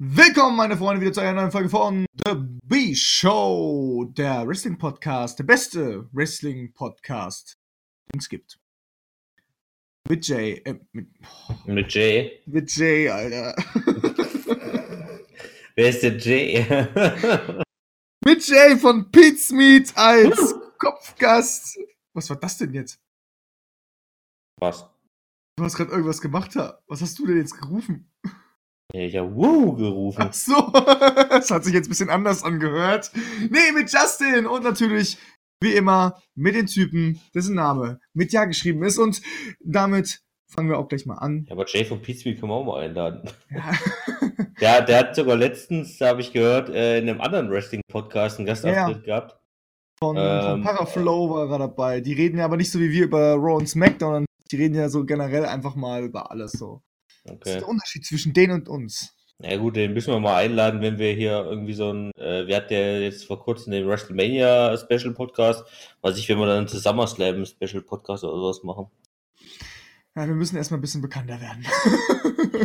Willkommen, meine Freunde, wieder zu einer neuen Folge von The B-Show, der Wrestling-Podcast, der beste Wrestling-Podcast, den es gibt. Mit Jay, äh, mit, Mit Jay. mit Jay, Alter. Wer ist der Jay? mit Jay von Pete's Meat als Kopfgast. Was war das denn jetzt? Was? Du hast gerade irgendwas gemacht. Was hast du denn jetzt gerufen? Ja, ich hab Woo gerufen. Ach so, das hat sich jetzt ein bisschen anders angehört. Nee, mit Justin und natürlich, wie immer, mit den Typen, dessen Name mit Ja geschrieben ist. Und damit fangen wir auch gleich mal an. Ja, aber Jay von Pizza können wir auch mal einladen. Ja. Der, der hat sogar letztens, da habe ich gehört, äh, in einem anderen Wrestling-Podcast einen Gastauftritt gehabt. Von, Ähm, von Paraflow war er dabei. Die reden ja aber nicht so wie wir über Raw und SmackDown, die reden ja so generell einfach mal über alles so. Das ist Okay. der Unterschied zwischen denen und uns. Ja gut, den müssen wir mal einladen, wenn wir hier irgendwie so ein, äh, wir hatten ja jetzt vor kurzem den WrestleMania Special Podcast, weiß ich, wenn wir dann zu SummerSlam Special Podcast oder sowas machen. Ja, wir müssen erstmal ein bisschen bekannter werden.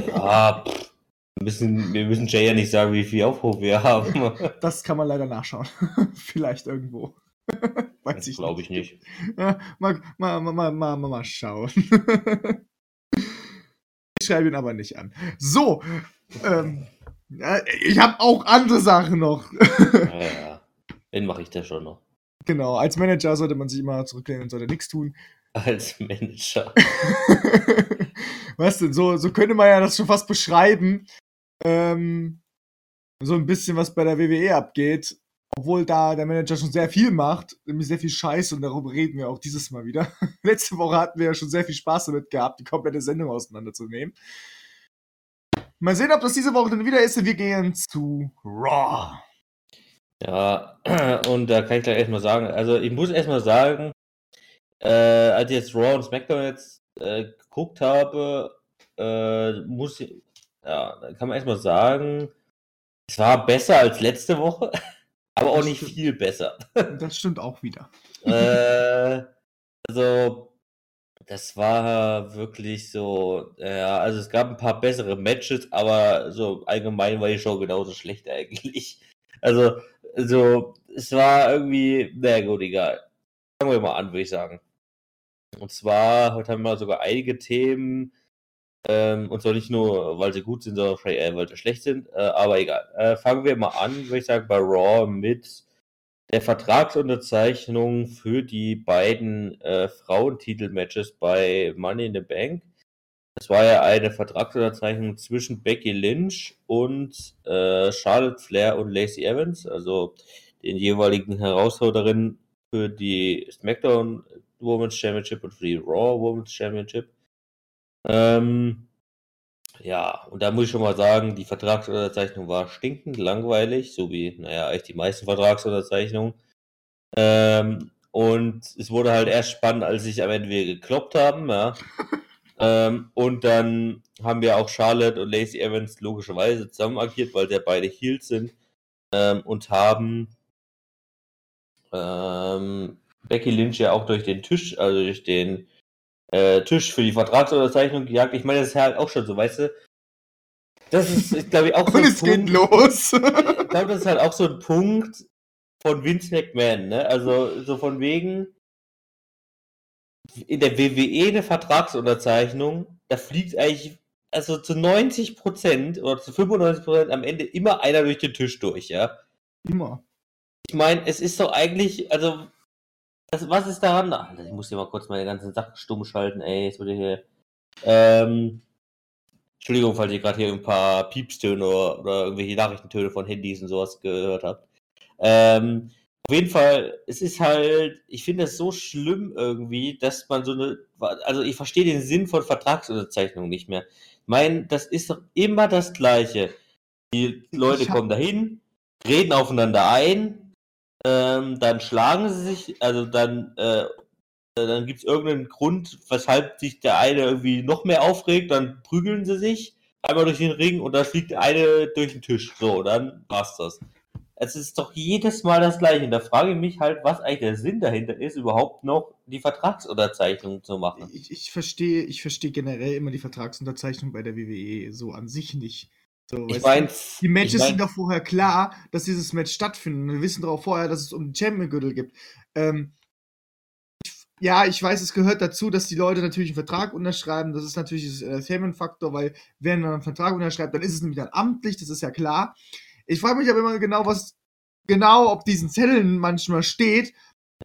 Ja, pff, wir müssen, wir müssen Jay ja nicht sagen, wie viel Aufruf wir haben. Das kann man leider nachschauen. Vielleicht irgendwo. Weiß ich Glaube ich nicht. Ja, mal, mal, mal, mal, mal, mal schauen. Schreibe ihn aber nicht an. So, ähm, ja, ich habe auch andere Sachen noch. Ja, ja. Den mache ich da schon noch. genau, als Manager sollte man sich immer zurücklehnen und sollte nichts tun. Als Manager. Was denn, so, so könnte man ja das schon fast beschreiben. Ähm, so ein bisschen, was bei der WWE abgeht. Obwohl da der Manager schon sehr viel macht, nämlich sehr viel Scheiße und darüber reden wir auch dieses Mal wieder. Letzte Woche hatten wir ja schon sehr viel Spaß damit gehabt, die komplette Sendung auseinanderzunehmen. Mal sehen, ob das diese Woche dann wieder ist. Wir gehen zu Raw. Ja, und da kann ich gleich erstmal sagen, also ich muss erstmal sagen, äh, als ich jetzt Raw und SmackDown jetzt äh, geguckt habe, äh, muss ich, ja, kann man erstmal sagen, es war besser als letzte Woche, aber auch nicht stimmt. viel besser. Das stimmt auch wieder. äh, also, das war wirklich so, ja, also es gab ein paar bessere Matches, aber so allgemein war die Show genauso schlecht eigentlich. Also, also es war irgendwie, naja gut, egal. Fangen wir mal an, würde ich sagen. Und zwar, heute haben wir sogar einige Themen, ähm, und zwar nicht nur, weil sie gut sind, sondern vielleicht eher, weil sie schlecht sind, äh, aber egal. Äh, fangen wir mal an, würde ich sagen, bei Raw mit der Vertragsunterzeichnung für die beiden äh, Frauentitel-Matches bei Money in the Bank. Das war ja eine Vertragsunterzeichnung zwischen Becky Lynch und äh, Charlotte Flair und Lacey Evans, also den jeweiligen Herausforderinnen für die SmackDown Women's Championship und für die Raw Women's Championship. Ähm, ja, und da muss ich schon mal sagen, die Vertragsunterzeichnung war stinkend langweilig, so wie, naja, eigentlich die meisten Vertragsunterzeichnungen. Ähm, und es wurde halt erst spannend, als sich am Ende wir gekloppt haben, ja. ähm, und dann haben wir auch Charlotte und Lacey Evans logischerweise zusammen agiert, weil sie ja beide Heels sind, ähm, und haben ähm, Becky Lynch ja auch durch den Tisch, also durch den äh, Tisch für die Vertragsunterzeichnung gejagt. Ich meine, das ist halt auch schon so, weißt du? Das ist, glaube ich, auch so Und ein es geht los. ich glaube, das ist halt auch so ein Punkt von Vince McMahon, ne? Also so von wegen in der WWE eine Vertragsunterzeichnung, da fliegt eigentlich also zu 90 Prozent oder zu 95 Prozent am Ende immer einer durch den Tisch durch, ja? Immer. Ich meine, es ist doch eigentlich, also das, was ist daran? Ach, ich muss hier mal kurz meine ganzen Sachen stumm schalten, ey, jetzt wurde hier. Ähm, Entschuldigung, falls ihr gerade hier ein paar Piepstöne oder, oder irgendwelche Nachrichtentöne von Handys und sowas gehört habt. Ähm, auf jeden Fall, es ist halt, ich finde das so schlimm irgendwie, dass man so eine, also ich verstehe den Sinn von Vertragsunterzeichnung nicht mehr. Ich meine, das ist doch immer das Gleiche. Die Leute hab- kommen dahin, reden aufeinander ein, ähm, dann schlagen sie sich, also dann, äh, dann gibt es irgendeinen Grund, weshalb sich der eine irgendwie noch mehr aufregt, dann prügeln sie sich einmal durch den Ring und dann fliegt der eine durch den Tisch. So, dann war's das. Es ist doch jedes Mal das Gleiche. Und da frage ich mich halt, was eigentlich der Sinn dahinter ist, überhaupt noch die Vertragsunterzeichnung zu machen. Ich, ich verstehe ich verstehe generell immer die Vertragsunterzeichnung bei der WWE so an sich nicht. So, Ich meine, die Matches ich mein, sind doch vorher klar, dass dieses Match stattfindet. Wir wissen doch vorher, dass es um den Champion-Gürtel gibt. Ähm, ich, ja, ich weiß, es gehört dazu, dass die Leute natürlich einen Vertrag unterschreiben. Das ist natürlich das Entertainment-Faktor, weil wer einen Vertrag unterschreibt, dann ist es nämlich dann amtlich, das ist ja klar. Ich frage mich aber immer genau, was genau auf diesen Zetteln manchmal steht.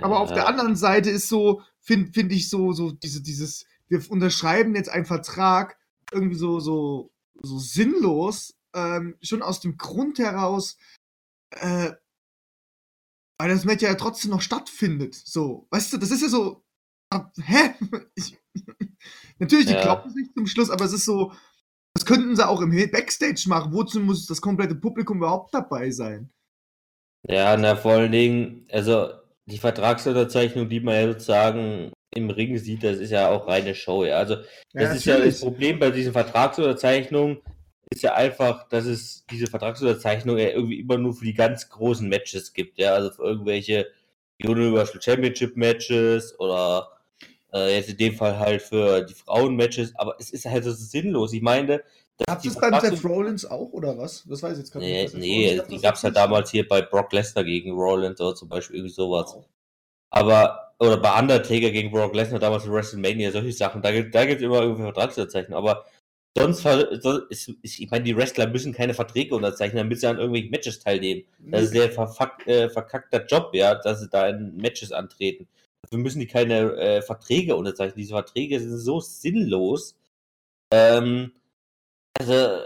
Aber auf der anderen Seite ist so, finde find ich so, so diese, dieses, wir unterschreiben jetzt einen Vertrag irgendwie so, so, so sinnlos, ähm, schon aus dem Grund heraus, äh, weil das Match ja trotzdem noch stattfindet. So, weißt du, das ist ja so, ah, hä? Ich, natürlich, die Ja. kloppen sich zum Schluss, aber es ist so, das könnten sie auch im Backstage machen. Wozu muss das komplette Publikum überhaupt dabei sein? Ja, na, vor allen Dingen, also die Vertragsunterzeichnung, die man ja sozusagen im Ring sieht, das ist ja auch reine Show, ja. Also das ist ja das Problem bei diesen Vertragsunterzeichnungen, ist ja einfach, dass es diese Vertragsunterzeichnung ja irgendwie immer nur für die ganz großen Matches gibt, ja. Also für irgendwelche Universal Championship Matches oder äh, jetzt in dem Fall halt für die Frauen-Matches, aber es ist halt so sinnlos. Ich meine, Gab es beim Seth Rollins auch, oder was? Das weiß ich jetzt gar Nee, nicht. Nee, gab die gab es halt nicht. damals hier bei Brock Lesnar gegen Rollins oder zum Beispiel irgendwie sowas. Wow. Aber, oder bei Undertaker gegen Brock Lesnar damals in WrestleMania, solche Sachen, da gibt da gibt's immer irgendwie Vertragsunterzeichnungen. Aber sonst, ich meine, die Wrestler müssen keine Verträge unterzeichnen, damit sie an irgendwelchen Matches teilnehmen. Das ist der verfuck, äh, verkackter Job, ja, dass sie da in Matches antreten. Dafür müssen die keine äh, Verträge unterzeichnen. Diese Verträge sind so sinnlos. Ähm, also,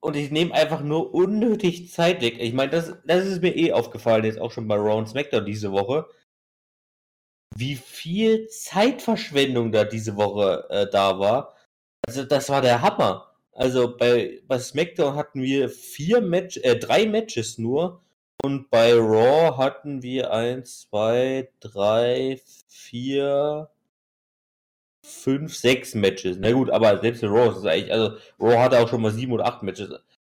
und ich nehme einfach nur unnötig Zeit weg. Ich meine, das, das ist mir eh aufgefallen, jetzt auch schon bei Raw und SmackDown diese Woche. Wie viel Zeitverschwendung da diese Woche äh, da war. Also, das war der Hammer. Also, bei, bei SmackDown hatten wir vier Match, äh, drei Matches nur. Und bei Raw hatten wir eins, zwei, drei, vier, fünf, sechs Matches. Na gut, aber selbst in Raw ist es eigentlich, also Raw hatte auch schon mal sieben oder acht Matches.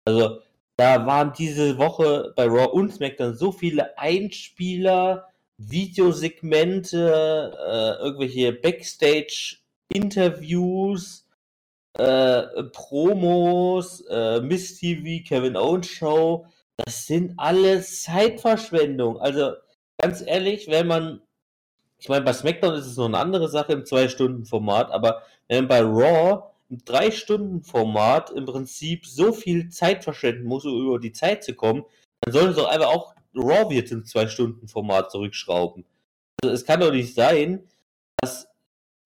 Also da waren diese Woche bei Raw und SmackDown so viele Einspieler, Videosegmente, äh, irgendwelche Backstage-Interviews, äh, Promos, äh, Miss TV, Kevin Owens Show. Das sind alles Zeitverschwendung. Also ganz ehrlich, wenn man ich meine, bei SmackDown ist es noch eine andere Sache im 2-Stunden-Format, aber wenn man bei Raw im 3-Stunden-Format im Prinzip so viel Zeit verschwenden muss, um über die Zeit zu kommen, dann sollte es doch einfach auch Raw jetzt im 2-Stunden-Format zurückschrauben. Also es kann doch nicht sein, dass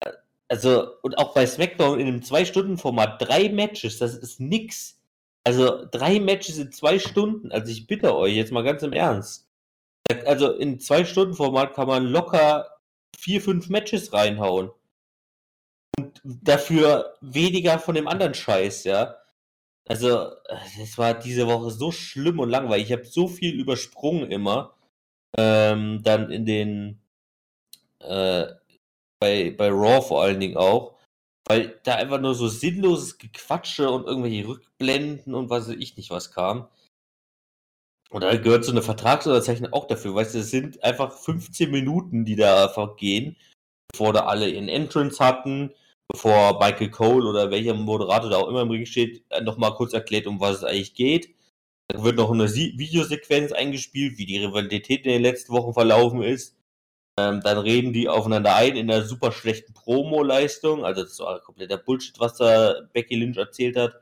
äh, also, und auch bei SmackDown in einem 2-Stunden-Format drei Matches, das ist nix. Also drei Matches in zwei Stunden. Also ich bitte euch, jetzt mal ganz im Ernst. Also in zwei Stunden Format kann man locker vier, fünf Matches reinhauen. Und dafür weniger von dem anderen Scheiß, ja. Also, es war diese Woche so schlimm und langweilig. Ich habe so viel übersprungen immer. Ähm, dann in den äh, bei, bei Raw vor allen Dingen auch. Weil da einfach nur so sinnloses Gequatsche und irgendwelche Rückblenden und was weiß ich nicht was kam. Und da gehört so eine Vertragsunterzeichnung auch dafür, weißt du, es sind einfach 15 Minuten, die da vergehen, bevor da alle ihren Entrance hatten, bevor Michael Cole oder welcher Moderator da auch immer im Ring steht, nochmal kurz erklärt, um was es eigentlich geht. Dann wird noch eine Videosequenz eingespielt, wie die Rivalität in den letzten Wochen verlaufen ist. Ähm, dann reden die aufeinander ein in einer super schlechten Promo-Leistung. Also das war kompletter Bullshit, was da Becky Lynch erzählt hat.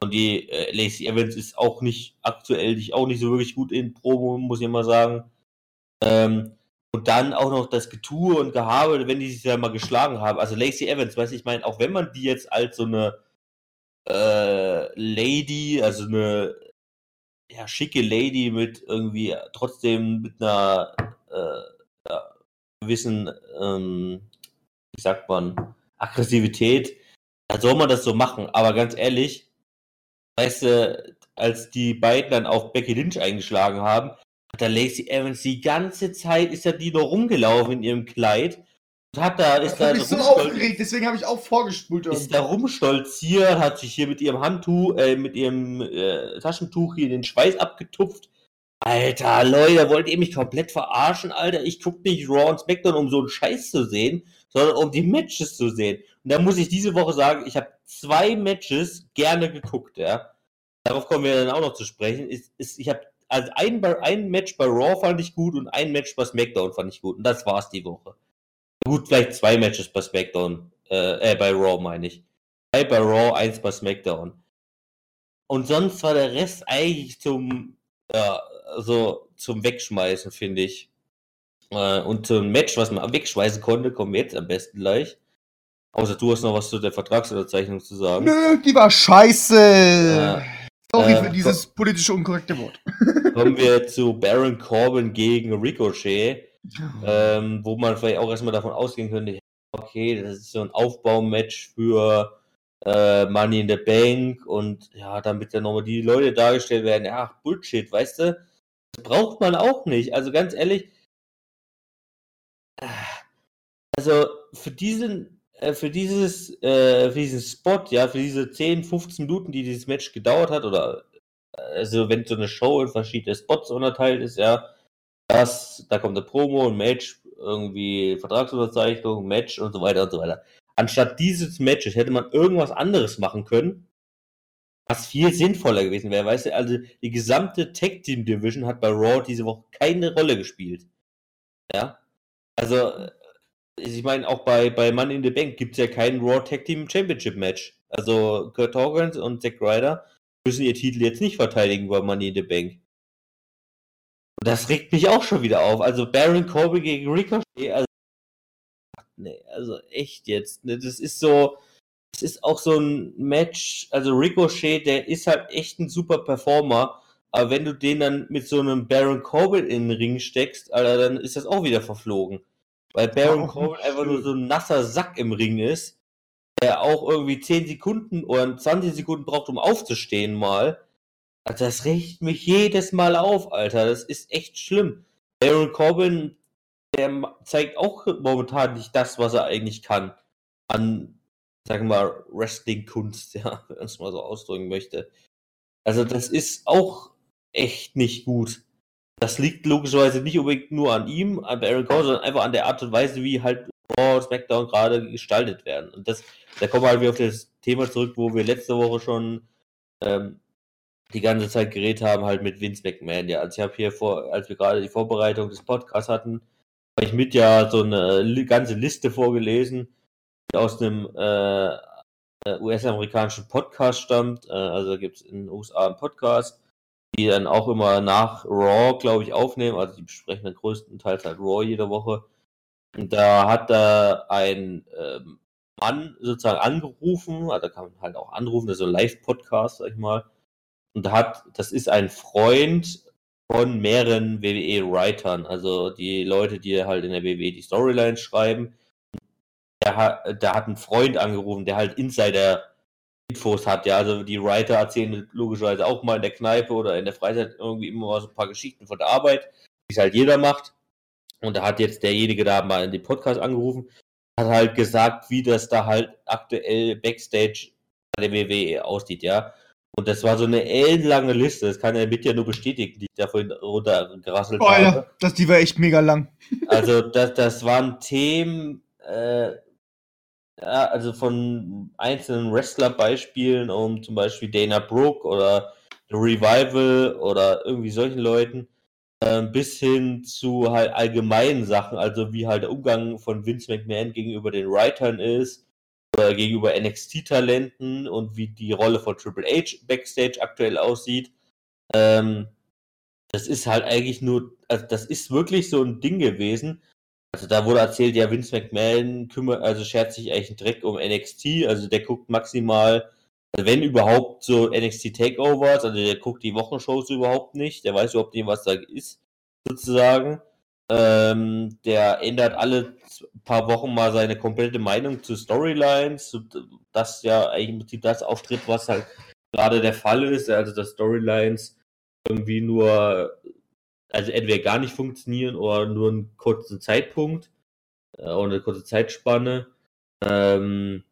Und die äh, Lacey Evans ist auch nicht aktuell nicht, auch nicht so wirklich gut in Promo, muss ich mal sagen. Ähm, und dann auch noch das Getue und Gehabe, wenn die sich ja mal geschlagen haben. Also Lacey Evans, weiß ich meine, auch wenn man die jetzt als so eine äh, Lady, also eine ja, schicke Lady mit irgendwie trotzdem mit einer äh, ja, gewissen, ähm, wie sagt man, Aggressivität, dann soll man das so machen. Aber ganz ehrlich, weißt du, als die beiden dann auf Becky Lynch eingeschlagen haben, da Lacey Evans die ganze Zeit, ist ja die noch rumgelaufen in ihrem Kleid und hat da, ist da mich so aufgeregt, deswegen habe ich auch vorgespult. ist da rumstolziert, hat sich hier mit ihrem Handtuch, äh, mit ihrem äh, Taschentuch hier den Schweiß abgetupft. Alter, Leute, wollt ihr mich komplett verarschen, Alter? Ich guck nicht Raw und SmackDown, um so einen Scheiß zu sehen, sondern um die Matches zu sehen. Und da muss ich diese Woche sagen, ich habe zwei Matches gerne geguckt, ja. darauf kommen wir dann auch noch zu sprechen, ist, ist ich habe also ein, ein Match bei Raw fand ich gut und ein Match bei SmackDown fand ich gut. Und das war's die Woche. Gut, vielleicht zwei Matches bei SmackDown, äh, äh bei Raw meine ich. Zwei bei Raw, eins bei SmackDown. Und sonst war der Rest eigentlich zum, ja, so zum Wegschmeißen, finde ich. Äh, und zum Match, was man wegschmeißen konnte, kommen wir jetzt am besten gleich. Außer du hast noch was zu der Vertragsunterzeichnung zu sagen. Nö, die war scheiße. Ja. Sorry äh, für dieses politische unkorrekte Wort. Kommen wir zu Baron Corbin gegen Ricochet, ähm, wo man vielleicht auch erstmal davon ausgehen könnte, okay, das ist so ein Aufbaumatch für äh, Money in the Bank und ja, damit dann nochmal die Leute dargestellt werden. Ja, Bullshit, weißt du? Das braucht man auch nicht. Also ganz ehrlich, also für diesen, äh, für dieses, äh, für diesen Spot, ja, für diese 10, 15 Minuten, die dieses Match gedauert hat, oder also wenn so eine Show in verschiedene Spots unterteilt ist, ja, das, da kommt eine Promo, ein Match, irgendwie Vertragsunterzeichnung, Match und so weiter und so weiter. Anstatt dieses Matches hätte man irgendwas anderes machen können, was viel sinnvoller gewesen wäre. Weißt du, also die gesamte Tag Team Division hat bei Raw diese Woche keine Rolle gespielt. Ja. Also, ich meine, auch bei, bei Money in the Bank gibt es ja kein Raw Tag Team Championship Match. Also Kurt Hawkins und Zack Ryder müssen ihr Titel jetzt nicht verteidigen bei Money in the Bank. Und das regt mich auch schon wieder auf. Also Baron Corbin gegen Ricochet, also, nee, also echt jetzt. Ne? Das ist so, das ist auch so ein Match, also Ricochet, der ist halt echt ein super Performer. Aber wenn du den dann mit so einem Baron Corbin in den Ring steckst, Alter, dann ist das auch wieder verflogen. Weil Baron Corbin einfach nur so ein nasser Sack im Ring ist der auch irgendwie 10 Sekunden oder 20 Sekunden braucht, um aufzustehen mal. Also das regt mich jedes Mal auf, Alter. Das ist echt schlimm. Aaron Corbin, der zeigt auch momentan nicht das, was er eigentlich kann. An, sagen wir mal, Wrestling-Kunst, ja, wenn man es mal so ausdrücken möchte. Also das ist auch echt nicht gut. Das liegt logischerweise nicht unbedingt nur an ihm, an Aaron Corbin, sondern einfach an der Art und Weise, wie halt Raw, SmackDown gerade gestaltet werden. Und das, da kommen wir halt wieder auf das Thema zurück, wo wir letzte Woche schon ähm, die ganze Zeit geredet haben, halt mit Vince McMahon. Ja, also ich habe hier vor, als wir gerade die Vorbereitung des Podcasts hatten, habe ich mit ja so eine ganze Liste vorgelesen, die aus einem äh, äh US-amerikanischen Podcast stammt. Äh, also gibt es in den USA einen Podcast, die dann auch immer nach Raw, glaube ich, aufnehmen. Also die besprechen dann größtenteils halt Raw jede Woche. Und da hat da ein ähm, Mann sozusagen angerufen, also da kann man halt auch anrufen, das ist so ein Live-Podcast, sag ich mal. Und da hat, das ist ein Freund von mehreren WWE-Writern, also die Leute, die halt in der WWE die Storylines schreiben. Der hat, hat einen Freund angerufen, der halt Insider-Infos hat, ja, also die Writer erzählen logischerweise auch mal in der Kneipe oder in der Freizeit irgendwie immer so ein paar Geschichten von der Arbeit, wie es halt jeder macht. Und da hat jetzt derjenige da mal in den Podcast angerufen, hat halt gesagt, wie das da halt aktuell Backstage bei der WWE aussieht, ja. Und das war so eine ellenlange Liste, das kann er mit ja nur bestätigen, die ich da vorhin runtergerasselt oh, habe. das, die war echt mega lang. Also das, das waren Themen, äh, ja, also von einzelnen Wrestler-Beispielen, um zum Beispiel Dana Brooke oder The Revival oder irgendwie solchen Leuten ähm, bis hin zu halt allgemeinen Sachen, also wie halt der Umgang von Vince McMahon gegenüber den Writern ist oder gegenüber NXT-Talenten und wie die Rolle von Triple H backstage aktuell aussieht. Ähm, das ist halt eigentlich nur, also das ist wirklich so ein Ding gewesen. Also da wurde erzählt, ja, Vince McMahon kümmert, also schert sich eigentlich einen Dreck um NXT, also der guckt maximal also wenn überhaupt so NXT Takeovers, also der guckt die Wochenshows überhaupt nicht, der weiß überhaupt nicht, was da ist, sozusagen. Ähm, der ändert alle paar Wochen mal seine komplette Meinung zu Storylines, das ja eigentlich im Prinzip das auftritt, was halt gerade der Fall ist, also dass Storylines irgendwie nur, also entweder gar nicht funktionieren oder nur einen kurzen Zeitpunkt äh, oder eine kurze Zeitspanne. Ähm,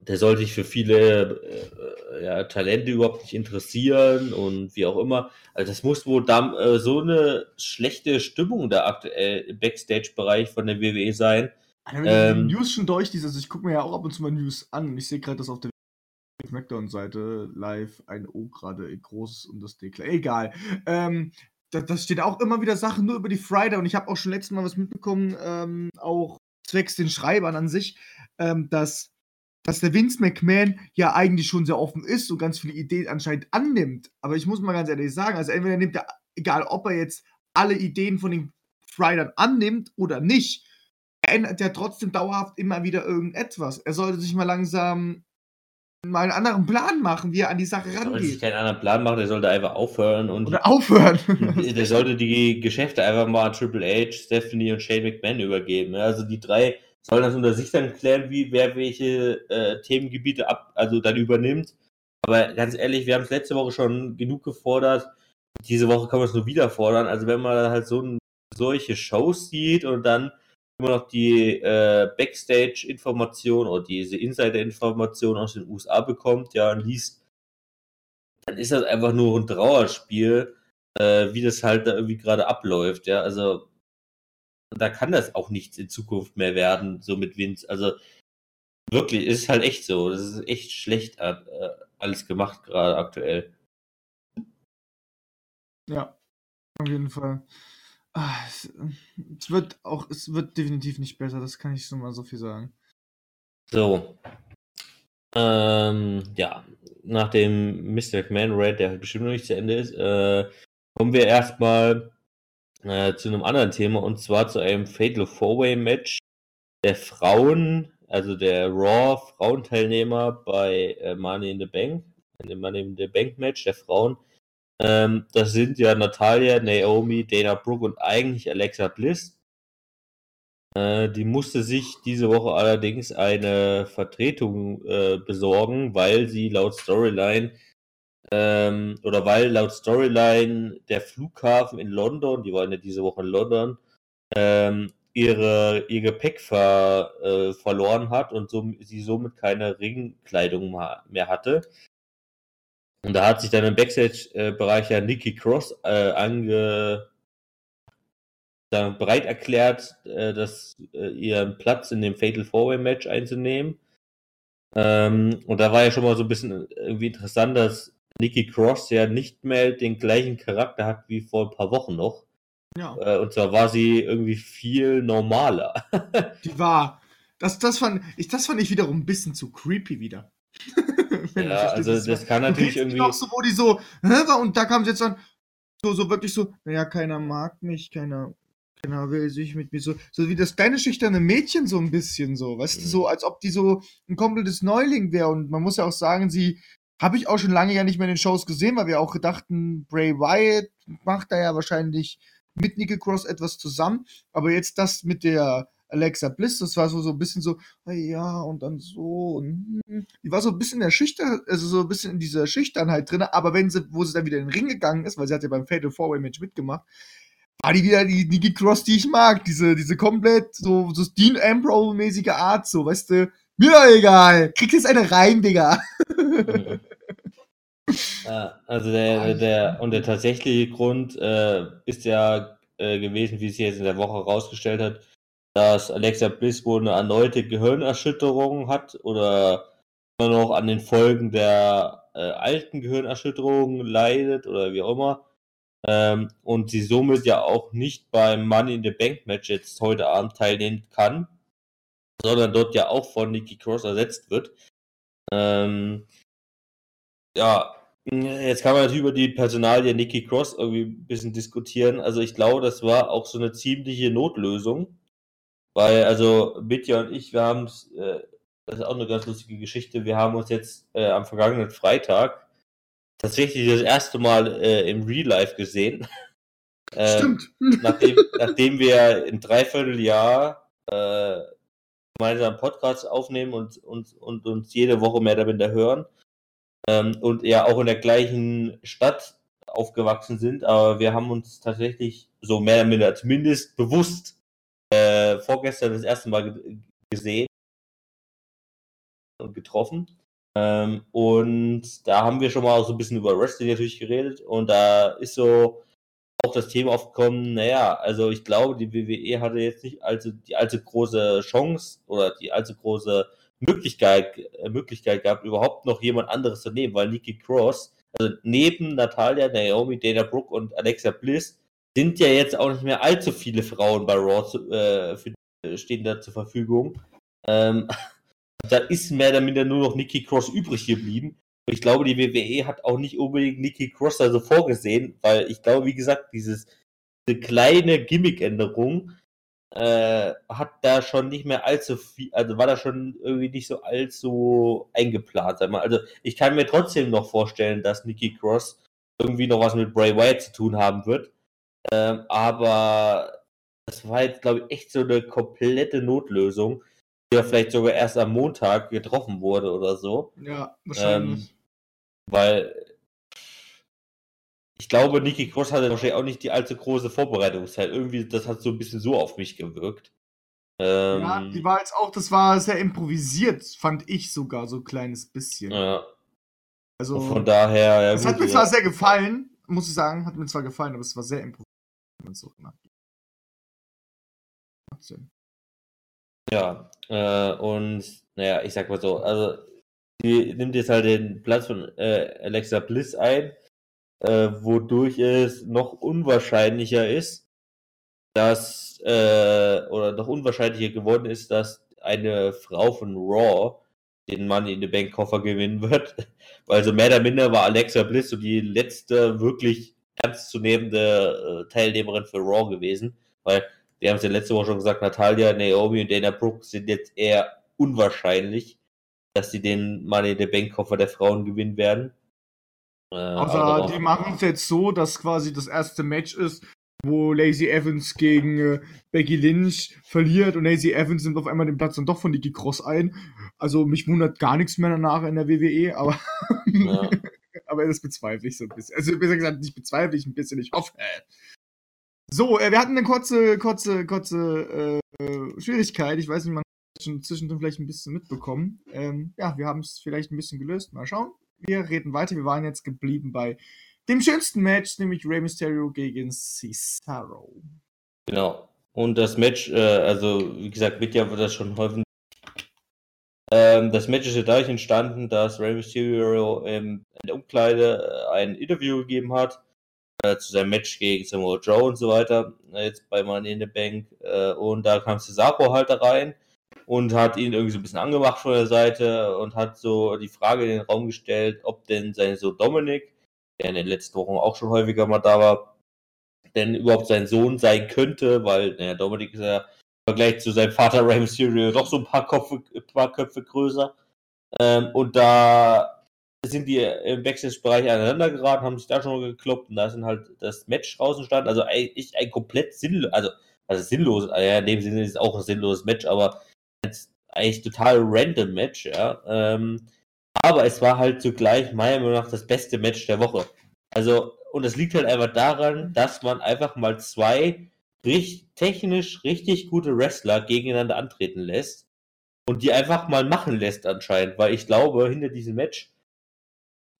der soll sich für viele äh, ja, Talente überhaupt nicht interessieren und wie auch immer. Also das muss wohl da, äh, so eine schlechte Stimmung da aktuell im Backstage-Bereich von der WWE sein. Also, ähm, die News schon durch, also ich gucke mir ja auch ab und zu mal News an und ich sehe gerade, dass auf der Smackdown-Seite live ein O gerade groß und das D klein. Egal. Ähm, da, das steht auch immer wieder Sachen nur über die Friday und ich habe auch schon letztes Mal was mitbekommen, ähm, auch zwecks den Schreibern an sich, ähm, dass, dass der Vince McMahon ja eigentlich schon sehr offen ist und ganz viele Ideen anscheinend annimmt. Aber ich muss mal ganz ehrlich sagen, also entweder nimmt er, egal ob er jetzt alle Ideen von den Fridern annimmt oder nicht, er ändert ja trotzdem dauerhaft immer wieder irgendetwas. Er sollte sich mal langsam mal einen anderen Plan machen, wie er an die Sache rangeht. Sollte sich keinen anderen Plan machen, der sollte einfach aufhören und. Oder aufhören. der sollte die Geschäfte einfach mal an Triple H, Stephanie und Shane McMahon übergeben. Also die drei sollen das unter sich dann klären, wie wer welche äh, Themengebiete ab, also dann übernimmt. Aber ganz ehrlich, wir haben es letzte Woche schon genug gefordert. Diese Woche kann man es nur wieder fordern. Also wenn man halt so ein, solche Shows sieht und dann immer noch die äh, Backstage-Information oder diese Insider-Information aus den USA bekommt, ja, und liest, dann ist das einfach nur ein Trauerspiel, äh, wie das halt da irgendwie gerade abläuft, ja, also da kann das auch nichts in Zukunft mehr werden, so mit Vince, also wirklich, ist halt echt so, das ist echt schlecht äh, alles gemacht gerade aktuell. Ja, auf jeden Fall. Ah, es, wird auch, es wird definitiv nicht besser, das kann ich so mal so viel sagen. So. Ähm, ja, nach dem Mr. McMahon Raid, der bestimmt noch nicht zu Ende ist, äh, kommen wir erstmal äh, zu einem anderen Thema und zwar zu einem Fatal Four-Way Match der Frauen, also der Raw Frauenteilnehmer bei äh, Money in the Bank, in dem Money in the Bank Match der Frauen ähm, das sind ja Natalia, Naomi, Dana Brooke und eigentlich Alexa Bliss. Äh, die musste sich diese Woche allerdings eine Vertretung äh, besorgen, weil sie laut Storyline ähm, oder weil laut Storyline der Flughafen in London, die waren ja diese Woche in London, ähm, ihre, ihr Gepäck ver, äh, verloren hat und so, sie somit keine Ringkleidung mehr hatte. Und da hat sich dann im Backstage-Bereich ja Nikki Cross äh, ange bereit erklärt, äh, dass, äh, ihren Platz in dem Fatal Four-Way Match einzunehmen. Ähm, und da war ja schon mal so ein bisschen irgendwie interessant, dass Nikki Cross ja nicht mehr den gleichen Charakter hat wie vor ein paar Wochen noch. Ja. Äh, und zwar war sie irgendwie viel normaler. Die war. Das, das, fand, ich, das fand ich wiederum ein bisschen zu creepy wieder. ja, also das, das kann natürlich irgendwie. Auch so, wo die so, und da kam es jetzt dann so, so wirklich so, naja, keiner mag mich, keiner, keiner will sich mit mir so, so wie das kleine schüchterne Mädchen so ein bisschen so, weißt mhm. du, so als ob die so ein komplettes Neuling wäre und man muss ja auch sagen, sie habe ich auch schon lange ja nicht mehr in den Shows gesehen, weil wir auch gedachten, Bray Wyatt macht da ja wahrscheinlich mit Nickel Cross etwas zusammen, aber jetzt das mit der Alexa Bliss, das war so, so ein bisschen so, ja, und dann so, und, hm. die war so ein bisschen in der Schüchtern, also so ein bisschen in dieser Schüchternheit drin, aber wenn sie, wo sie dann wieder in den Ring gegangen ist, weil sie hat ja beim Fatal Four Way Match mitgemacht, war die wieder die Nikki Cross, die ich mag, diese, diese komplett so, so Dean Ambrose-mäßige Art, so, weißt du, mir doch egal, kriegst jetzt eine rein, Digga. Ja, also der, der, und der tatsächliche Grund äh, ist ja äh, gewesen, wie es jetzt in der Woche rausgestellt hat, dass Alexa Bliss wohl eine erneute Gehirnerschütterung hat oder immer noch an den Folgen der äh, alten Gehirnerschütterung leidet oder wie auch immer. Ähm, und sie somit ja auch nicht beim Money in the Bank Match jetzt heute Abend teilnehmen kann, sondern dort ja auch von Nikki Cross ersetzt wird. Ähm, ja, jetzt kann man natürlich über die Personalie Nikki Cross irgendwie ein bisschen diskutieren. Also ich glaube, das war auch so eine ziemliche Notlösung weil, also, Mitja und ich, wir haben es, äh, das ist auch eine ganz lustige Geschichte, wir haben uns jetzt äh, am vergangenen Freitag tatsächlich das erste Mal äh, im Real Life gesehen. Ähm, Stimmt. nachdem, nachdem wir im Dreivierteljahr äh, gemeinsam Podcasts aufnehmen und, und, und uns jede Woche mehr damit hören ähm, und ja auch in der gleichen Stadt aufgewachsen sind, aber wir haben uns tatsächlich so mehr oder minder zumindest bewusst äh, vorgestern das erste Mal gesehen und getroffen. Ähm, und da haben wir schon mal so ein bisschen über Wrestling natürlich geredet und da ist so auch das Thema aufgekommen, naja, also ich glaube, die WWE hatte jetzt nicht allzu, die allzu große Chance oder die allzu große Möglichkeit, äh, Möglichkeit gehabt, überhaupt noch jemand anderes zu nehmen, weil Nikki Cross, also neben Natalia, Naomi, Dana Brooke und Alexa Bliss, sind ja jetzt auch nicht mehr allzu viele Frauen bei Raw zu, äh, für, stehen da zur Verfügung. Ähm, da ist mehr oder minder nur noch Nikki Cross übrig geblieben. Ich glaube, die WWE hat auch nicht unbedingt Nikki Cross da so vorgesehen, weil ich glaube, wie gesagt, dieses, diese kleine Gimmick-Änderung äh, hat da schon nicht mehr allzu viel, also war da schon irgendwie nicht so allzu eingeplant. Sag mal. Also ich kann mir trotzdem noch vorstellen, dass Nikki Cross irgendwie noch was mit Bray Wyatt zu tun haben wird. Ähm, aber das war jetzt, glaube ich, echt so eine komplette Notlösung, die ja vielleicht sogar erst am Montag getroffen wurde oder so. Ja, wahrscheinlich. Ähm, weil ich glaube, Nikki Cross hatte wahrscheinlich auch nicht die allzu große Vorbereitungszeit. Irgendwie, das hat so ein bisschen so auf mich gewirkt. Ähm, ja, die war jetzt auch, das war sehr improvisiert, fand ich sogar so ein kleines bisschen. Ja. Also, Und von daher, ja. Es hat mir ja. zwar sehr gefallen, muss ich sagen, hat mir zwar gefallen, aber es war sehr improvisiert. So ja, äh, und naja, ich sag mal so, also die nimmt jetzt halt den Platz von äh, Alexa Bliss ein äh, wodurch es noch unwahrscheinlicher ist, dass, äh, oder noch unwahrscheinlicher geworden ist, dass eine Frau von Raw den Mann in den Bankkoffer gewinnen wird. Weil so mehr oder minder war Alexa Bliss so die letzte wirklich ernstzunehmende äh, Teilnehmerin für Raw gewesen. Weil wir haben es ja letzte Woche schon gesagt, Natalia, Naomi und Dana Brooke sind jetzt eher unwahrscheinlich, dass sie den Mann in den Bankkoffer der Frauen gewinnen werden. Äh, also die machen es jetzt so, dass quasi das erste Match ist, wo Lazy Evans gegen äh, Becky Lynch verliert und Lazy Evans nimmt auf einmal den Platz dann doch von Nikki Cross ein. Also mich wundert gar nichts mehr danach in der WWE, aber ja. aber das bezweifle ich so ein bisschen. Also besser gesagt, nicht bezweifle ich ein bisschen, ich hoffe. So, äh, wir hatten eine kurze, kurze, kurze äh, Schwierigkeit. Ich weiß nicht, man hat schon zwischendrin vielleicht ein bisschen mitbekommen. Ähm, ja, wir haben es vielleicht ein bisschen gelöst. Mal schauen wir reden weiter. Wir waren jetzt geblieben bei dem schönsten Match, nämlich Rey Mysterio gegen Cesaro. Genau. Und das Match, äh, also wie gesagt, wird ja das schon häufig. Ähm, das Match ist ja dadurch entstanden, dass Rey Mysterio in der Umkleide äh, ein Interview gegeben hat äh, zu seinem Match gegen Samoa Joe und so weiter, äh, jetzt bei Money in the Bank. Äh, und da kam Cesaro halt da rein und hat ihn irgendwie so ein bisschen angemacht von der Seite und hat so die Frage in den Raum gestellt, ob denn sein Sohn Dominik, der in den letzten Wochen auch schon häufiger mal da war, denn überhaupt sein Sohn sein könnte, weil naja, Dominik ist ja Vergleich zu seinem Vater Rey Mysterio doch so ein paar, Kopfe, paar Köpfe größer. Ähm, und da sind die im Backstage-Bereich aneinander geraten, haben sich da schon mal gekloppt und da sind halt das Match raus entstanden. Also eigentlich ein komplett sinnlos, also, also sinnlos, ja, in dem Sinne ist es auch ein sinnloses Match, aber eigentlich total random Match, ja. Ähm, aber es war halt zugleich meiner Meinung nach das beste Match der Woche. Also, und es liegt halt einfach daran, dass man einfach mal zwei richtig, technisch richtig gute Wrestler gegeneinander antreten lässt und die einfach mal machen lässt anscheinend, weil ich glaube, hinter diesem Match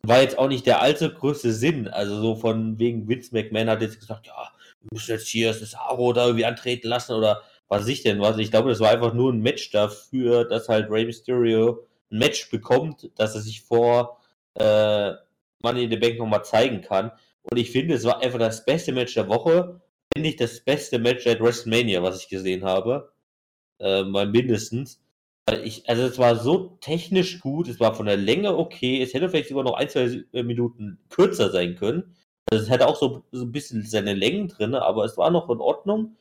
war jetzt auch nicht der allzu größte Sinn. Also so von wegen Vince McMahon hat jetzt gesagt, ja, wir müssen jetzt hier das Aro da irgendwie antreten lassen oder was ich denn was. Ich glaube, das war einfach nur ein Match dafür, dass halt Rey Mysterio ein Match bekommt, dass er sich vor äh, Money in the Bank nochmal zeigen kann. Und ich finde, es war einfach das beste Match der Woche, wenn nicht das beste Match seit WrestleMania, was ich gesehen habe. Äh, mal mindestens. Ich, also es war so technisch gut, es war von der Länge okay, es hätte vielleicht sogar noch ein, zwei Minuten kürzer sein können. Also es hätte auch so, so ein bisschen seine Längen drin, aber es war noch in Ordnung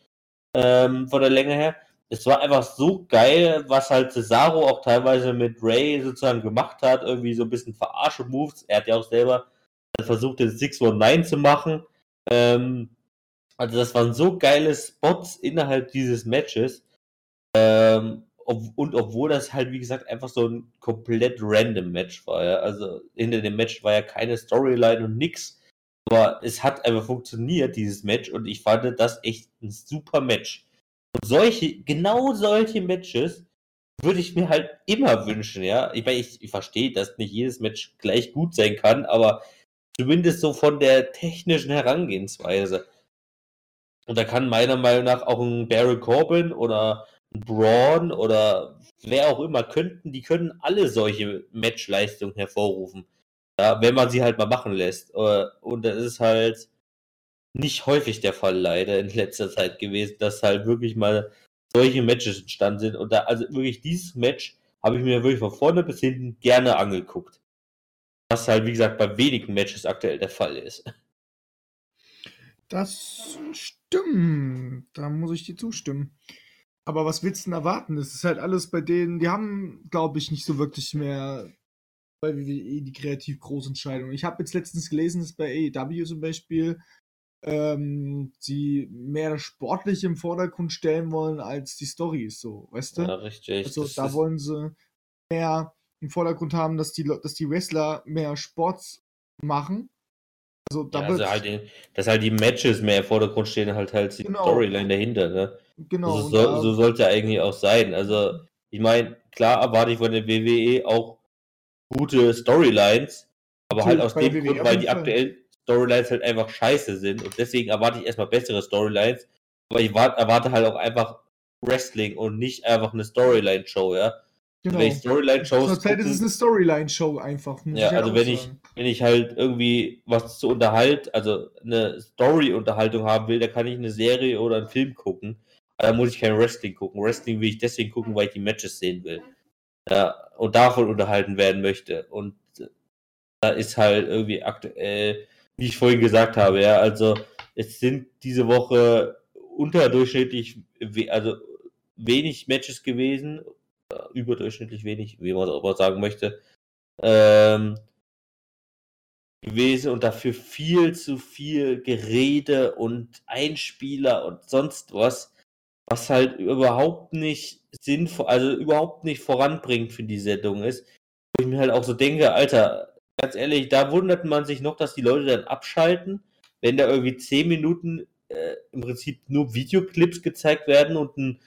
ähm, von der Länge her. Es war einfach so geil, was halt Cesaro auch teilweise mit Ray sozusagen gemacht hat. Irgendwie so ein bisschen verarsche Moves. Er hat ja auch selber versucht, den 619 zu machen. Ähm, also das waren so geile Spots innerhalb dieses Matches. Ähm, und obwohl das halt, wie gesagt, einfach so ein komplett random Match war. Ja? Also hinter dem Match war ja keine Storyline und nix. Aber es hat einfach funktioniert, dieses Match, und ich fand das echt ein super Match. Und solche, genau solche Matches würde ich mir halt immer wünschen, ja. Ich meine, ich, ich verstehe, dass nicht jedes Match gleich gut sein kann, aber zumindest so von der technischen Herangehensweise. Und da kann meiner Meinung nach auch ein Barry Corbin oder Braun oder wer auch immer könnten, die können alle solche Matchleistungen hervorrufen. Ja, wenn man sie halt mal machen lässt. Äh, und das ist halt nicht häufig der Fall leider in letzter Zeit gewesen, dass halt wirklich mal solche Matches entstanden sind. Und da, also wirklich dieses Match habe ich mir wirklich von vorne bis hinten gerne angeguckt. Was halt, wie gesagt, bei wenigen Matches aktuell der Fall ist. Das stimmt. Da muss ich dir zustimmen. Aber was willst du denn erwarten? Das ist halt alles bei denen, die haben, glaube ich, nicht so wirklich mehr bei WWE die kreativ große Entscheidung. Ich habe jetzt letztens gelesen, dass bei AEW zum Beispiel ähm, sie mehr sportlich im Vordergrund stellen wollen als die Stories, so, weißt du? Ja, richtig. Also da wollen sie mehr im Vordergrund haben, dass die, dass die Wrestler mehr Sport machen. Also, da ja, also halt, dass halt die Matches mehr im Vordergrund stehen, halt halt die genau. Storyline dahinter, ne? Genau. So, soll, so sollte eigentlich auch sein. Also, ich meine, klar erwarte ich von der WWE auch gute Storylines, aber halt aus dem WWE Grund, weil die aktuellen Storylines halt einfach scheiße sind und deswegen erwarte ich erstmal bessere Storylines, aber ich erwarte halt auch einfach Wrestling und nicht einfach eine Storyline-Show, ja. Genau. Wenn ich Storyline-Shows. Zurzeit ist es eine Storyline-Show einfach. Ja, also wenn ich, wenn ich halt irgendwie was zu unterhalten, also eine Story-Unterhaltung haben will, dann kann ich eine Serie oder einen Film gucken. Aber dann muss ich kein Wrestling gucken. Wrestling will ich deswegen gucken, weil ich die Matches sehen will. Ja, und davon unterhalten werden möchte. Und da ist halt irgendwie aktuell, wie ich vorhin gesagt habe, ja, also es sind diese Woche unterdurchschnittlich, also wenig Matches gewesen äh, überdurchschnittlich wenig, wie man auch sagen möchte, ähm, gewesen und dafür viel zu viel Gerede und Einspieler und sonst was, was halt überhaupt nicht sinnvoll, also überhaupt nicht voranbringt für die Sendung ist. Wo ich mir halt auch so denke, Alter, ganz ehrlich, da wundert man sich noch, dass die Leute dann abschalten, wenn da irgendwie 10 Minuten äh, im Prinzip nur Videoclips gezeigt werden und ein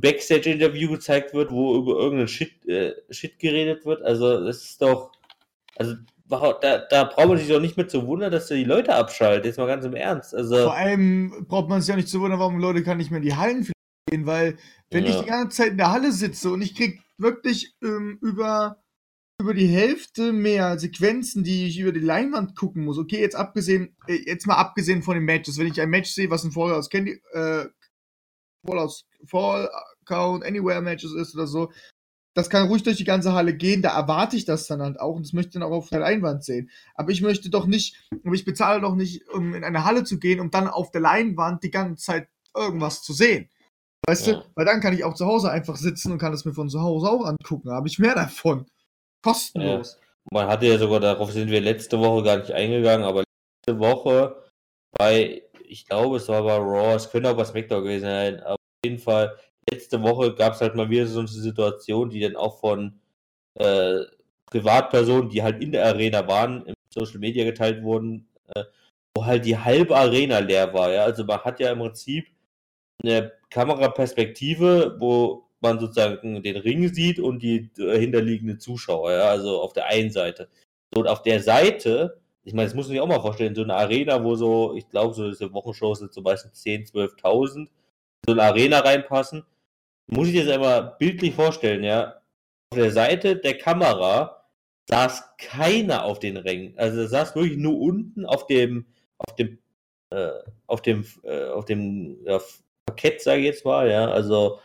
Backstage-Interview gezeigt wird, wo über irgendeinen Shit, äh, Shit geredet wird. Also, das ist doch. Also, da, da braucht man sich doch nicht mehr zu wundern, dass er die Leute abschaltet. Jetzt mal ganz im Ernst. Also, Vor allem braucht man sich ja nicht zu wundern, warum Leute kann nicht mehr in die Hallen gehen, weil, wenn ja. ich die ganze Zeit in der Halle sitze und ich krieg wirklich ähm, über über die Hälfte mehr Sequenzen, die ich über die Leinwand gucken muss. Okay, jetzt abgesehen, äh, jetzt mal abgesehen von den Matches. Wenn ich ein Match sehe, was ein Vorher aus Candy, äh, Fallout, Fall Count, Anywhere Matches ist oder so. Das kann ruhig durch die ganze Halle gehen, da erwarte ich das dann halt auch und das möchte ich dann auch auf der Leinwand sehen. Aber ich möchte doch nicht, aber ich bezahle doch nicht, um in eine Halle zu gehen, um dann auf der Leinwand die ganze Zeit irgendwas zu sehen. Weißt ja. du? Weil dann kann ich auch zu Hause einfach sitzen und kann es mir von zu Hause auch angucken. Da habe ich mehr davon. Kostenlos. Ja. Man hatte ja sogar, darauf sind wir letzte Woche gar nicht eingegangen, aber letzte Woche bei ich glaube, es war bei Raw, es könnte auch bei SmackDown gewesen sein, aber auf jeden Fall, letzte Woche gab es halt mal wieder so eine Situation, die dann auch von äh, Privatpersonen, die halt in der Arena waren, im Social Media geteilt wurden, äh, wo halt die halbe Arena leer war. Ja? Also man hat ja im Prinzip eine Kameraperspektive, wo man sozusagen den Ring sieht und die dahinterliegenden Zuschauer, ja? also auf der einen Seite. So, und auf der Seite ich meine, das muss man sich auch mal vorstellen, so eine Arena, wo so, ich glaube, so diese Wochenshows sind zum Beispiel 10.000, 12.000, so eine Arena reinpassen. Muss ich das einmal bildlich vorstellen, ja. Auf der Seite der Kamera saß keiner auf den Rängen. Also saß wirklich nur unten auf dem, auf dem, äh, auf dem, äh, auf dem ja, Parkett, sage ich jetzt mal, ja. Also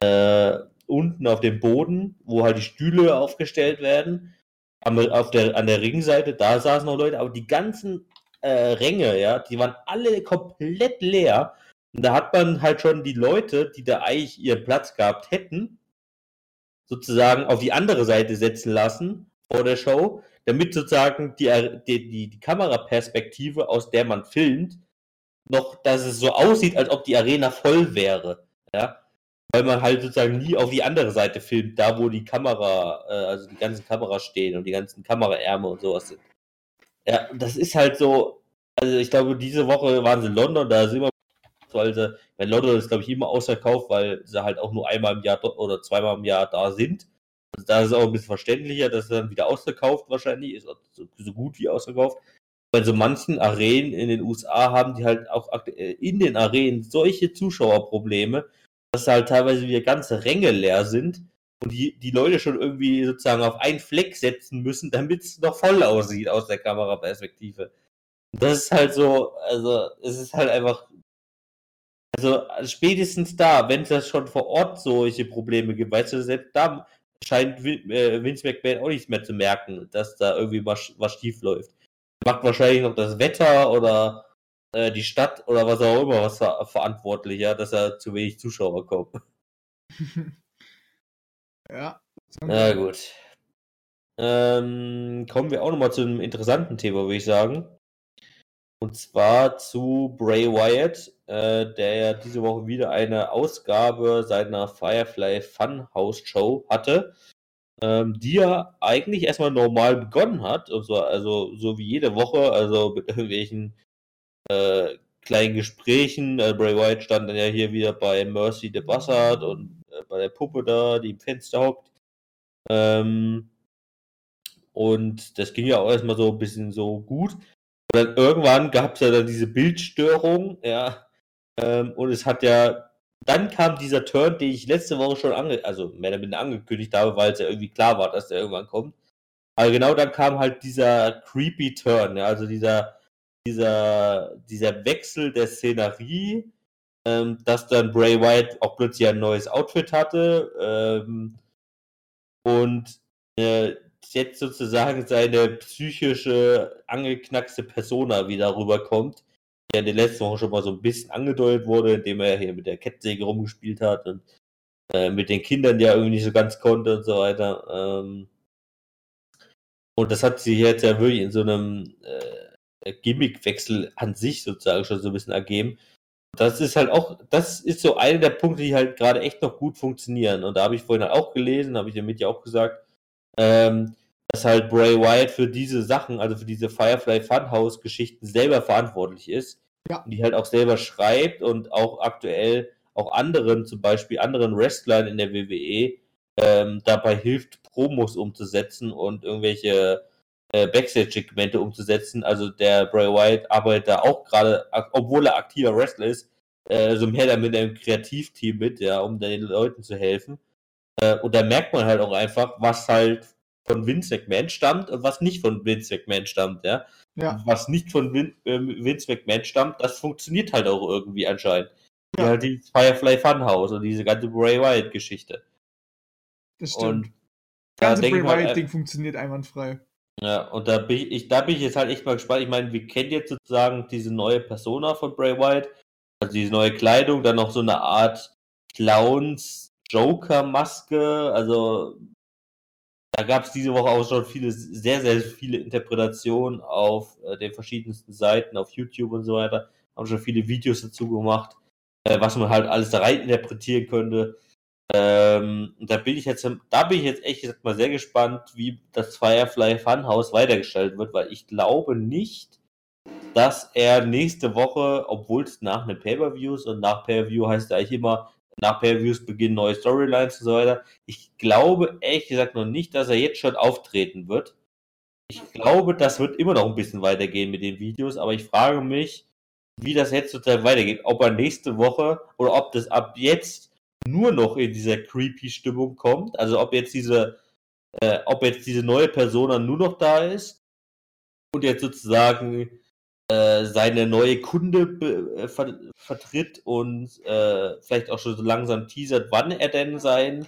äh, unten auf dem Boden, wo halt die Stühle aufgestellt werden auf der, an der Ringseite, da saßen noch Leute, aber die ganzen äh, Ränge, ja, die waren alle komplett leer. Und da hat man halt schon die Leute, die da eigentlich ihren Platz gehabt hätten, sozusagen auf die andere Seite setzen lassen vor der Show, damit sozusagen die, die, die, die Kameraperspektive, aus der man filmt, noch, dass es so aussieht, als ob die Arena voll wäre. Ja, weil man halt sozusagen nie auf die andere Seite filmt, da wo die Kamera, äh, also die ganzen Kameras stehen und die ganzen Kameraärme und sowas sind. Ja, das ist halt so, also ich glaube, diese Woche waren sie in London, da sind wir, weil sie, weil London ist, glaube ich, immer ausverkauft, weil sie halt auch nur einmal im Jahr oder zweimal im Jahr da sind. Also da ist es auch ein bisschen verständlicher, dass es dann wieder ausverkauft wahrscheinlich ist, so, so gut wie ausverkauft. Bei so manchen Arenen in den USA haben die halt auch in den Arenen solche Zuschauerprobleme, dass halt teilweise wieder ganze Ränge leer sind und die, die Leute schon irgendwie sozusagen auf einen Fleck setzen müssen, damit es noch voll aussieht aus der Kameraperspektive. Das ist halt so, also es ist halt einfach, also spätestens da, wenn es das schon vor Ort solche Probleme gibt, weißt du, selbst da scheint äh, Vince McMahon auch nichts mehr zu merken, dass da irgendwie was, was schief läuft. Macht wahrscheinlich noch das Wetter oder äh, die Stadt oder was auch immer was ver verantwortlich, ja, dass er zu wenig Zuschauer kommt. ja. Na gut. Ähm, kommen wir auch nochmal zu einem interessanten Thema, würde ich sagen. Und zwar zu Bray Wyatt, äh, der ja diese Woche wieder eine Ausgabe seiner Firefly Funhouse Show hatte, ähm, die ja eigentlich erstmal normal begonnen hat, also, also so wie jede Woche, also mit irgendwelchen äh, kleinen Gesprächen. Äh, Bray Wyatt stand dann ja hier wieder bei Mercy the Buzzard und äh, bei der Puppe da, die im Fenster hockt. Ähm, und das ging ja auch erstmal so ein bisschen so gut. Und dann irgendwann gab es ja dann diese Bildstörung, ja. Ähm, und es hat ja, dann kam dieser Turn, den ich letzte Woche schon ange, also mehr oder angekündigt habe, weil es ja irgendwie klar war, dass der irgendwann kommt. Aber genau dann kam halt dieser creepy Turn, ja, also dieser, dieser, dieser Wechsel der Szenerie, ähm, dass dann Bray Wyatt auch plötzlich ein neues Outfit hatte ähm, und äh, jetzt sozusagen seine psychische, angeknackste Persona wieder rüberkommt, die in den letzten Wochen schon mal so ein bisschen angedeutet wurde, indem er hier mit der Kettsäge rumgespielt hat und äh, mit den Kindern, er irgendwie nicht so ganz konnte und so weiter. Ähm, und das hat sich jetzt ja wirklich in so einem äh, Gimmickwechsel an sich sozusagen schon so ein bisschen ergeben. Das ist halt auch, das ist so einer der Punkte, die halt gerade echt noch gut funktionieren. Und da habe ich vorhin halt auch gelesen, habe ich damit ja auch gesagt, ähm, dass halt Bray Wyatt für diese Sachen, also für diese Firefly Funhouse Geschichten selber verantwortlich ist. Ja. Und die halt auch selber schreibt und auch aktuell auch anderen, zum Beispiel anderen Wrestlern in der WWE, ähm, dabei hilft, Promos umzusetzen und irgendwelche äh, Backstage-Segmente umzusetzen. Also der Bray Wyatt arbeitet da auch gerade, obwohl er aktiver Wrestler ist, äh, so mehr damit im Kreativteam mit, ja, um den Leuten zu helfen. Äh, und da merkt man halt auch einfach, was halt von Vince McMahon stammt und was nicht von Vince McMahon stammt, ja. ja. Was nicht von Vin, äh, Vince McMahon stammt, das funktioniert halt auch irgendwie anscheinend. Ja. Wie halt die Firefly Funhouse und diese ganze Bray Wyatt-Geschichte. Das stimmt. Und das ganze Bray halt Wyatt-Ding halt, funktioniert einwandfrei. Ja, und da bin ich, da bin ich jetzt halt echt mal gespannt. Ich meine, wir kennen jetzt sozusagen diese neue Persona von Bray Wyatt, also diese neue Kleidung, dann noch so eine Art Clowns Joker-Maske, also da gab es diese Woche auch schon viele, sehr, sehr viele Interpretationen auf äh, den verschiedensten Seiten, auf YouTube und so weiter. Haben schon viele Videos dazu gemacht, äh, was man halt alles da rein interpretieren könnte. Ähm, da bin ich jetzt, da bin ich jetzt echt gesagt mal sehr gespannt, wie das Firefly Funhouse weitergestaltet wird, weil ich glaube nicht, dass er nächste Woche, obwohl es nach einem Pay-Per-Views und nach Pay-Per-View heißt er eigentlich immer, nach Pay-Views beginnen neue Storylines und so weiter. Ich glaube ehrlich gesagt noch nicht, dass er jetzt schon auftreten wird. Ich glaube, das wird immer noch ein bisschen weitergehen mit den Videos, aber ich frage mich, wie das jetzt total weitergeht. Ob er nächste Woche oder ob das ab jetzt nur noch in dieser creepy Stimmung kommt. Also ob jetzt diese, äh, ob jetzt diese neue Persona nur noch da ist und jetzt sozusagen äh, seine neue Kunde äh, ver vertritt und äh, vielleicht auch schon so langsam teasert, wann er denn sein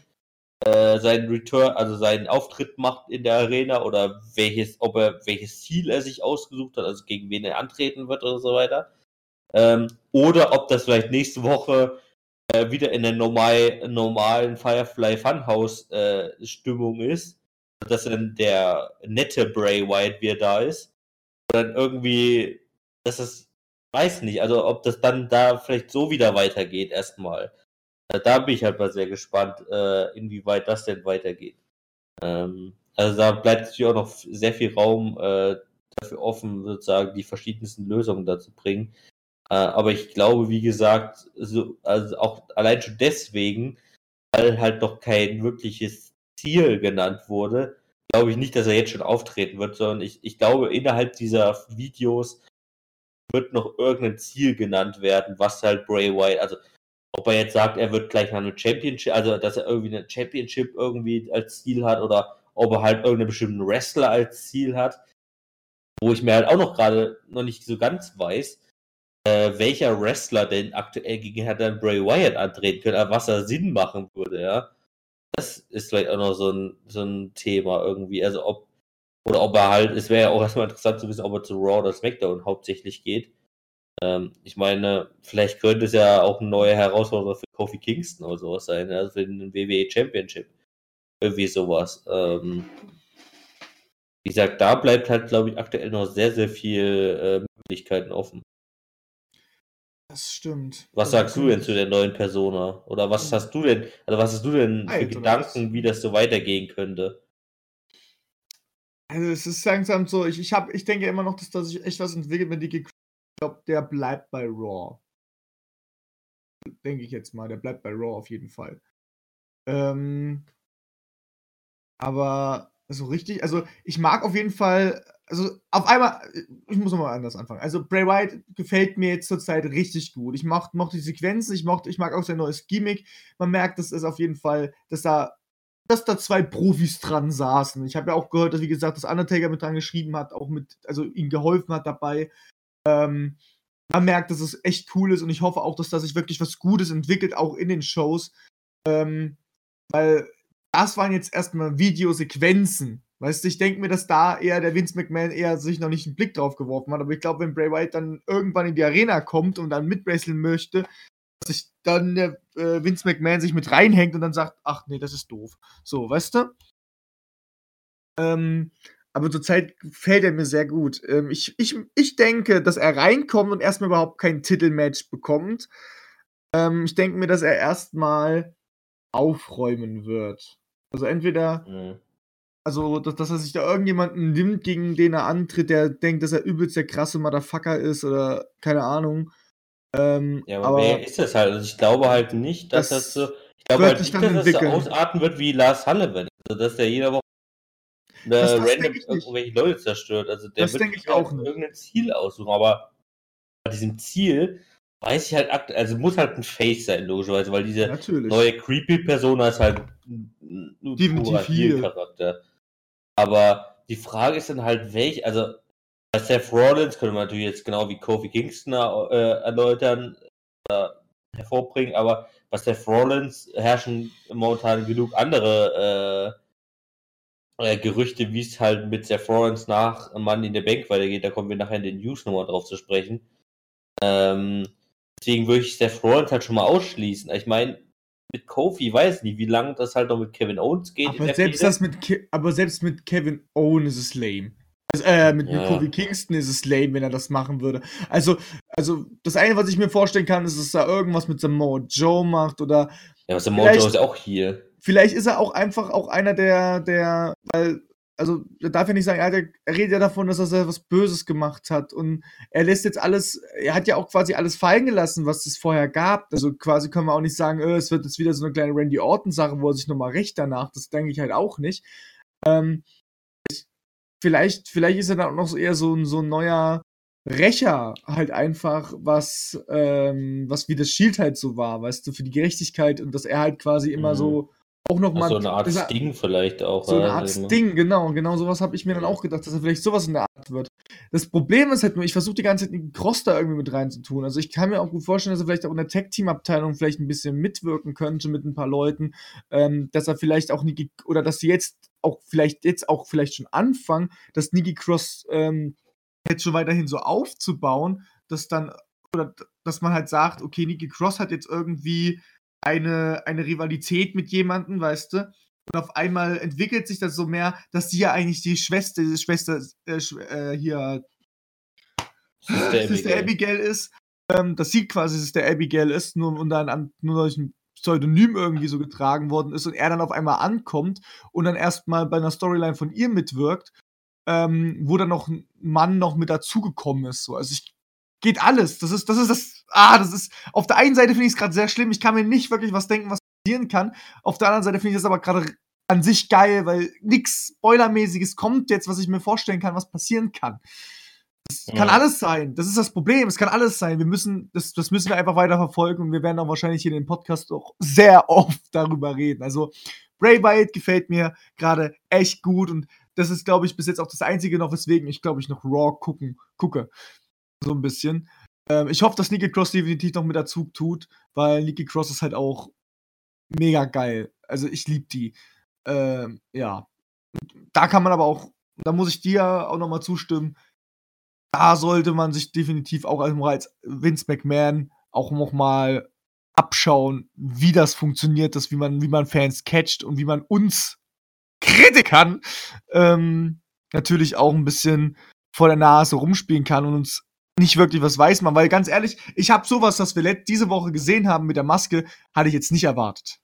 äh, seinen Return, also seinen Auftritt macht in der Arena oder welches, ob er welches Ziel er sich ausgesucht hat, also gegen wen er antreten wird oder so weiter. Ähm, oder ob das vielleicht nächste Woche äh, wieder in der normal, normalen Firefly Funhouse äh, Stimmung ist, dass dann der nette Bray Wyatt wieder da ist. Und dann irgendwie das ist, weiß nicht, also ob das dann da vielleicht so wieder weitergeht erstmal. Äh, da bin ich halt mal sehr gespannt, äh, inwieweit das denn weitergeht. Ähm, also da bleibt natürlich auch noch sehr viel Raum äh, dafür offen, sozusagen die verschiedensten Lösungen dazu bringen. Äh, aber ich glaube, wie gesagt, so, also auch allein schon deswegen, weil halt noch kein wirkliches Ziel genannt wurde, glaube ich nicht, dass er jetzt schon auftreten wird, sondern ich, ich glaube, innerhalb dieser Videos wird noch irgendein Ziel genannt werden, was halt Bray Wyatt, also ob er jetzt sagt, er wird gleich nach einem Championship, also dass er irgendwie eine Championship irgendwie als Ziel hat oder ob er halt irgendeinen bestimmten Wrestler als Ziel hat, wo ich mir halt auch noch gerade noch nicht so ganz weiß, äh, welcher Wrestler denn aktuell gegen Herrn Bray Wyatt antreten könnte, was er Sinn machen würde, ja. Das ist vielleicht auch noch so ein, so ein Thema irgendwie. Also ob, oder ob er halt, es wäre ja auch erstmal interessant zu wissen, ob er zu Raw oder SmackDown hauptsächlich geht. Ähm, ich meine, vielleicht könnte es ja auch eine neue Herausforderung für Kofi Kingston oder sowas sein, also für den WWE Championship. Irgendwie sowas. Ähm, wie gesagt, da bleibt halt, glaube ich, aktuell noch sehr, sehr viel äh, Möglichkeiten offen. Das stimmt. Was das sagst du denn zu der neuen Persona? Oder was hast du denn, also was hast du denn für Alter, Gedanken, wie das so weitergehen könnte? Also es ist langsam so, ich, ich, hab, ich denke immer noch, dass da sich echt was entwickelt mit Dickie. Ich glaube, der bleibt bei Raw. Denke ich jetzt mal, der bleibt bei Raw auf jeden Fall. Ähm, aber so richtig, also ich mag auf jeden Fall also auf einmal, ich muss nochmal anders anfangen. Also Bray Wyatt gefällt mir jetzt zurzeit richtig gut. Ich mochte, mochte die Sequenzen, ich, mochte, ich mag auch sein neues Gimmick. Man merkt, dass es auf jeden Fall, dass da, dass da zwei Profis dran saßen. Ich habe ja auch gehört, dass, wie gesagt, das Undertaker mit dran geschrieben hat, auch mit, also ihm geholfen hat dabei. Ähm, man merkt, dass es echt cool ist und ich hoffe auch, dass da sich wirklich was Gutes entwickelt, auch in den Shows. Ähm, weil das waren jetzt erstmal Videosequenzen. Weißt du, ich denke mir, dass da eher der Vince McMahon eher sich noch nicht einen Blick drauf geworfen hat. Aber ich glaube, wenn Bray Wyatt dann irgendwann in die Arena kommt und dann mitwresteln möchte, dass sich dann der äh, Vince McMahon sich mit reinhängt und dann sagt, ach nee, das ist doof. So, weißt du? Ähm, aber zurzeit fällt er mir sehr gut. Ähm, ich, ich, ich denke, dass er reinkommt und erstmal überhaupt kein Titelmatch bekommt. Ähm, ich denke mir, dass er erstmal aufräumen wird. Also entweder mhm also, dass, dass er sich da irgendjemanden nimmt, gegen den er antritt, der denkt, dass er übelst der krasse Motherfucker ist oder keine Ahnung. Ähm, ja, aber, aber wer ist das halt? Also ich glaube halt nicht, dass das, das so. Ich glaube halt nicht, dass das so ausarten wird wie Lars Sullivan. Also, dass der jede Woche äh, random irgendwelche Leute zerstört. Also, der das wird ich auch nicht. irgendein Ziel aussuchen, aber bei diesem Ziel weiß ich halt aktuell, also muss halt ein Face sein, logischerweise, weil diese Natürlich. neue Creepy-Persona ist halt ein Charakter. Aber die Frage ist dann halt, welch, also bei Seth Rollins könnte man natürlich jetzt genau wie Kofi Kingston äh, erläutern, äh, hervorbringen, aber bei Seth Rollins herrschen momentan genug andere äh, äh, Gerüchte, wie es halt mit Seth Rollins nach Mann in der Bank weitergeht. Da kommen wir nachher in den News nochmal drauf zu sprechen. Ähm, deswegen würde ich Seth Rollins halt schon mal ausschließen. Ich meine, mit Kofi, weiß nicht, wie lange das halt noch mit Kevin Owens geht. Aber, selbst, das mit Ke aber selbst mit Kevin Owens ist es lame. Also, äh, mit, ja. Kofi Kingston ist es lame, wenn er das machen würde. Also, also das eine, was ich mir vorstellen kann, ist, dass er irgendwas mit Samoa Joe macht oder. Ja, Samoa Joe ist auch hier. Vielleicht ist er auch einfach auch einer der, der, weil also da darf ja nicht sagen, er, er, redet ja davon, dass er was Böses gemacht hat und er lässt jetzt alles, er hat ja auch quasi alles fallen gelassen, was es vorher gab. Also quasi können wir auch nicht sagen, äh, es wird jetzt wieder so eine kleine Randy Orton-Sache, wo er sich nochmal rächt danach. Das denke ich halt auch nicht. Ähm, ich, vielleicht, vielleicht ist er dann auch noch so eher so, ein, so ein neuer Rächer halt einfach, was, ähm, was wie das Shield halt so war, weißt du, für die Gerechtigkeit und dass er halt quasi immer mhm. so auch noch mal. So eine Art er, Sting vielleicht auch. So eine Art also. Sting, genau. Genau sowas habe ich mir dann auch gedacht, dass er vielleicht sowas in der Art wird. Das Problem ist halt nur, ich versuche die ganze Zeit den Cross da irgendwie mit reinzutun. Also ich kann mir auch gut vorstellen, dass er vielleicht auch in der Tech-Team-Abteilung vielleicht ein bisschen mitwirken könnte mit ein paar Leuten. Ähm, dass er vielleicht auch Niki, oder dass sie jetzt auch vielleicht jetzt auch vielleicht schon anfangen, dass Niki Cross ähm, jetzt schon weiterhin so aufzubauen, dass dann, oder dass man halt sagt, okay, Niki Cross hat jetzt irgendwie eine, eine Rivalität mit jemandem, weißt du? Und auf einmal entwickelt sich das so mehr, dass sie ja eigentlich die Schwester, die Schwester äh, äh, hier Sister Abigail. Abigail ist. Ähm, dass sie quasi Sister Abigail ist, nur, und dann nur durch ein Pseudonym irgendwie so getragen worden ist und er dann auf einmal ankommt und dann erstmal bei einer Storyline von ihr mitwirkt, ähm, wo dann noch ein Mann noch mit dazugekommen ist. So. Also ich geht alles. Das ist, das ist das. Ah, das ist. Auf der einen Seite finde ich es gerade sehr schlimm. Ich kann mir nicht wirklich was denken, was passieren kann. Auf der anderen Seite finde ich das aber gerade an sich geil, weil nichts Spoilermäßiges kommt jetzt, was ich mir vorstellen kann, was passieren kann. Es kann Ja. alles sein. Das ist das Problem. Es kann alles sein. Wir müssen, das, das müssen wir einfach weiter verfolgen und wir werden auch wahrscheinlich hier in dem Podcast auch sehr oft darüber reden. Also, Bray Wyatt gefällt mir gerade echt gut und das ist, glaube ich, bis jetzt auch das Einzige noch, weswegen ich, glaube ich, noch Raw gucken, gucke. So ein bisschen. Ähm, ich hoffe, dass Nikki Cross definitiv noch mit dazu tut, weil Nikki Cross ist halt auch mega geil. Also, ich liebe die. Ähm, ja. Da kann man aber auch, da muss ich dir auch noch mal zustimmen, da sollte man sich definitiv auch als, Vince McMahon auch noch mal abschauen, wie das funktioniert, das, wie man, wie man Fans catcht und wie man uns Kritikern ähm, natürlich auch ein bisschen vor der Nase rumspielen kann und uns nicht wirklich was weiß man, weil ganz ehrlich, ich habe sowas, was wir diese Woche gesehen haben mit der Maske, hatte ich jetzt nicht erwartet.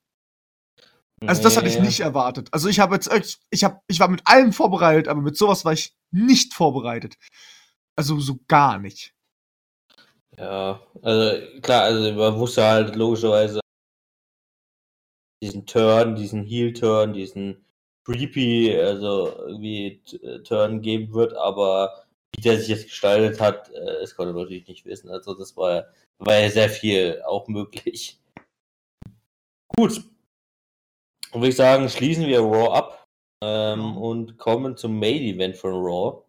Also das hatte ich nicht erwartet. Also ich habe jetzt, ich, ich habe, ich war mit allem vorbereitet, aber mit sowas war ich nicht vorbereitet. Also so gar nicht. Ja, also klar, also man wusste halt logischerweise diesen Turn, diesen Heel-Turn, diesen Creepy, also irgendwie Turn geben wird, aber wie der sich jetzt gestaltet hat, äh, das konnte man natürlich nicht wissen. Also das war, war ja sehr viel auch möglich. Gut. Und würde ich sagen, schließen wir Raw ab ähm, und kommen zum Main Event von Raw.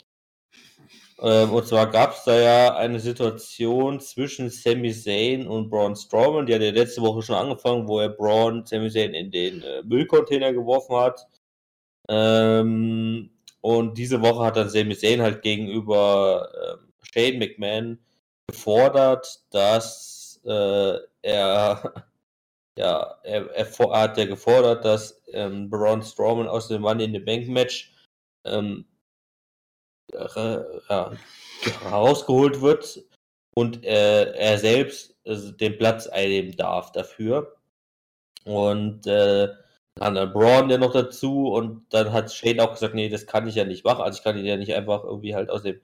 Ähm, und zwar gab es da ja eine Situation zwischen Sami Zayn und Braun Strowman. Die hat ja letzte Woche schon angefangen, wo er Braun Sami Zayn in den äh, Müllcontainer geworfen hat. Ähm, und diese Woche hat dann Sami Zayn halt gegenüber ähm, Shane McMahon gefordert, dass äh, er ja, er, er, for- hat ja gefordert, dass ähm, Braun Strowman aus dem Money in the Bank Match ähm, äh, ja, herausgeholt wird und äh, er selbst äh, den Platz einnehmen darf dafür. Und äh, dann hat Braun ja noch dazu und dann hat Shane auch gesagt, nee, das kann ich ja nicht machen. Also ich kann ihn ja nicht einfach irgendwie halt aus dem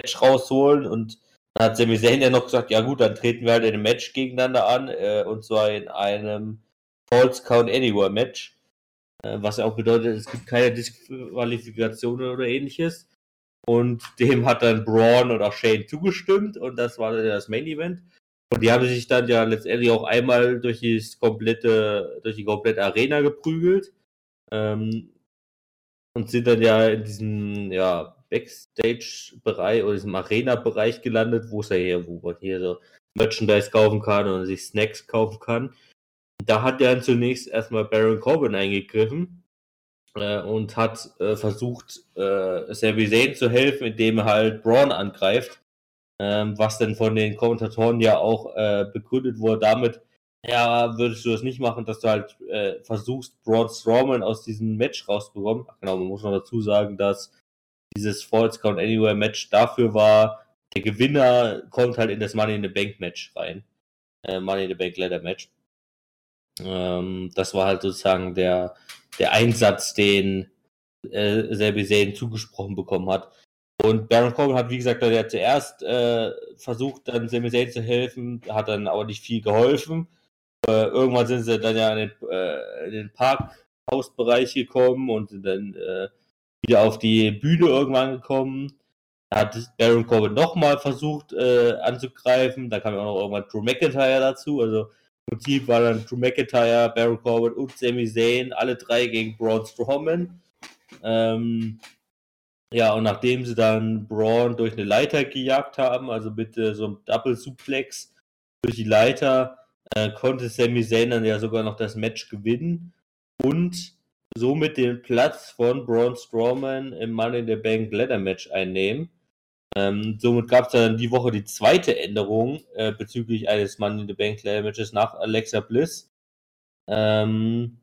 Match rausholen und dann hat Sami Zayn ja noch gesagt, ja gut, dann treten wir halt in einem Match gegeneinander an äh, und zwar in einem False Count Anywhere Match. Äh, was ja auch bedeutet, es gibt keine Disqualifikationen oder ähnliches. Und dem hat dann Braun und auch Shane zugestimmt und das war dann das Main Event. Und die haben sich dann ja letztendlich auch einmal durch die komplette, durch die komplette Arena geprügelt. Ähm, und sind dann ja in diesem ja, Backstage-Bereich oder diesem Arena-Bereich gelandet, wo es ja hier, wo man hier so Merchandise kaufen kann und sich Snacks kaufen kann. Da hat dann zunächst erstmal Baron Corbin eingegriffen äh, und hat äh, versucht, äh, Sami Zayn zu helfen, indem er halt Braun angreift. Ähm, was dann von den Kommentatoren ja auch äh, begründet wurde damit, ja, würdest du das nicht machen, dass du halt äh, versuchst, Braun Strowman aus diesem Match rauszubekommen. Ach genau, man muss noch dazu sagen, dass dieses Falls Count Anywhere Match dafür war, der Gewinner kommt halt in das Money in the Bank Match rein. Äh, Money in the Bank Ladder Match. Ähm, das war halt sozusagen der, der Einsatz, den äh, Sami Zayn zugesprochen bekommen hat. Und Baron Corbin hat, wie gesagt, ja zuerst äh, versucht, dann Sami Zayn zu helfen, hat dann aber nicht viel geholfen. Äh, irgendwann sind sie dann ja in den, äh, den Parkhausbereich gekommen und sind dann äh, wieder auf die Bühne irgendwann gekommen. Da hat Baron Corbin nochmal versucht äh, anzugreifen. Da kam ja auch noch irgendwann Drew McIntyre dazu. Also im Prinzip war dann Drew McIntyre, Baron Corbin und Sami Zayn, alle drei gegen Braun Strowman. Ähm, ja, und nachdem sie dann Braun durch eine Leiter gejagt haben, also mit äh, so einem Double Suplex durch die Leiter, äh, konnte Sami Zayn dann ja sogar noch das Match gewinnen und somit den Platz von Braun Strowman im Money in the Bank Ladder Match einnehmen. Ähm, somit gab es dann die Woche die zweite Änderung äh, bezüglich eines Money in the Bank Ladder Matches nach Alexa Bliss. Ähm,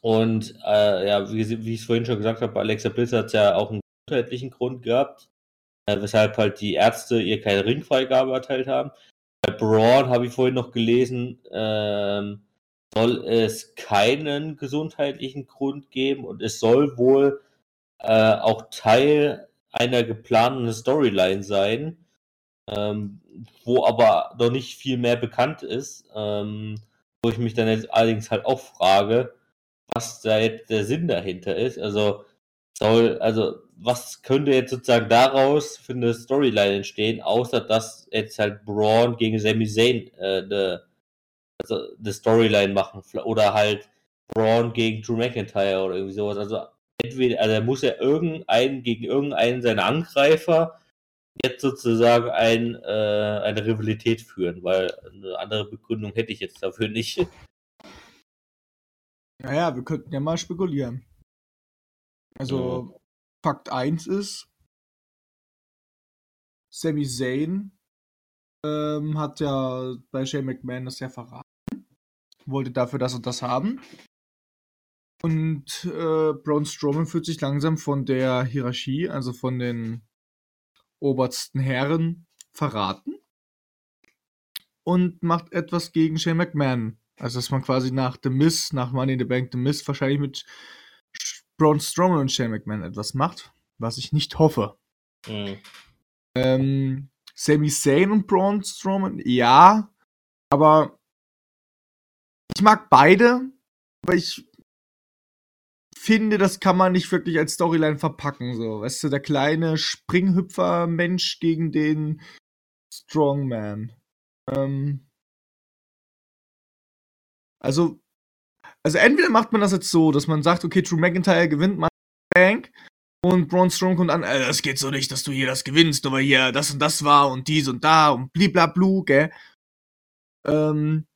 und äh, ja, wie, wie ich es vorhin schon gesagt habe, Alexa Bliss hat ja auch einen gesundheitlichen Grund gehabt, äh, weshalb halt die Ärzte ihr keine Ringfreigabe erteilt haben. Bei Braun habe ich vorhin noch gelesen, ähm, soll es keinen gesundheitlichen Grund geben und es soll wohl äh, auch Teil einer geplanten Storyline sein, ähm, wo aber noch nicht viel mehr bekannt ist, ähm, wo ich mich dann jetzt allerdings halt auch frage, was da jetzt der Sinn dahinter ist. Also soll, also was könnte jetzt sozusagen daraus für eine Storyline entstehen, außer dass jetzt halt Braun gegen Sami Zayn äh, eine, also eine Storyline machen oder halt Braun gegen Drew McIntyre oder irgendwie sowas. Also entweder, also er muss ja irgendeinen gegen irgendeinen seiner Angreifer jetzt sozusagen ein, äh, eine Rivalität führen, weil eine andere Begründung hätte ich jetzt dafür nicht. Naja, wir könnten ja mal spekulieren. Also, ja. Fakt 1 ist, Sami Zayn ähm, hat ja bei Shane McMahon das ja verraten. Wollte dafür das und das haben. Und äh, Braun Strowman fühlt sich langsam von der Hierarchie, also von den obersten Herren, verraten. Und macht etwas gegen Shane McMahon. Also, dass man quasi nach The Miss, nach Money in the Bank The Miss wahrscheinlich mit Braun Strowman und Shane McMahon etwas macht, was ich nicht hoffe. Mhm. Ähm, Sami Zayn und Braun Strowman, ja, aber ich mag beide, aber ich finde, das kann man nicht wirklich als Storyline verpacken. So, weißt du, der kleine Springhüpfer-Mensch gegen den Strongman. Ähm, also, also entweder macht man das jetzt so, dass man sagt, okay, Drew McIntyre gewinnt mal Bank und Braun Strowman kommt an, äh, das geht so nicht, dass du hier das gewinnst, weil hier das und das war und dies und da und bliblablu, gell? Ähm,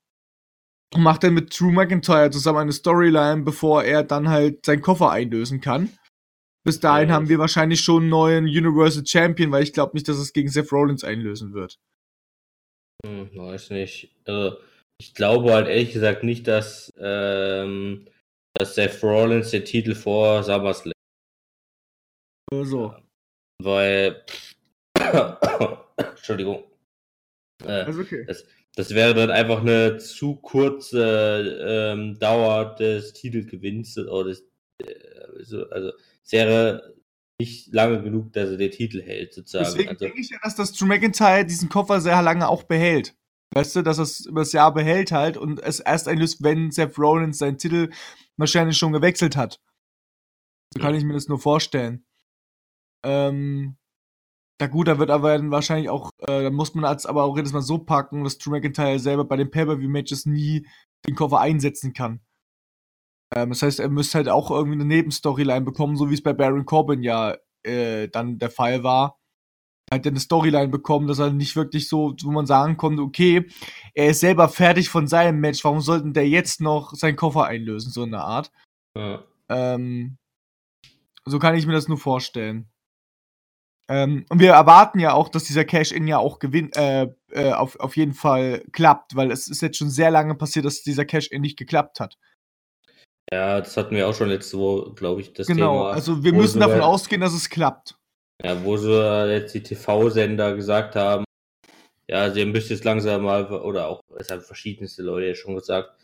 und macht dann mit Drew McIntyre zusammen eine Storyline, bevor er dann halt seinen Koffer einlösen kann. Bis dahin ja, haben wir wahrscheinlich schon einen neuen Universal Champion, weil ich glaube nicht, dass es gegen Seth Rollins einlösen wird. Hm, weiß nicht. Also, ich glaube halt ehrlich gesagt nicht, dass, ähm, dass Seth Rollins den Titel vor SummerSlam. So. Weil. Entschuldigung. Äh, okay. das, das wäre dann einfach eine zu kurze ähm, Dauer des Titelgewinns oder des, äh, also es wäre nicht lange genug, dass er den Titel hält, sozusagen. Deswegen also, denke ich ja, dass das Drew McIntyre diesen Koffer sehr lange auch behält. Weißt du, dass er es über das Jahr behält halt und es erst einlöst, wenn Seth Rollins seinen Titel wahrscheinlich schon gewechselt hat. So kann ich mir das nur vorstellen. Ähm, na gut, da wird aber dann wahrscheinlich auch, äh, da muss man als aber auch jedes Mal so packen, dass Drew McIntyre selber bei den Pay-Per-View-Matches nie den Koffer einsetzen kann. Ähm, das heißt, er müsste halt auch irgendwie eine Nebenstoryline bekommen, so wie es bei Baron Corbin ja äh, dann der Fall war halt eine Storyline bekommen, dass er nicht wirklich so, wo man sagen konnte, okay, er ist selber fertig von seinem Match, warum sollten der jetzt noch seinen Koffer einlösen, so eine Art. Ja. Ähm, so kann ich mir das nur vorstellen. Ähm, und wir erwarten ja auch, dass dieser Cash-In ja auch gewinnt, äh, äh, auf, auf jeden Fall klappt, weil es ist jetzt schon sehr lange passiert, dass dieser Cash-In nicht geklappt hat. Ja, das hatten wir auch schon letzte Woche, glaube ich, das genau, Thema. Genau, also wir müssen davon ausgehen, dass es klappt. Ja, wo sie jetzt die TV-Sender gesagt haben, ja, sie müssen jetzt langsam mal, oder auch, es haben verschiedenste Leute ja schon gesagt,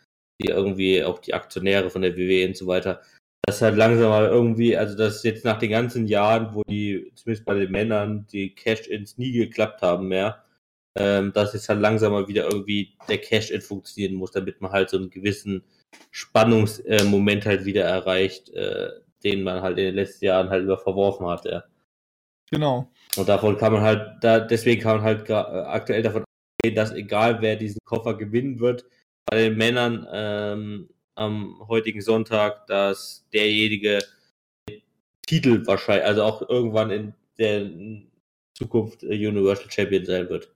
die irgendwie auch die Aktionäre von der WWE und so weiter, dass halt langsam mal irgendwie, also dass jetzt nach den ganzen Jahren, wo die, zumindest bei den Männern, die Cash-Ins nie geklappt haben mehr, ähm, dass jetzt halt langsam mal wieder irgendwie der Cash-In funktionieren muss, damit man halt so einen gewissen Spannungsmoment halt wieder erreicht, äh, den man halt in den letzten Jahren halt über verworfen hat, ja. Genau. Und davon kann man halt, da, deswegen kann man halt äh, aktuell davon ausgehen, dass egal wer diesen Koffer gewinnen wird, bei den Männern ähm, am heutigen Sonntag, dass derjenige Titel wahrscheinlich, also auch irgendwann in der Zukunft Universal Champion sein wird.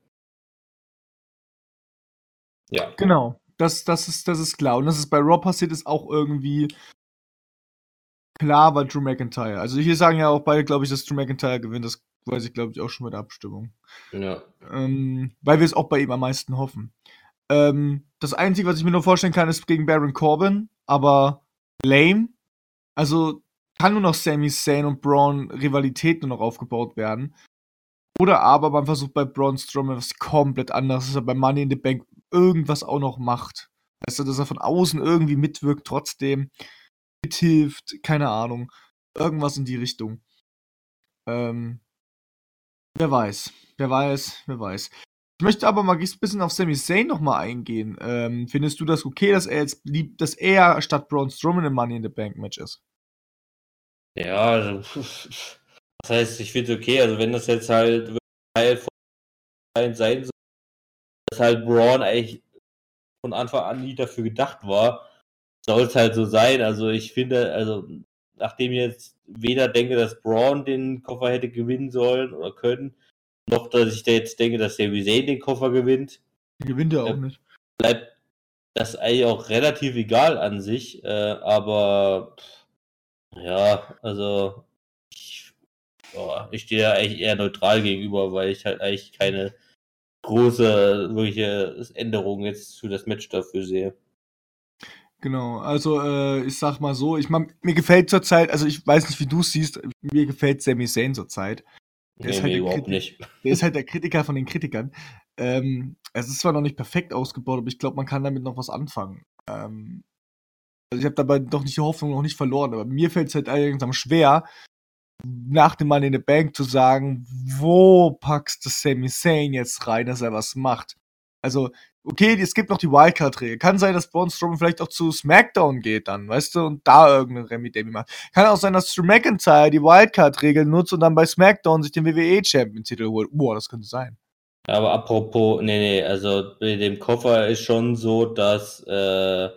Ja. Genau. Das, das, ist, das ist klar. Und dass es bei Raw passiert, ist auch irgendwie klar war Drew McIntyre. Also hier sagen ja auch beide, glaube ich, dass Drew McIntyre gewinnt. Das weiß ich, glaube ich, auch schon mit der Abstimmung. Ja. Ähm, weil wir es auch bei ihm am meisten hoffen. Ähm, das Einzige, was ich mir nur vorstellen kann, ist gegen Baron Corbin, aber lame. Also kann nur noch Sami Zayn und Braun Rivalität nur noch aufgebaut werden. Oder aber man versucht bei Braun Strowman was komplett anderes, dass er bei Money in the Bank irgendwas auch noch macht. Weißt du, dass er von außen irgendwie mitwirkt trotzdem mithilft, keine Ahnung. Irgendwas in die Richtung. Ähm, wer weiß, wer weiß, wer weiß. Ich möchte aber mal ein bisschen auf Sami Zayn nochmal eingehen. Ähm, findest du das okay, dass er jetzt liebt, dass er statt Braun Strowman im Money in the Bank Match ist? Ja, also, das heißt, ich finde es okay, also wenn das jetzt halt Teil von sein soll, dass halt Braun eigentlich von Anfang an nie dafür gedacht war, soll es halt so sein. Also ich finde, also nachdem ich jetzt weder denke, dass Braun den Koffer hätte gewinnen sollen oder können, noch dass ich da jetzt denke, dass der Zayn den Koffer gewinnt. Gewinnt er auch nicht. Bleibt das eigentlich auch relativ egal an sich, äh, aber ja, also ich, oh, ich stehe da eigentlich eher neutral gegenüber, weil ich halt eigentlich keine große wirkliche Änderung jetzt für das Match dafür sehe. Genau, also äh, ich sag mal so, ich mein, mir gefällt zurzeit, also ich weiß nicht, wie du es siehst, mir gefällt Sami Zayn zurzeit. Der, nee, ist halt überhaupt nicht. der ist halt der Kritiker von den Kritikern. Ähm, es ist zwar noch nicht perfekt ausgebaut, aber ich glaube, man kann damit noch was anfangen. Ähm, also ich habe dabei doch nicht die Hoffnung noch nicht verloren, aber mir fällt es halt langsam schwer, nach dem Mann in the Bank zu sagen, wo packst du Sami Zayn jetzt rein, dass er was macht. Also, okay, es gibt noch die Wildcard-Regel. Kann sein, dass Braun Strowman vielleicht auch zu SmackDown geht dann, weißt du, und da irgendeine Remi-Demi macht. Kann auch sein, dass Drew McIntyre die Wildcard-Regel nutzt und dann bei SmackDown sich den WWE-Champion-Titel holt. Boah, das könnte sein. Aber apropos, nee, nee, also bei dem Koffer ist schon so, dass äh,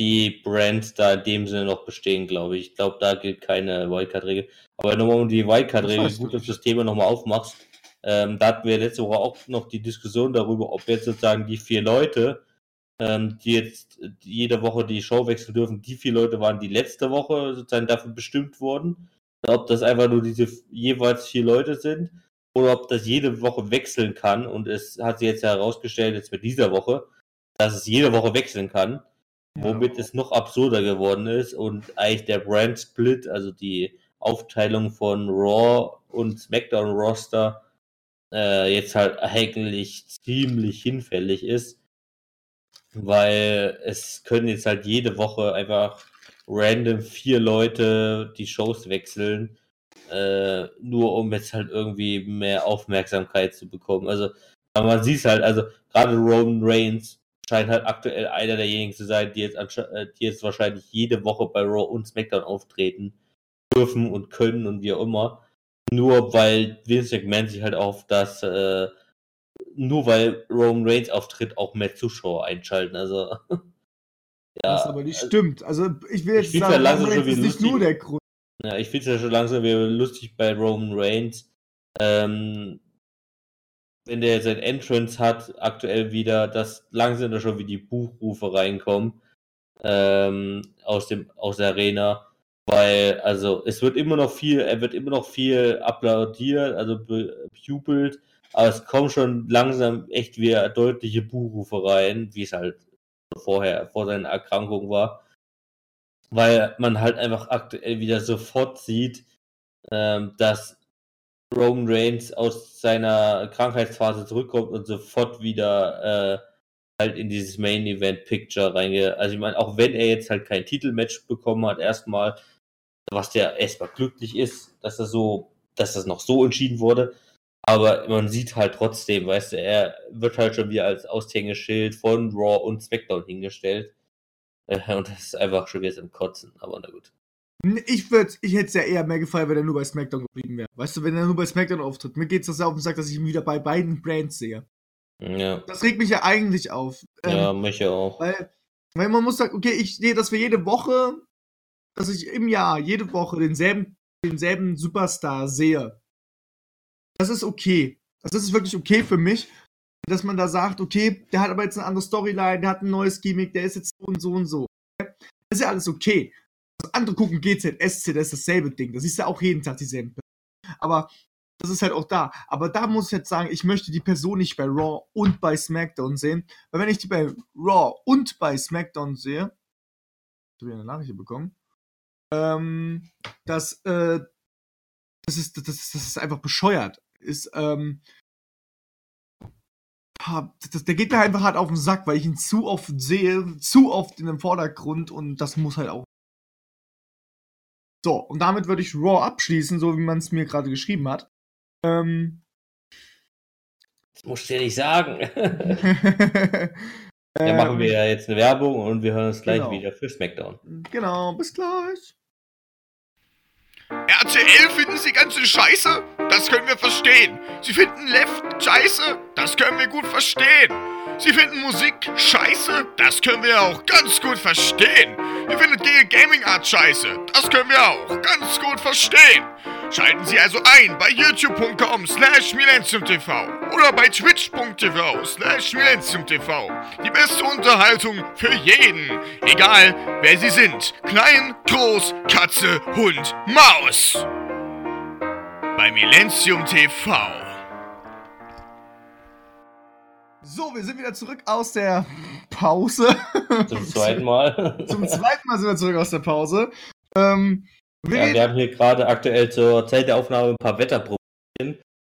die Brands da in dem Sinne noch bestehen, glaube ich. Ich glaube, da gilt keine Wildcard-Regel. Aber nochmal um die Wildcard-Regel, gut, dass du das Thema nochmal aufmachst. Ähm, da hatten wir letzte Woche auch noch die Diskussion darüber, ob jetzt sozusagen die vier Leute, ähm, die jetzt jede Woche die Show wechseln dürfen, die vier Leute waren, die letzte Woche sozusagen dafür bestimmt wurden. Ob das einfach nur diese jeweils vier Leute sind oder ob das jede Woche wechseln kann. Und es hat sich jetzt herausgestellt, jetzt mit dieser Woche, dass es jede Woche wechseln kann, womit ja. es noch absurder geworden ist und eigentlich der Brand Split, also die Aufteilung von Raw und SmackDown Roster, äh, jetzt halt eigentlich ziemlich hinfällig ist, weil es können jetzt halt jede Woche einfach random vier Leute die Shows wechseln äh, nur um jetzt halt irgendwie mehr Aufmerksamkeit zu bekommen. Also, man sieht halt, also gerade Roman Reigns scheint halt aktuell einer derjenigen zu sein, die jetzt, äh, die jetzt wahrscheinlich jede Woche bei Raw und SmackDown auftreten dürfen und können und wie auch immer. Nur weil Vince McMahon sich halt auf das, äh, nur weil Roman Reigns auftritt, auch mehr Zuschauer einschalten. Also. ja, das aber nicht also, stimmt. Also ich will jetzt ich sagen, Roman Reigns ist nicht nur der Grund. Ja, ich finde es ja schon langsam wieder lustig bei Roman Reigns. Ähm, wenn der sein Entrance hat, aktuell wieder, dass langsam da schon wie die Buchrufe reinkommen ähm, aus dem aus der Arena, weil also es wird immer noch viel, er wird immer noch viel applaudiert, also bejubelt, aber es kommen schon langsam echt wieder deutliche Buchrufe rein, wie es halt vorher vor seiner Erkrankung war weil man halt einfach aktuell wieder sofort sieht, ähm, dass Roman Reigns aus seiner Krankheitsphase zurückkommt und sofort wieder äh, halt in dieses Main Event Picture reingeht. Also ich meine, auch wenn er jetzt halt kein Titelmatch bekommen hat, erstmal, was der erstmal glücklich ist, dass das so, dass das noch so entschieden wurde. Aber man sieht halt trotzdem, weißt du, er wird halt schon wieder als Aushängeschild von Raw und SmackDown hingestellt. Äh, und das ist einfach schon wieder zum Kotzen, aber na gut. Ich, würd, ich hätte es ja eher mehr gefallen, wenn er nur bei SmackDown geblieben wäre. Weißt du, wenn er nur bei SmackDown auftritt. Mir geht es das ja auf den Sack, dass ich ihn wieder bei beiden Brands sehe. Ja. Das regt mich ja eigentlich auf. Ähm, ja, mich ja auch. Weil, weil man muss sagen, okay, ich sehe, dass wir jede Woche, dass ich im Jahr, jede Woche denselben, denselben Superstar sehe. Das ist okay. Das ist wirklich okay für mich dass man da sagt, okay, der hat aber jetzt eine andere Storyline, der hat ein neues Gimmick, der ist jetzt so und so und so. Das ist ja alles okay. Das andere gucken GZSC, das ist dasselbe Ding. Das ist ja auch jeden Tag dieselben. Aber das ist halt auch da. Aber da muss ich jetzt sagen, ich möchte die Person nicht bei Raw und bei SmackDown sehen. Weil wenn ich die bei Raw und bei SmackDown sehe, ich habe eine Nachricht bekommen, ähm, dass, äh, das ist, das, ist, das ist einfach bescheuert. Ist, ähm, das, der geht mir einfach hart auf den Sack, weil ich ihn zu oft sehe, zu oft in dem Vordergrund und das muss halt auch. So, und damit würde ich Raw abschließen, so wie man es mir gerade geschrieben hat. Ähm, das musst du ja nicht sagen. Dann ähm, machen wir ja jetzt eine Werbung und wir hören uns gleich genau. wieder für SmackDown. Genau, bis gleich. RTL finden Sie ganze Scheiße? Das können wir verstehen. Sie finden Left Scheiße? Das können wir gut verstehen. Sie finden Musik scheiße? Das können wir auch ganz gut verstehen. Ihr findet gege Gaming Art scheiße? Das können wir auch ganz gut verstehen. Schalten Sie also ein bei youtube.com slash millenniumtv oder bei twitch.tv slash millenniumtv. Die beste Unterhaltung für jeden, egal wer Sie sind. Klein, groß, Katze, Hund, Maus. Bei Millennium TV. So, wir sind wieder zurück aus der Pause. Zum zweiten Mal. Zum zweiten Mal sind wir zurück aus der Pause. Ähm, wir, Ja, wir haben hier gerade aktuell zur Zeit der Aufnahme ein paar Wetterprobleme.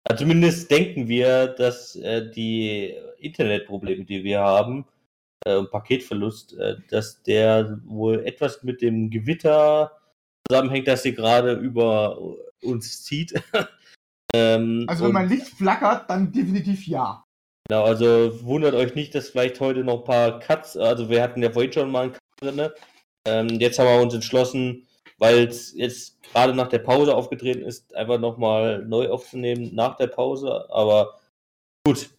Ja, zumindest denken wir, dass äh, die Internetprobleme, die wir haben, äh, und Paketverlust, äh, dass der wohl etwas mit dem Gewitter zusammenhängt, das hier gerade über uns zieht. ähm, also wenn mein Licht flackert, dann definitiv ja. Genau, also wundert euch nicht, dass vielleicht heute noch ein paar Cuts, also wir hatten ja vorhin schon mal einen Cut drin. Ähm, jetzt haben wir uns entschlossen, weil es jetzt gerade nach der Pause aufgetreten ist, einfach nochmal neu aufzunehmen nach der Pause. Aber gut,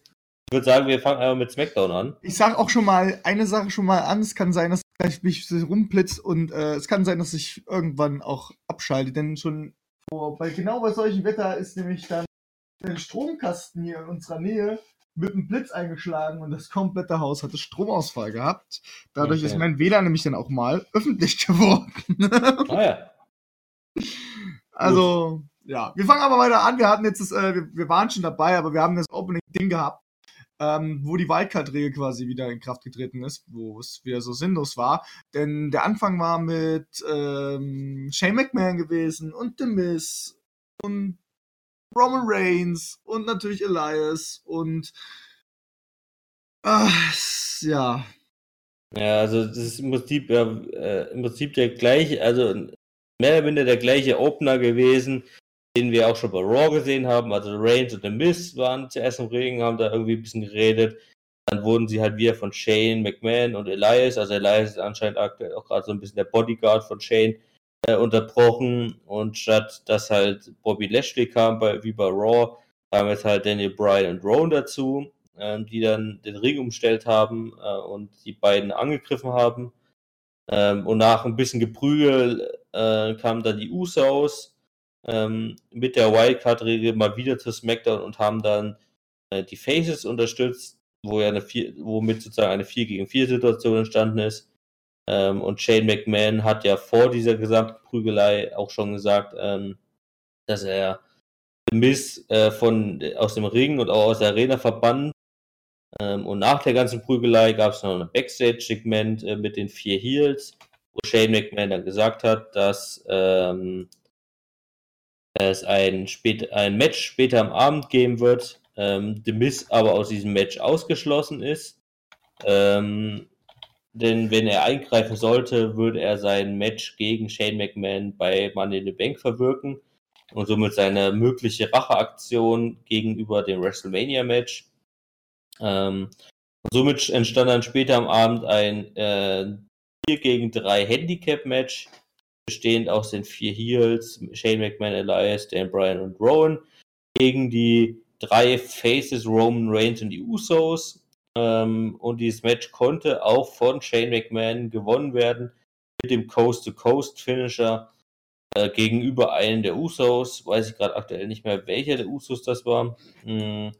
ich würde sagen, wir fangen einfach mit SmackDown an. Ich sag auch schon mal eine Sache schon mal an. Es kann sein, dass gleich mich rumblitzt und äh, es kann sein, dass ich irgendwann auch abschalte, denn schon vor, bei genau bei solchem Wetter ist nämlich dann der Stromkasten hier in unserer Nähe mit einem Blitz eingeschlagen und das komplette Haus hatte Stromausfall gehabt. Dadurch Okay. ist mein WLAN nämlich dann auch mal öffentlich geworden. Ah ja. Also, ja. Wir fangen aber weiter an. Wir hatten jetzt das, äh, wir, wir waren schon dabei, aber wir haben das Opening-Ding gehabt, ähm, wo die Wildcard-Regel quasi wieder in Kraft getreten ist, wo es wieder so sinnlos war. Denn der Anfang war mit ähm, Shane McMahon gewesen und The Miz und Roman Reigns und natürlich Elias und ah, ja, Ja, also das ist im Prinzip, äh, im Prinzip der gleiche, also mehr oder minder der gleiche Opener gewesen, den wir auch schon bei Raw gesehen haben. Also Reigns und The Miz waren zuerst im Ring, haben da irgendwie ein bisschen geredet. Dann wurden sie halt wieder von Shane, McMahon und Elias, also Elias ist anscheinend aktuell auch gerade so ein bisschen der Bodyguard von Shane, äh, unterbrochen. Und statt dass halt Bobby Lashley kam, bei, wie bei Raw, kamen jetzt halt Daniel Bryan und Rowan dazu ähm, die dann den Ring umstellt haben äh, und die beiden angegriffen haben. Ähm, und nach ein bisschen Geprügel äh, kamen dann die Usos ähm, mit der Wildcard-Regel mal wieder zu SmackDown und haben dann äh, die Faces unterstützt, wo ja eine vier, womit sozusagen eine 4 gegen 4 Situation entstanden ist. Ähm, und Shane McMahon hat ja vor dieser gesamten Prügelei auch schon gesagt, ähm, dass er Miss äh, von aus dem Ring und auch aus der Arena verbannt. Ähm, und nach der ganzen Prügelei gab es noch ein Backstage-Segment äh, mit den vier Heels, wo Shane McMahon dann gesagt hat, dass ähm, es ein, spät, ein Match später am Abend geben wird, ähm, The Miz aber aus diesem Match ausgeschlossen ist. Ähm, denn wenn er eingreifen sollte, würde er sein Match gegen Shane McMahon bei Money in the Bank verwirken und somit seine mögliche Racheaktion gegenüber dem WrestleMania-Match. Ähm, somit entstand dann später am Abend ein äh, 4 gegen 3 Handicap-Match, bestehend aus den vier Heels, Shane McMahon, Elias, Dan Bryan und Rowan, gegen die drei Faces, Roman Reigns und die Usos. Ähm, und dieses Match konnte auch von Shane McMahon gewonnen werden mit dem Coast-to-Coast-Finisher äh, gegenüber einem der Usos. Weiß ich gerade aktuell nicht mehr, welcher der Usos das war. Mm.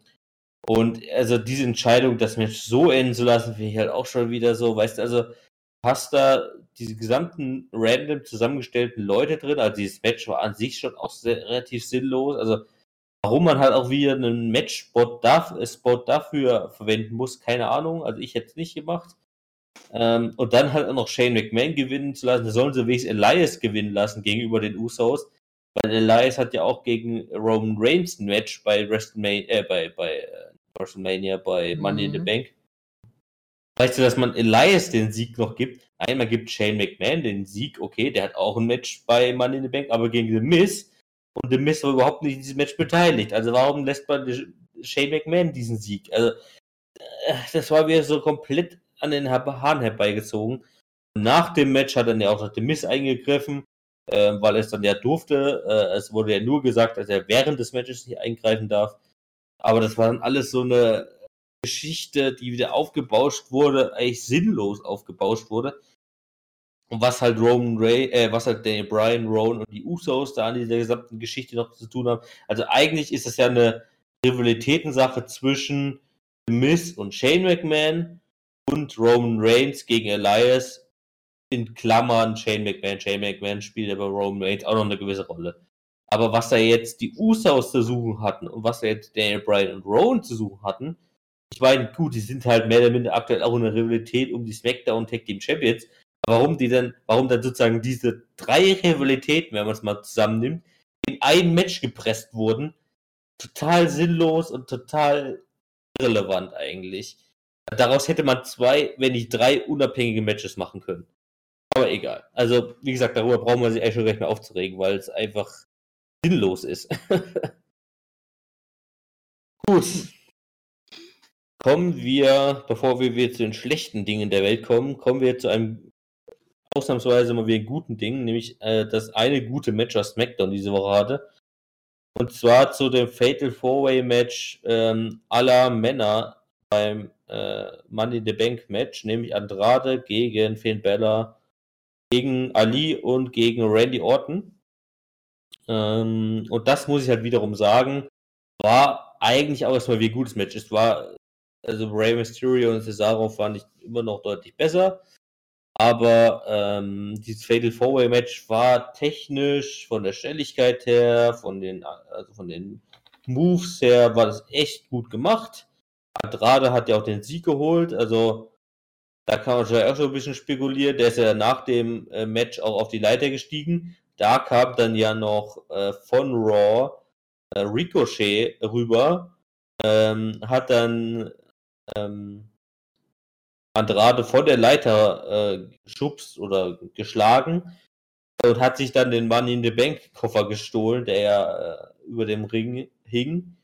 Und also diese Entscheidung, das Match so enden zu lassen, finde ich halt auch schon wieder so, weißt du, also hast da diese gesamten random zusammengestellten Leute drin, also dieses Match war an sich schon auch sehr, relativ sinnlos, also warum man halt auch wieder einen Match-Spot darf, äh, Spot dafür verwenden muss, keine Ahnung, also ich hätte es nicht gemacht. Ähm, und dann halt auch noch Shane McMahon gewinnen zu lassen, da sollen sie wenigstens Elias gewinnen lassen gegenüber den Usos, weil Elias hat ja auch gegen Roman Reigns ein Match bei WrestleMania, äh, bei, bei äh, WrestleMania, bei Money in the Mhm. Bank. Weißt du, dass man Elias den Sieg noch gibt? Einmal gibt Shane McMahon den Sieg, okay, der hat auch ein Match bei Money in the Bank, aber gegen The Miz. Und The Miz war überhaupt nicht in diesem Match beteiligt. Also warum lässt man Shane McMahon diesen Sieg? Also, äh, das war wieder so komplett an den Haaren herbeigezogen. Nach dem Match hat dann ja auch noch The Miz eingegriffen äh, weil es dann ja durfte. Äh, es wurde ja nur gesagt, dass er während des Matches nicht eingreifen darf. Aber das war dann alles so eine Geschichte, die wieder aufgebauscht wurde, eigentlich sinnlos aufgebauscht wurde. Und was halt Roman Ray, äh, was halt Daniel Bryan, Rowan und die Usos da an dieser gesamten Geschichte noch zu tun haben. Also eigentlich ist es ja eine Rivalitätensache zwischen The Miz und Shane McMahon und Roman Reigns gegen Elias in Klammern Shane McMahon. Shane McMahon spielt aber Roman Reigns auch noch eine gewisse Rolle. Aber was da jetzt die Usos zu suchen hatten und was da jetzt Daniel Bryan und Rowan zu suchen hatten, ich meine, gut, die sind halt mehr oder minder aktuell auch in der Rivalität um die SmackDown Tag Team Champions. Warum die dann, warum dann sozusagen diese drei Rivalitäten, wenn man es mal zusammennimmt, in ein Match gepresst wurden, total sinnlos und total irrelevant eigentlich. Daraus hätte man zwei, wenn nicht drei unabhängige Matches machen können. Aber egal. Also, wie gesagt, darüber brauchen wir sich eigentlich schon gar nicht mehr aufzuregen, weil es einfach sinnlos ist. Gut. Kommen wir, bevor wir zu den schlechten Dingen der Welt kommen, kommen wir zu einem ausnahmsweise mal wieder guten Ding, nämlich äh, das eine gute Match, was SmackDown diese Woche hatte. Und zwar zu dem Fatal Four-Way Match ähm, aller Männer beim äh, Money in the Bank Match, nämlich Andrade gegen Finn Bella, gegen Ali und gegen Randy Orton. Ähm, und das muss ich halt wiederum sagen, war eigentlich auch erstmal wie ein gutes Match. Es war, also Rey Mysterio und Cesaro fand ich immer noch deutlich besser. Aber ähm, dieses Fatal Four Way Match war technisch, von der Schnelligkeit her, von den, also von den Moves her, war das echt gut gemacht. Andrade hat ja auch den Sieg geholt, also da kann man schon auch schon ein bisschen spekulieren. Der ist ja nach dem äh, Match auch auf die Leiter gestiegen. Da kam dann ja noch äh, von Raw äh, Ricochet rüber, ähm, hat dann ähm, Andrade von der Leiter äh, geschubst oder geschlagen und hat sich dann den Money in the Bank Koffer gestohlen, der ja äh, über dem Ring hing.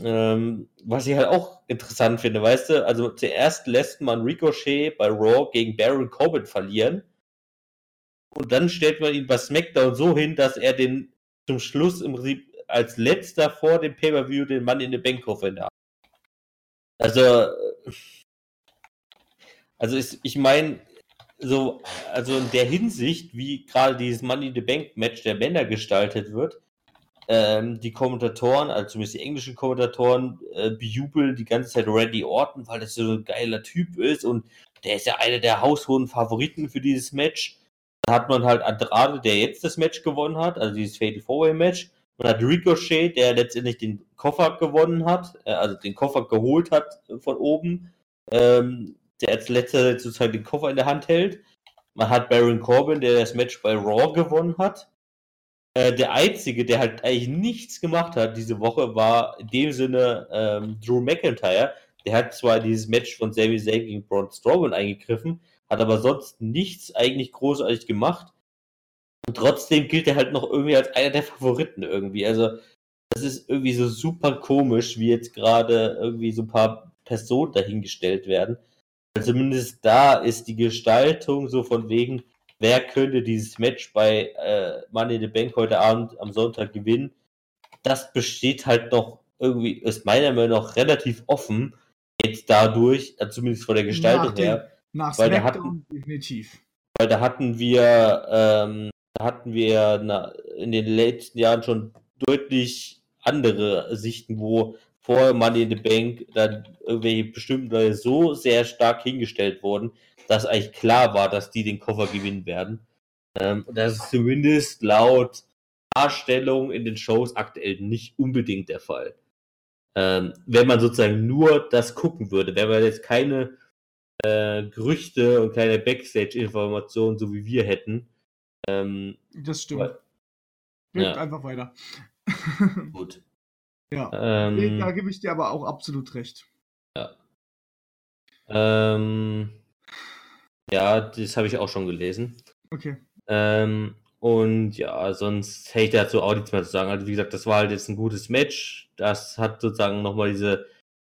Ähm, was ich halt auch interessant finde, weißt du, also zuerst lässt man Ricochet bei Raw gegen Baron Corbin verlieren und dann stellt man ihn bei SmackDown so hin, dass er den zum Schluss im Prinzip als letzter vor dem Pay-Per-View den Mann in the Bank Koffer in der Hand. Also also ist, ich meine, so, also in der Hinsicht, wie gerade dieses Money in the Bank Match der Männer gestaltet wird, ähm, die Kommentatoren, also zumindest die englischen Kommentatoren, äh, bejubeln die ganze Zeit Randy Orton, weil das so ein geiler Typ ist und der ist ja einer der haushohen Favoriten für dieses Match. Dann hat man halt Andrade, der jetzt das Match gewonnen hat, also dieses Fatal Four Way Match. Man hat Ricochet, der letztendlich den Koffer gewonnen hat, äh, also den Koffer geholt hat von oben. Ähm, der als letzter sozusagen den Koffer in der Hand hält. Man hat Baron Corbin, der das Match bei Raw gewonnen hat. Äh, der einzige, der halt eigentlich nichts gemacht hat diese Woche, war in dem Sinne ähm, Drew McIntyre. Der hat zwar dieses Match von Sami Zayn gegen Braun Strowman eingegriffen, hat aber sonst nichts eigentlich großartig gemacht. Und trotzdem gilt er halt noch irgendwie als einer der Favoriten irgendwie. Also, das ist irgendwie so super komisch, wie jetzt gerade irgendwie so ein paar Personen dahingestellt werden. Zumindest da ist die Gestaltung so von wegen, wer könnte dieses Match bei äh, Money in the Bank heute Abend am Sonntag gewinnen. Das besteht halt noch irgendwie, ist meiner Meinung nach relativ offen, jetzt dadurch, äh, zumindest von der Gestaltung nach her. nach weil da hatten, definitiv. Weil da hatten wir, ähm, da hatten wir na, in den letzten Jahren schon deutlich andere Sichten, wo vor Money in the Bank dann irgendwelche bestimmten Leute so sehr stark hingestellt wurden, dass eigentlich klar war, dass die den Koffer gewinnen werden. Ähm, das ist zumindest laut Darstellung in den Shows aktuell nicht unbedingt der Fall. Ähm, wenn man sozusagen nur das gucken würde, wenn man jetzt keine äh, Gerüchte und keine Backstage-Informationen, so wie wir hätten. Ähm, das stimmt. Weil, ja. einfach weiter. Gut. Ja, ähm, da gebe ich dir aber auch absolut recht. Ja. Ähm, ja, das habe ich auch schon gelesen. Okay. Ähm, und ja, sonst hätte ich dazu auch nichts mehr zu sagen. Also wie gesagt, das war halt jetzt ein gutes Match. Das hat sozusagen nochmal diese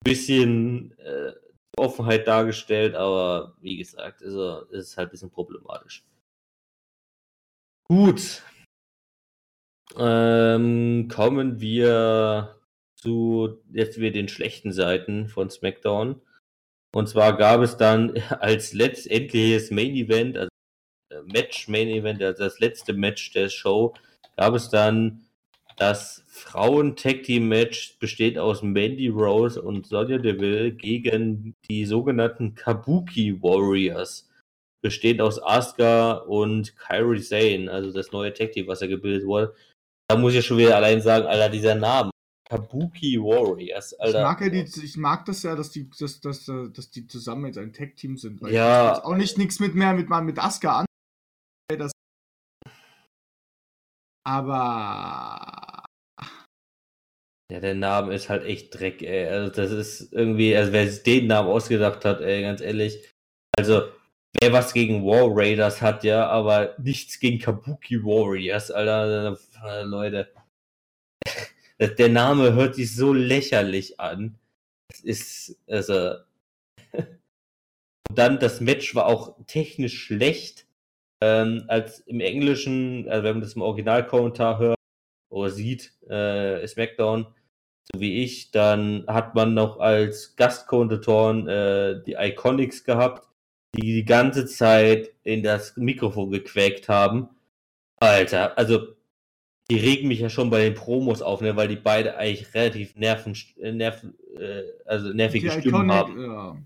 bisschen äh, Offenheit dargestellt, aber wie gesagt, es ist halt ein bisschen problematisch. Gut, Ähm, kommen wir zu jetzt wieder den schlechten Seiten von SmackDown. Und zwar gab es dann als letztendliches Main Event, also äh, Match Main Event, also das letzte Match der Show, gab es dann das Frauen Tag Team Match besteht aus Mandy Rose und Sonja Deville gegen die sogenannten Kabuki Warriors. Besteht aus Asuka und Kyrie Sane, also das neue Tag Team, was ja gebildet wurde. Da muss ich schon wieder allein sagen, Alter, dieser Name. Kabuki Warriors, Alter. Ich mag, ja die, ich mag das ja, dass die, dass, dass, dass die zusammen jetzt ein Tag-Team sind. Weil Ja. ich auch nicht nichts mit mehr mit, mit Asuka an. Das aber Ja, der Name ist halt echt Dreck, ey. Also das ist irgendwie, also wer sich den Namen ausgedacht hat, ey, ganz ehrlich. Also, wer was gegen War Raiders hat, ja, aber nichts gegen Kabuki Warriors, Alter, Leute. Das- Der Name hört sich so lächerlich an. Es ist, also. Und dann, das Match war auch technisch schlecht. Ähm, als im Englischen, also wenn man das im Originalkommentar hört oder sieht, äh, SmackDown, so wie ich, dann hat man noch als Gastkommentatoren äh, die Iconics gehabt, die die ganze Zeit in das Mikrofon gequäkt haben. Alter, also die regen mich ja schon bei den Promos auf, ne, weil die beide eigentlich relativ nerven, äh, nerven äh, also nervige die Stimmen Iconic, haben. ja.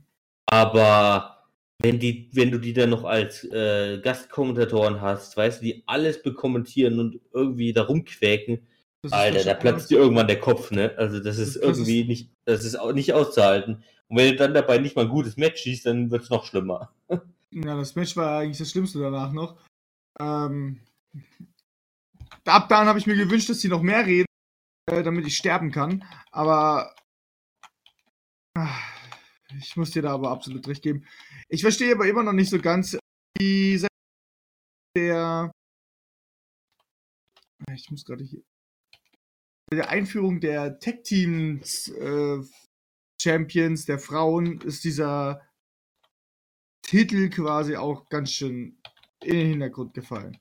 Aber wenn die, wenn du die dann noch als äh, Gastkommentatoren hast, weißt du, die alles bekommentieren und irgendwie da rumquäken, ist Alter, da platzt dir irgendwann der Kopf, ne? Also das ist Das- irgendwie nicht, das ist auch nicht auszuhalten. Und wenn du dann dabei nicht mal ein gutes Match schießt, dann wird's noch schlimmer. Ja, das Match war eigentlich das Schlimmste danach noch. Ähm, ab dann habe ich mir gewünscht, dass sie noch mehr reden, äh, damit ich sterben kann. Aber ah, ich muss dir da aber absolut recht geben. Ich verstehe aber immer noch nicht so ganz Seite der. Ich muss gerade hier. Der Einführung der Tech Teams äh, Champions der Frauen ist dieser Titel quasi auch ganz schön in den Hintergrund gefallen.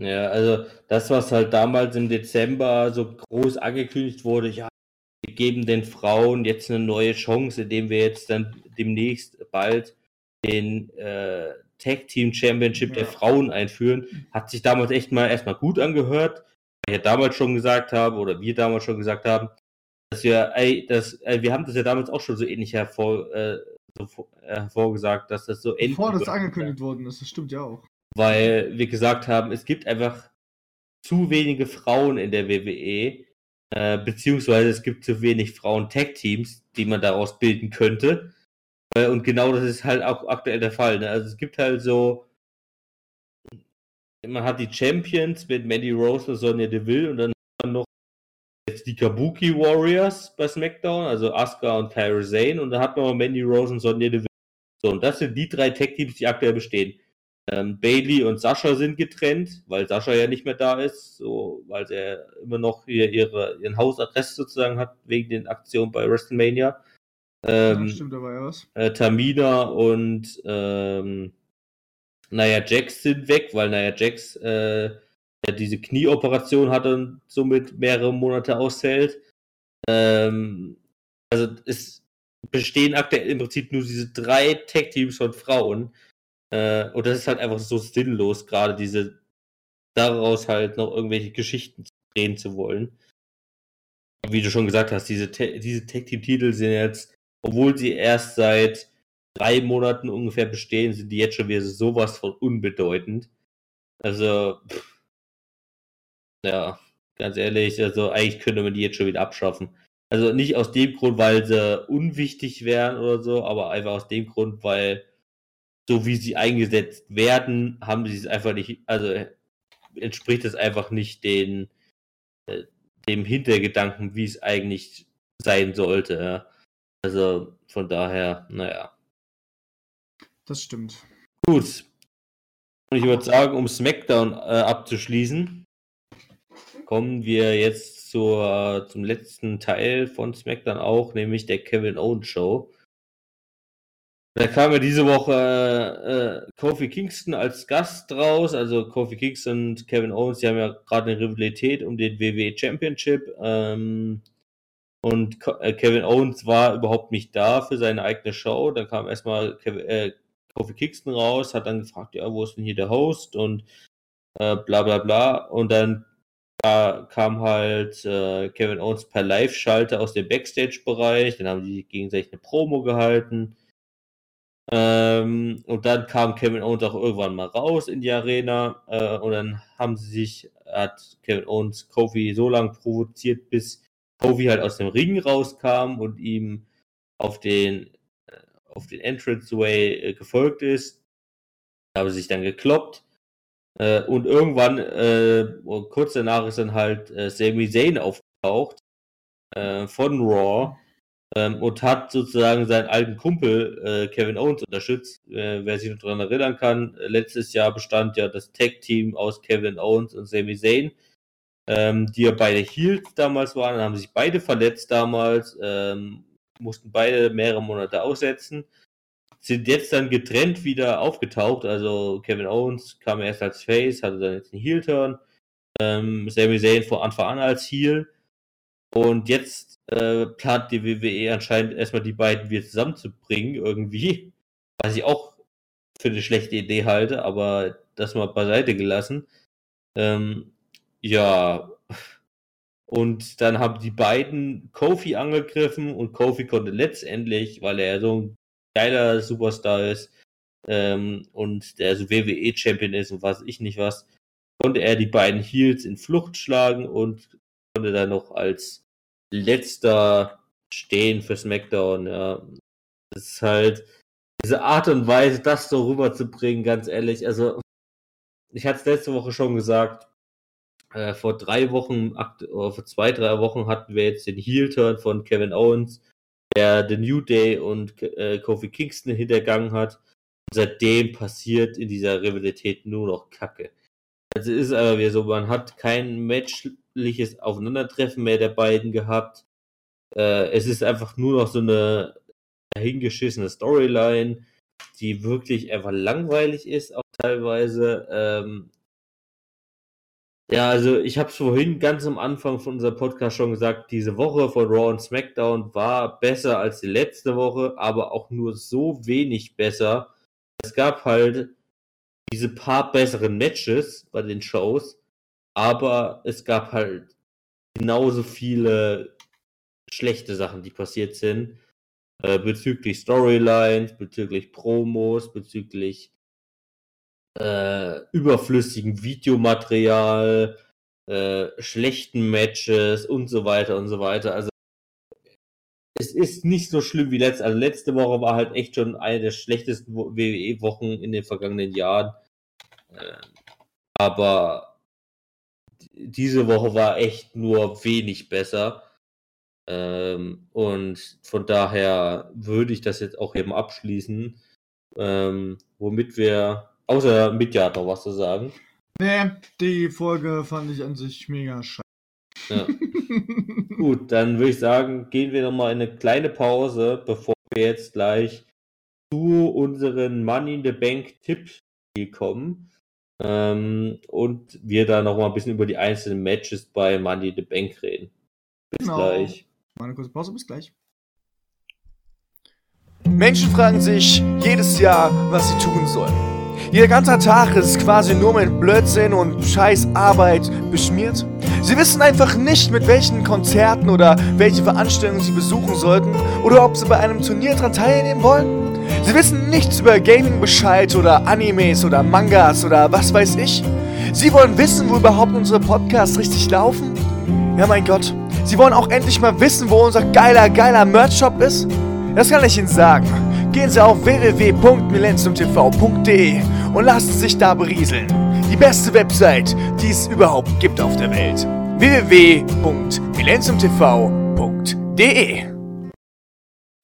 Ja, also das, was halt damals im Dezember so groß angekündigt wurde, ja, wir geben den Frauen jetzt eine neue Chance, indem wir jetzt dann demnächst bald den äh, Tag Team Championship der Ja. Frauen einführen, hat sich damals echt mal erstmal gut angehört. Weil ich ja damals schon gesagt habe, oder wir damals schon gesagt haben, dass wir, ey, das, äh, wir haben das ja damals auch schon so ähnlich hervor, äh, so, äh, hervorgesagt, dass das so Bevor das angekündigt worden ist, das stimmt ja auch. Weil wir gesagt haben, es gibt einfach zu wenige Frauen in der WWE, äh, beziehungsweise es gibt zu wenig Frauen-Tag-Teams, die man daraus bilden könnte. Äh, und genau das ist halt auch aktuell der Fall. Ne? Also es gibt halt so, man hat die Champions mit Mandy Rose und Sonja Deville und dann hat man noch jetzt die Kabuki Warriors bei SmackDown, also Asuka und Kairi Sane und dann hat man noch Mandy Rose und Sonja Deville. So, und das sind die drei Tag-Teams, die aktuell bestehen. Ähm, Bailey und Sascha sind getrennt, weil Sascha ja nicht mehr da ist, so, weil er immer noch hier ihre, ihren Hausarrest sozusagen hat, wegen den Aktionen bei WrestleMania. Ähm, ja, stimmt, da war ja was. äh, Tamina und ähm, naja, Jax sind weg, weil naja, Jax äh, diese Knieoperation hatte und somit mehrere Monate ausfällt. Ähm, also es bestehen aktuell im Prinzip nur diese drei Tag-Teams von Frauen. Äh, und das ist halt einfach so sinnlos, gerade diese daraus halt noch irgendwelche Geschichten drehen zu wollen. Wie du schon gesagt hast, diese, diese Tag-Team-Titel sind jetzt obwohl sie erst seit drei Monaten ungefähr bestehen, sind die jetzt schon wieder sowas von unbedeutend. Also, pff, ja, ganz ehrlich, also eigentlich könnte man die jetzt schon wieder abschaffen. Also nicht aus dem Grund, weil sie unwichtig wären oder so, aber einfach aus dem Grund, weil so wie sie eingesetzt werden, haben sie es einfach nicht, also entspricht es einfach nicht den, äh, dem Hintergedanken, wie es eigentlich sein sollte. Ja. Also von daher, naja. Das stimmt. Gut. Und ich würde sagen, um SmackDown äh, abzuschließen, kommen wir jetzt zur, zum letzten Teil von SmackDown auch, nämlich der Kevin Owens Show. Da kam ja diese Woche äh, Kofi Kingston als Gast raus. Also Kofi Kingston und Kevin Owens, die haben ja gerade eine Rivalität um den WWE Championship. Ähm, und äh, Kevin Owens war überhaupt nicht da für seine eigene Show. Dann kam erstmal Kevin, äh, Kofi Kingston raus, hat dann gefragt, ja, wo ist denn hier der Host und äh, bla bla bla. Und dann äh, kam halt äh, Kevin Owens per Live-Schalter aus dem Backstage-Bereich. Dann haben die gegenseitig eine Promo gehalten. Ähm, und dann kam Kevin Owens auch irgendwann mal raus in die Arena äh, und dann haben sie sich, hat Kevin Owens Kofi so lange provoziert, bis Kofi halt aus dem Ring rauskam und ihm auf den, äh, auf den Entranceway äh, gefolgt ist. Da haben sie sich dann gekloppt. Äh, und irgendwann, äh, kurz danach ist dann halt äh, Sami Zayn aufgetaucht von Raw ähm, und hat sozusagen seinen alten Kumpel äh, Kevin Owens unterstützt. Äh, wer sich noch daran erinnern kann, letztes Jahr bestand ja das Tag-Team aus Kevin Owens und Sami Zayn, ähm, die ja beide Heels damals waren, haben sich beide verletzt damals, ähm, mussten beide mehrere Monate aussetzen, sind jetzt dann getrennt wieder aufgetaucht. Also Kevin Owens kam erst als Face, hatte dann jetzt einen Heel-Turn. Ähm, Sami Zayn vor Anfang an als Heel. Und jetzt äh, plant die WWE anscheinend erstmal die beiden wieder zusammenzubringen, irgendwie. Was ich auch für eine schlechte Idee halte, aber das mal beiseite gelassen. Ähm, ja. Und dann haben die beiden Kofi angegriffen und Kofi konnte letztendlich, weil er so ein geiler Superstar ist ähm, und der so WWE-Champion ist und was ich nicht was, konnte er die beiden Heels in Flucht schlagen und konnte dann noch als letzter stehen für SmackDown. Ja. Das ist halt diese Art und Weise, das so rüberzubringen, ganz ehrlich. Also, ich hatte es letzte Woche schon gesagt. Äh, vor drei Wochen, oder vor zwei, drei Wochen hatten wir jetzt den Heel-Turn von Kevin Owens, der The New Day und äh, Kofi Kingston hintergangen hat. Und seitdem passiert in dieser Rivalität nur noch Kacke. Also ist aber wie so, man hat kein menschliches Aufeinandertreffen mehr der beiden gehabt. Äh, es ist einfach nur noch so eine hingeschissene Storyline, die wirklich einfach langweilig ist, auch teilweise. Ähm, ja, also ich habe es vorhin ganz am Anfang von unserem Podcast schon gesagt, diese Woche von Raw und SmackDown war besser als die letzte Woche, aber auch nur so wenig besser. Es gab halt diese paar besseren Matches bei den Shows, aber es gab halt genauso viele schlechte Sachen, die passiert sind. Äh, bezüglich Storylines, bezüglich Promos, bezüglich äh, überflüssigen Videomaterial, äh, schlechten Matches und so weiter und so weiter. Also es ist nicht so schlimm wie letzte. Also letzte Woche war halt echt schon eine der schlechtesten WWE-Wochen in den vergangenen Jahren. Äh, aber diese Woche war echt nur wenig besser. Ähm, und von daher würde ich das jetzt auch eben abschließen. Ähm, womit wir, außer Mitja hat noch was zu sagen. Nee, die Folge fand ich an sich mega scheiße. Ja. Gut, dann würde ich sagen, gehen wir nochmal in eine kleine Pause, bevor wir jetzt gleich zu unseren Money in the Bank Tipps kommen. Ähm, und wir da nochmal ein bisschen über die einzelnen Matches bei Money the Bank reden. Bis genau. gleich. Mal eine kurze Pause, bis gleich. Menschen fragen sich jedes Jahr, was sie tun sollen. Ihr ganzer Tag ist quasi nur mit Blödsinn und scheiß Arbeit beschmiert. Sie wissen einfach nicht, mit welchen Konzerten oder welche Veranstaltungen sie besuchen sollten oder ob sie bei einem Turnier daran teilnehmen wollen. Sie wissen nichts über Gaming Bescheid oder Animes oder Mangas oder was weiß ich. Sie wollen wissen, wo überhaupt unsere Podcasts richtig laufen. Ja, mein Gott. Sie wollen auch endlich mal wissen, wo unser geiler, geiler Merch-Shop ist. Das kann ich Ihnen sagen. Gehen Sie auf www.millenniumtv.de und lassen Sie sich da berieseln. Die beste Website, die es überhaupt gibt auf der Welt. www.millenniumtv.de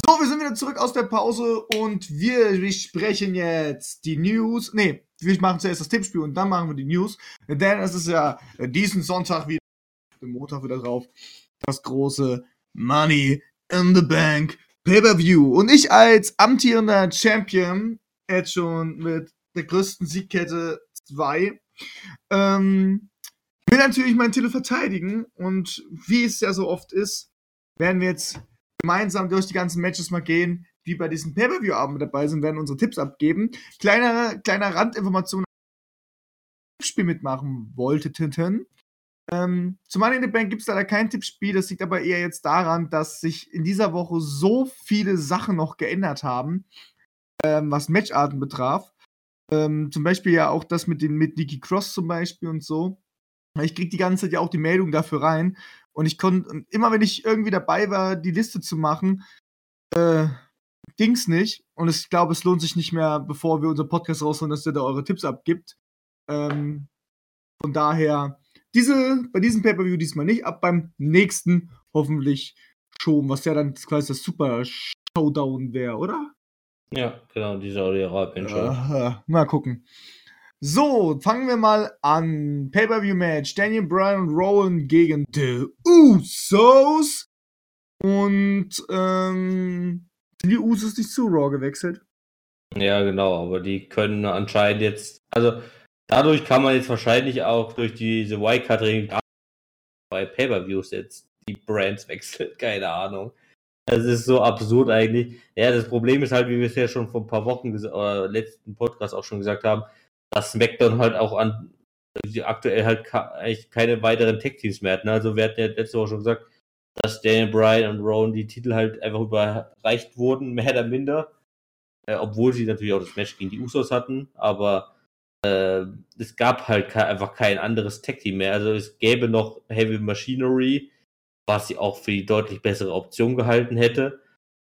So, wir sind wieder zurück aus der Pause und wir besprechen jetzt die News. Ne, wir machen zuerst das Tippspiel und dann machen wir die News. Denn es ist ja diesen Sonntag wieder, den Montag wieder drauf, das große Money in the Bank Pay-Per-View. Und ich als amtierender Champion, jetzt schon mit der größten Siegkette 2, ähm, will natürlich meinen Titel verteidigen. Und wie es ja so oft ist, werden wir jetzt gemeinsam durch die ganzen Matches mal gehen, die bei diesem Pay-Per-View-Abend dabei sind, werden unsere Tipps abgeben. Kleiner, kleiner Randinformation, Spiel mitmachen wollteten. Ähm, zum Money in the Bank gibt es leider kein Tippspiel. Das liegt aber eher jetzt daran, dass sich in dieser Woche so viele Sachen noch geändert haben, ähm, was Matcharten betraf. Ähm, zum Beispiel ja auch das mit, den, mit Nikki Cross zum Beispiel und so. Ich krieg die ganze Zeit ja auch die Meldung dafür rein. Und ich konnte, immer wenn ich irgendwie dabei war, die Liste zu machen, äh, ging's nicht. Und ich glaube, es lohnt sich nicht mehr, bevor wir unser Podcast rausholen, dass ihr da eure Tipps abgibt. Ähm, von daher, diese, bei diesem Pay-Per-View diesmal nicht, ab beim nächsten hoffentlich schon, was ja dann quasi das Super Showdown wäre, oder? Ja, genau, die Saudi-Arabien schon. Äh, mal gucken. So, fangen wir mal an. Pay-Per-View-Match. Daniel Bryan und Rowan gegen The Usos. Und, ähm, sind die Usos nicht zu Raw gewechselt? Ja, genau, aber die können anscheinend jetzt, also dadurch kann man jetzt wahrscheinlich auch durch diese Wildcard-Regeln bei Pay-Per-Views jetzt die Brands wechseln, keine Ahnung. Das ist so absurd eigentlich. Ja, das Problem ist halt, wie wir es ja schon vor ein paar Wochen oder letzten Podcast auch schon gesagt haben, dass SmackDown halt auch an aktuell halt eigentlich keine weiteren Tech-Teams mehr hat. Ne? Also wir hatten ja letzte Woche schon gesagt, dass Daniel Bryan und Rowan die Titel halt einfach überreicht wurden, mehr oder minder. Äh, obwohl sie natürlich auch das Match gegen die Usos hatten, aber äh, es gab halt einfach kein anderes Tag-Team mehr. Also es gäbe noch Heavy Machinery, was sie auch für die deutlich bessere Option gehalten hätte.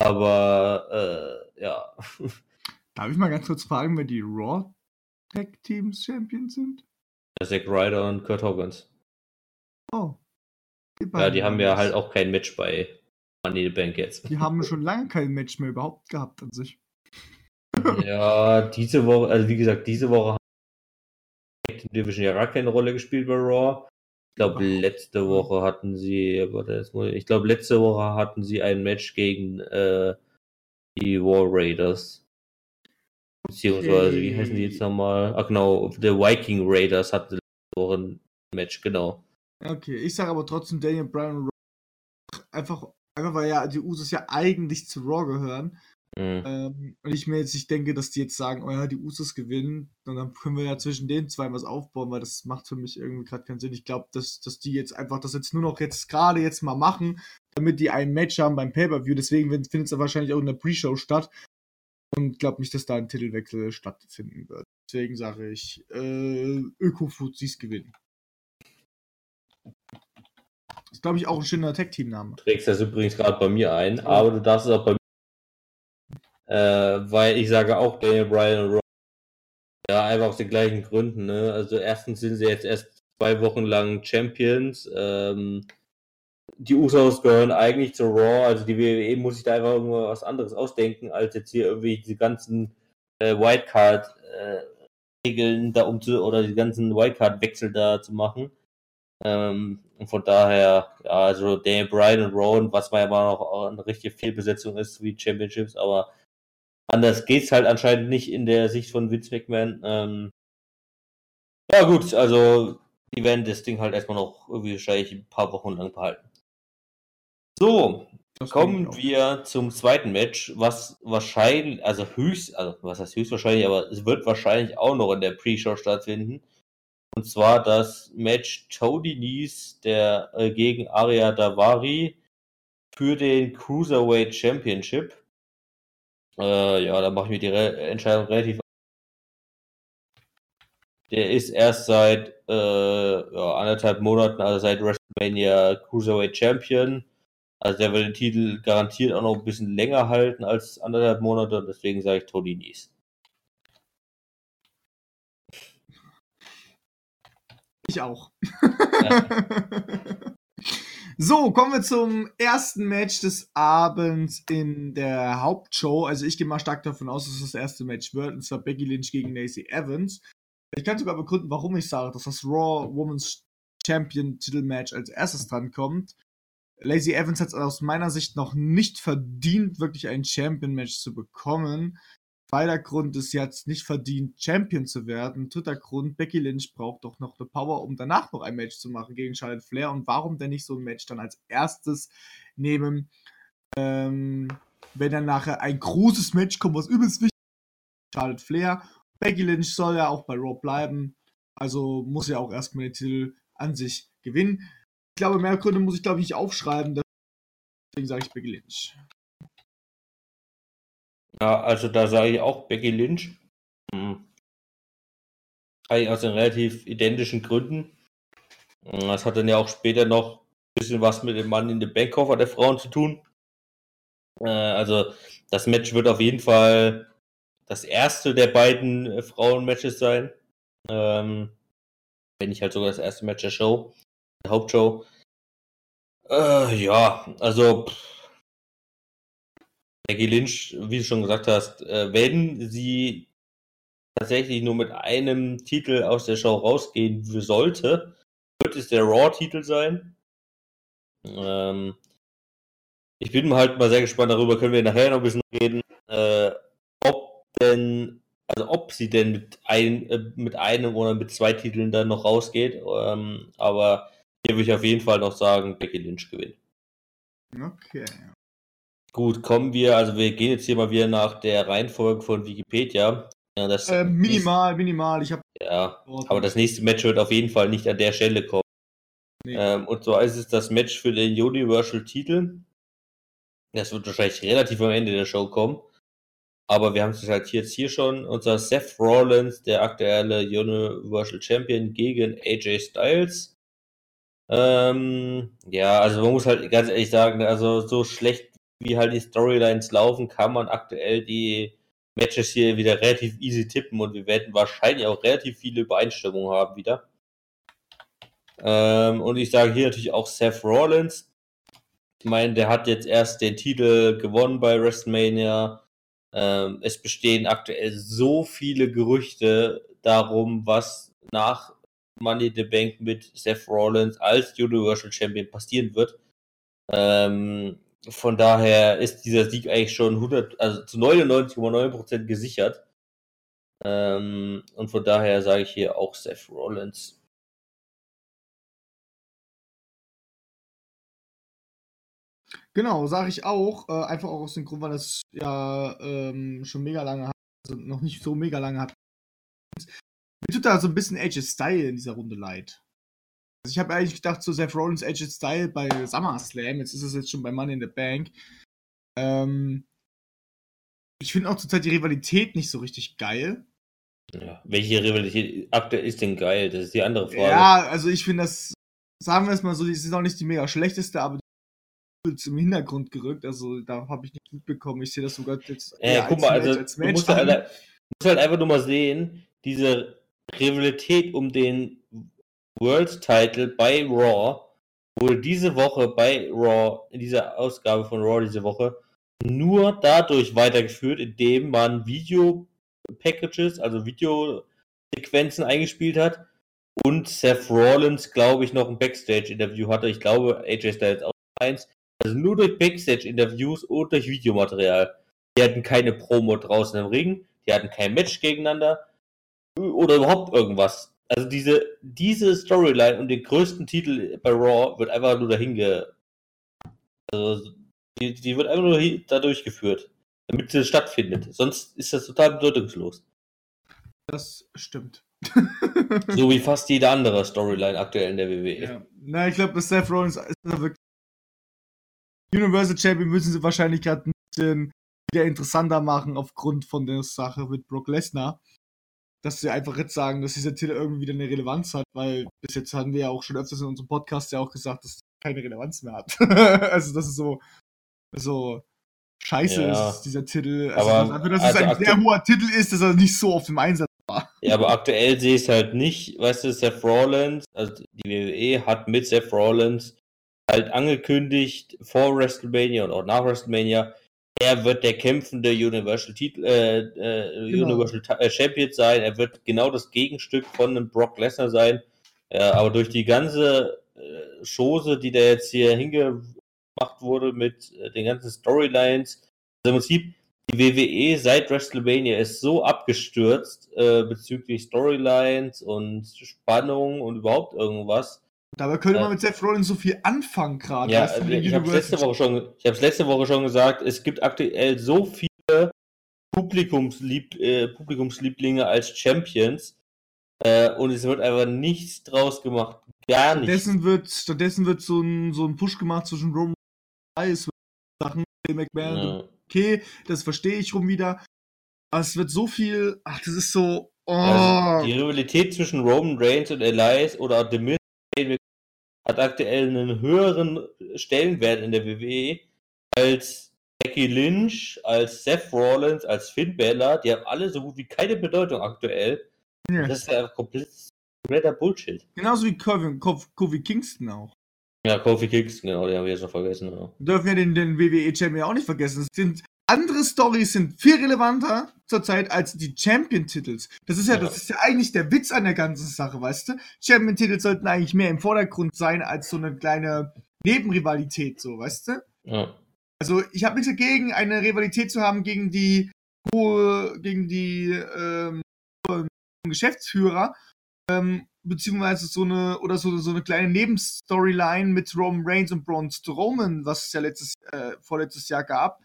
Aber äh, ja. Darf ich mal ganz kurz fragen, wer die Raw Tag Teams Champions sind? Zack Ryder und Kurt Hoggins. Oh. Die ja, die haben ja halt auch kein Match bei Money the Bank jetzt. Die haben schon lange kein Match mehr überhaupt gehabt an sich. ja, diese Woche, also wie gesagt, diese Woche hat die Division ja gar keine Rolle gespielt bei Raw. Ich glaube, letzte Woche hatten sie, warte, ich glaube, letzte Woche hatten sie ein Match gegen äh, die War Raiders. Beziehungsweise, okay. wie heißen die jetzt nochmal? Ach genau, The Viking Raiders hatten letzte Woche ein Match, genau. Okay, ich sage aber trotzdem Daniel Bryan einfach, einfach weil ja die Usos ja eigentlich zu Raw gehören. Mhm. Ähm, und ich mir jetzt nicht denke, dass die jetzt sagen, oh ja, die Usos gewinnen, und dann können wir ja zwischen den zwei was aufbauen, weil das macht für mich irgendwie gerade keinen Sinn. Ich glaube, dass, dass die jetzt einfach das jetzt nur noch jetzt gerade jetzt mal machen, damit die ein Match haben beim Pay-Per-View. Deswegen findet es wahrscheinlich auch in der Pre-Show statt. Und glaube nicht, dass da ein Titelwechsel stattfinden wird. Deswegen sage ich, äh, Öko-Fuzis gewinnen. Ist, glaube ich, auch ein schöner Tag-Team-Name. Trägst das übrigens gerade bei mir ein, aber du darfst es auch bei mir. Äh, weil ich sage auch Daniel Bryan und Rob. Ja, einfach aus den gleichen Gründen. Ne? Also, erstens sind sie jetzt erst zwei Wochen lang Champions. Ähm, die Usos gehören eigentlich zu Raw. Also, die WWE muss sich da einfach irgendwas anderes ausdenken, als jetzt hier irgendwie diese ganzen äh, Wildcard-Regeln äh, da umzu oder die ganzen Wildcard-Wechsel da zu machen. Ähm, und von daher, ja, also Daniel Bryan und Rowan, was man ja immer noch eine richtige Fehlbesetzung ist wie Championships, aber anders geht's halt anscheinend nicht in der Sicht von Vince McMahon. Ähm, ja gut, also die werden das Ding halt erstmal noch irgendwie wahrscheinlich ein paar Wochen lang behalten. So, das kommen wir zum zweiten Match, was wahrscheinlich, also höchst, also was heißt höchstwahrscheinlich, aber es wird wahrscheinlich auch noch in der Pre-Show stattfinden. Und zwar das Match Tony Nies der, äh, gegen Aria Davari für den Cruiserweight Championship. Äh, ja, da mache ich mir die Re Entscheidung relativ. Der ist erst seit äh, ja, anderthalb Monaten, also seit WrestleMania Cruiserweight Champion. Also der will den Titel garantiert auch noch ein bisschen länger halten als anderthalb Monate, deswegen sage ich Tony Nies. Ich auch. Ja. so, kommen wir zum ersten Match des Abends in der Hauptshow. Also ich gehe mal stark davon aus, dass es das erste Match wird. Und zwar Becky Lynch gegen Lacey Evans. Ich kann sogar begründen, warum ich sage, dass das Raw Women's Champion Titelmatch als erstes dran kommt. Lazy Evans hat es aus meiner Sicht noch nicht verdient, wirklich ein Champion-Match zu bekommen. Zweiter Grund ist, es nicht verdient, Champion zu werden. Dritter Grund, Becky Lynch braucht doch noch eine Power, um danach noch ein Match zu machen gegen Charlotte Flair. Und warum denn nicht so ein Match dann als erstes nehmen, ähm, wenn dann nachher ein großes Match kommt, was übelst wichtig ist, Charlotte Flair. Becky Lynch soll ja auch bei Raw bleiben. Also muss ja auch erstmal den Titel an sich gewinnen. Ich glaube, mehr Gründe muss ich, glaube ich, nicht aufschreiben. Deswegen sage ich Becky Lynch. Ja, also da sage ich auch Becky Lynch. Hm. Eigentlich aus den relativ identischen Gründen. Hm, Das hat dann ja auch später noch ein bisschen was mit dem Mann in der Backkoffer der Frauen zu tun. Äh, Also das Match wird auf jeden Fall das erste der beiden äh, Frauen-Matches sein. Ähm, wenn nicht halt sogar das erste Match der Show, der Hauptshow. Äh, ja, also pff, Becky Lynch, wie du schon gesagt hast, äh, wenn sie tatsächlich nur mit einem Titel aus der Show rausgehen sollte, wird es der Raw-Titel sein. Ähm, ich bin halt mal sehr gespannt darüber, können wir nachher noch ein bisschen reden, äh, ob denn, also ob sie denn mit, ein, äh, mit einem oder mit zwei Titeln dann noch rausgeht. Ähm, aber hier würde ich auf jeden Fall noch sagen, Becky Lynch gewinnt. Okay. Gut, kommen wir, also wir gehen jetzt hier mal wieder nach der Reihenfolge von Wikipedia. Ja, das Ähm, minimal, minimal. Ich habe. Ja, aber das nächste Match wird auf jeden Fall nicht an der Stelle kommen. Nee. Ähm, und zwar ist es das Match für den Universal Titel. Das wird wahrscheinlich relativ am Ende der Show kommen. Aber wir haben es halt jetzt hier schon. Unser Seth Rollins, der aktuelle Universal Champion, gegen AJ Styles. Ähm, ja, also man muss halt ganz ehrlich sagen, also so schlecht wie halt die Storylines laufen, kann man aktuell die Matches hier wieder relativ easy tippen und wir werden wahrscheinlich auch relativ viele Übereinstimmungen haben wieder. Ähm, und ich sage hier natürlich auch Seth Rollins. Ich meine, der hat jetzt erst den Titel gewonnen bei WrestleMania. Ähm, es bestehen aktuell so viele Gerüchte darum, was nach Money the Bank mit Seth Rollins als Universal Champion passieren wird. Ähm, von daher ist dieser Sieg eigentlich schon 100, also zu 99,9% gesichert. Ähm, und von daher sage ich hier auch Seth Rollins. Genau, sage ich auch. Äh, einfach auch aus dem Grund, weil das ja ähm, schon mega lange hat. Also noch nicht so mega lange hat. Mir tut da so ein bisschen AJ Style in dieser Runde leid. Also ich habe eigentlich gedacht, so Seth Rollins, AJ Style bei SummerSlam. Jetzt ist es jetzt schon bei Money in the Bank. Ähm, ich finde auch zurzeit die Rivalität nicht so richtig geil. Ja, welche Rivalität aktuell ist denn geil? Das ist die andere Frage. Ja, also ich finde das, sagen wir es mal so, die ist auch nicht die mega schlechteste, aber die ist im Hintergrund gerückt. Also da habe ich nicht mitbekommen. Ich sehe das sogar jetzt. Äh, guck mal, als also Match- als du Match musst, halt, du musst halt einfach nur mal sehen, diese Rivalität um den World Title bei Raw wurde diese Woche bei Raw, in dieser Ausgabe von Raw diese Woche, nur dadurch weitergeführt, indem man Video-Packages, also Videosequenzen eingespielt hat und Seth Rollins, glaube ich, noch ein Backstage-Interview hatte. Ich glaube, AJ Styles auch eins. Also nur durch Backstage-Interviews und durch Videomaterial. Die hatten keine Promo draußen im Ring, die hatten kein Match gegeneinander oder überhaupt irgendwas. Also diese, diese Storyline und den größten Titel bei Raw wird einfach nur dahin ge... Also die, die wird einfach nur da durchgeführt, damit sie stattfindet. Sonst ist das total bedeutungslos. Das stimmt. So wie fast jede andere Storyline aktuell in der. WWE. Ja. Na, ich glaube, Seth Rollins ist wirklich. Universal Champion müssen sie wahrscheinlich gerade ein bisschen wieder interessanter machen aufgrund von der Sache mit Brock Lesnar. Dass sie einfach jetzt sagen, dass dieser Titel irgendwie wieder eine Relevanz hat, weil bis jetzt haben wir ja auch schon öfters in unserem Podcast ja auch gesagt, dass es keine Relevanz mehr hat. also, das ist so, so scheiße Ja. ist, dieser Titel. Also, Aber- dafür, dass also es ein sehr hoher Titel ist, dass er nicht so auf dem Einsatz war. Ja, aber aktuell sehe ich es halt nicht. Weißt du, Seth Rollins, also die WWE hat mit Seth Rollins halt angekündigt vor WrestleMania und auch nach WrestleMania, er wird der kämpfende Universal Titel, äh, äh, Genau. Universal äh, Champion sein. Er wird genau das Gegenstück von einem Brock Lesnar sein. Ja, aber durch die ganze äh, Chose, die der jetzt hier hinge gemacht wurde mit äh, den ganzen Storylines. Also im Prinzip, die WWE seit WrestleMania ist so abgestürzt äh, bezüglich Storylines und Spannung und überhaupt irgendwas. Dabei könnte man mit Seth Rollins so viel anfangen gerade. Ja, weißt du, also mit ich habe Universal- letzte Woche schon, ich habe letzte Woche schon gesagt, es gibt aktuell so viele Publikumslieb, äh, Publikumslieblinge als Champions äh, und es wird einfach nichts draus gemacht, gar nichts. Stattdessen wird, stattdessen wird so ein, so ein Push gemacht zwischen Roman und Reigns, es wird Sachen, McMahon, Ja. okay, das verstehe ich rum wieder. Aber es wird so viel, ach, das ist so, oh. Also die Rivalität zwischen Roman Reigns und Elias oder The hat aktuell einen höheren Stellenwert in der WWE als Becky Lynch, als Seth Rollins, als Finn Balor. Die haben alle so gut wie keine Bedeutung aktuell. Ja. Das ist ja komplett, kompletter Bullshit. Genauso wie Kofi, Kofi, Kingston auch. Ja, Kofi Kingston, genau, den haben wir jetzt noch vergessen. Ja. Wir dürfen ja den, den WWE-Champion auch nicht vergessen. Es sind, andere Stories sind viel relevanter zurzeit als die Champion-Titels. Das ist ja, Ja. das ist ja eigentlich der Witz an der ganzen Sache, weißt du? Champion-Titel sollten eigentlich mehr im Vordergrund sein als so eine kleine Nebenrivalität, so, weißt du? Ja. Also ich habe nichts dagegen, eine Rivalität zu haben gegen die hohe, gegen die ähm, Geschäftsführer, ähm, beziehungsweise so eine oder so, so eine kleine Nebenstoryline mit Roman Reigns und Braun Strowman, was es ja letztes, äh, vorletztes Jahr gab.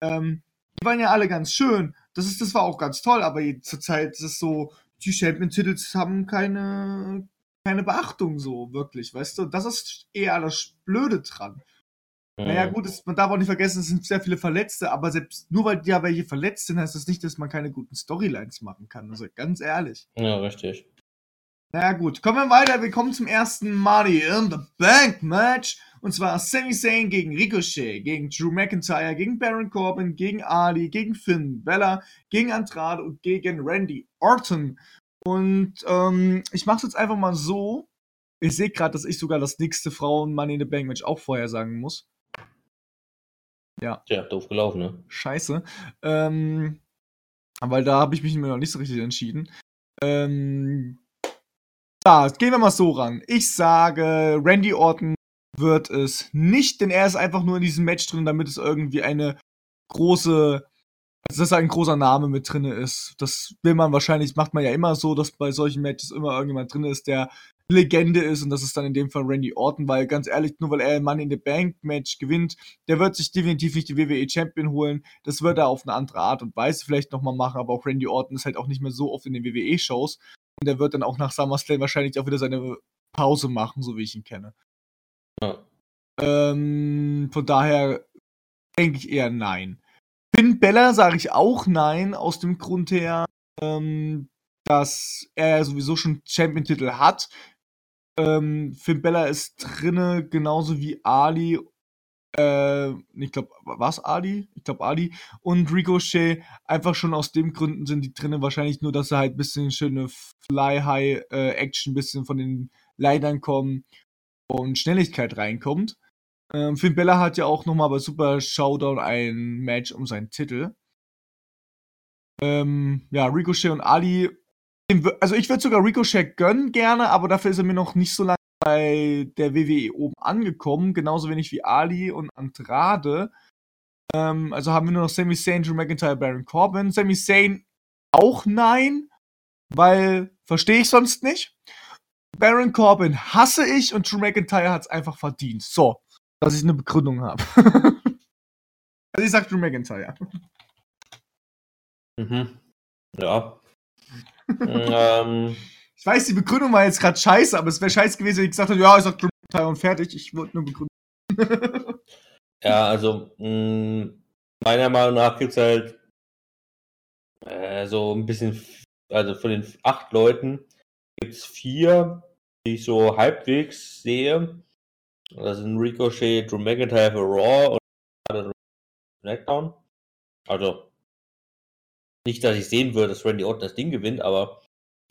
Ähm, die waren ja alle ganz schön. Das ist, das war auch ganz toll, aber zurzeit ist es so, die Champion-Titels haben keine, keine Beachtung so, wirklich, weißt du? Das ist eher das Blöde dran. Naja, gut, es, man darf auch nicht vergessen, es sind sehr viele Verletzte, aber selbst nur weil ja welche verletzt sind, heißt das nicht, dass man keine guten Storylines machen kann. Also ganz ehrlich. Ja, richtig. Naja, gut, kommen wir weiter. Wir kommen zum ersten Money in the Bank Match. Und zwar Sami Zayn gegen Ricochet, gegen Drew McIntyre, gegen Baron Corbin, gegen Ali, gegen Finn Bella, gegen Andrade und gegen Randy Orton. Und ähm, ich mache es jetzt einfach mal so. Ich sehe gerade, dass ich sogar das nächste Frauen Money in the Bank Match auch vorher sagen muss. Ja, doof gelaufen, ne? Scheiße. Ähm, weil da habe ich mich mir noch nicht so richtig entschieden. Ähm, ja, gehen wir mal so ran. Ich sage, Randy Orton wird es nicht, denn er ist einfach nur in diesem Match drin, damit es irgendwie eine große, also dass ein großer Name mit drin ist. Das will man wahrscheinlich, macht man ja immer so, dass bei solchen Matches immer irgendjemand drin ist, der Legende ist und das ist dann in dem Fall Randy Orton, weil ganz ehrlich, nur weil er ein Money in the Bank Match gewinnt, der wird sich definitiv nicht die WWE Champion holen. Das wird er auf eine andere Art und Weise vielleicht nochmal machen, aber auch Randy Orton ist halt auch nicht mehr so oft in den WWE Shows und er wird dann auch nach SummerSlam wahrscheinlich auch wieder seine Pause machen, so wie ich ihn kenne. Ja. Ähm, von daher denke ich eher nein. Finn Bella sage ich auch nein, aus dem Grund her, ähm, dass er sowieso schon Champion-Titel hat. Ähm, Finn Bella ist drinne, genauso wie Ali. Äh, ich glaube, was Ali? Ich glaube Ali und Ricochet. Einfach schon aus dem Gründen sind die drinne. Wahrscheinlich nur, dass er halt ein bisschen schöne Fly-High-Action, bisschen von den Leitern kommen und Schnelligkeit reinkommt. Ähm, Finn Bella hat ja auch nochmal bei Super Showdown ein Match um seinen Titel. Ähm, ja, Ricochet und Ali. Also ich würde sogar Ricochet gönnen gerne, aber dafür ist er mir noch nicht so lange bei der WWE oben angekommen. Genauso wenig wie Ali und Andrade. Ähm, also haben wir nur noch Sami Zayn, Drew McIntyre, Baron Corbin. Sami Zayn auch nein, weil verstehe ich sonst nicht. Baron Corbin hasse ich und Drew McIntyre hat es einfach verdient. So, dass ich eine Begründung habe. also ich sag Drew McIntyre. Mhm. Ja. ähm, Ich weiß, die Begründung war jetzt gerade scheiße, aber es wäre scheiße gewesen, wenn ich gesagt hätte, ja, sag Drew McIntyre und fertig. Ich wollte nur begründen. ja, also, mh, meiner Meinung nach gibt es halt äh, so ein bisschen, also von den acht Leuten gibt es vier, die ich so halbwegs sehe. Das sind Ricochet, Drew McIntyre für Raw und SmackDown. Also, nicht, dass ich sehen würde, dass Randy Orton das Ding gewinnt, aber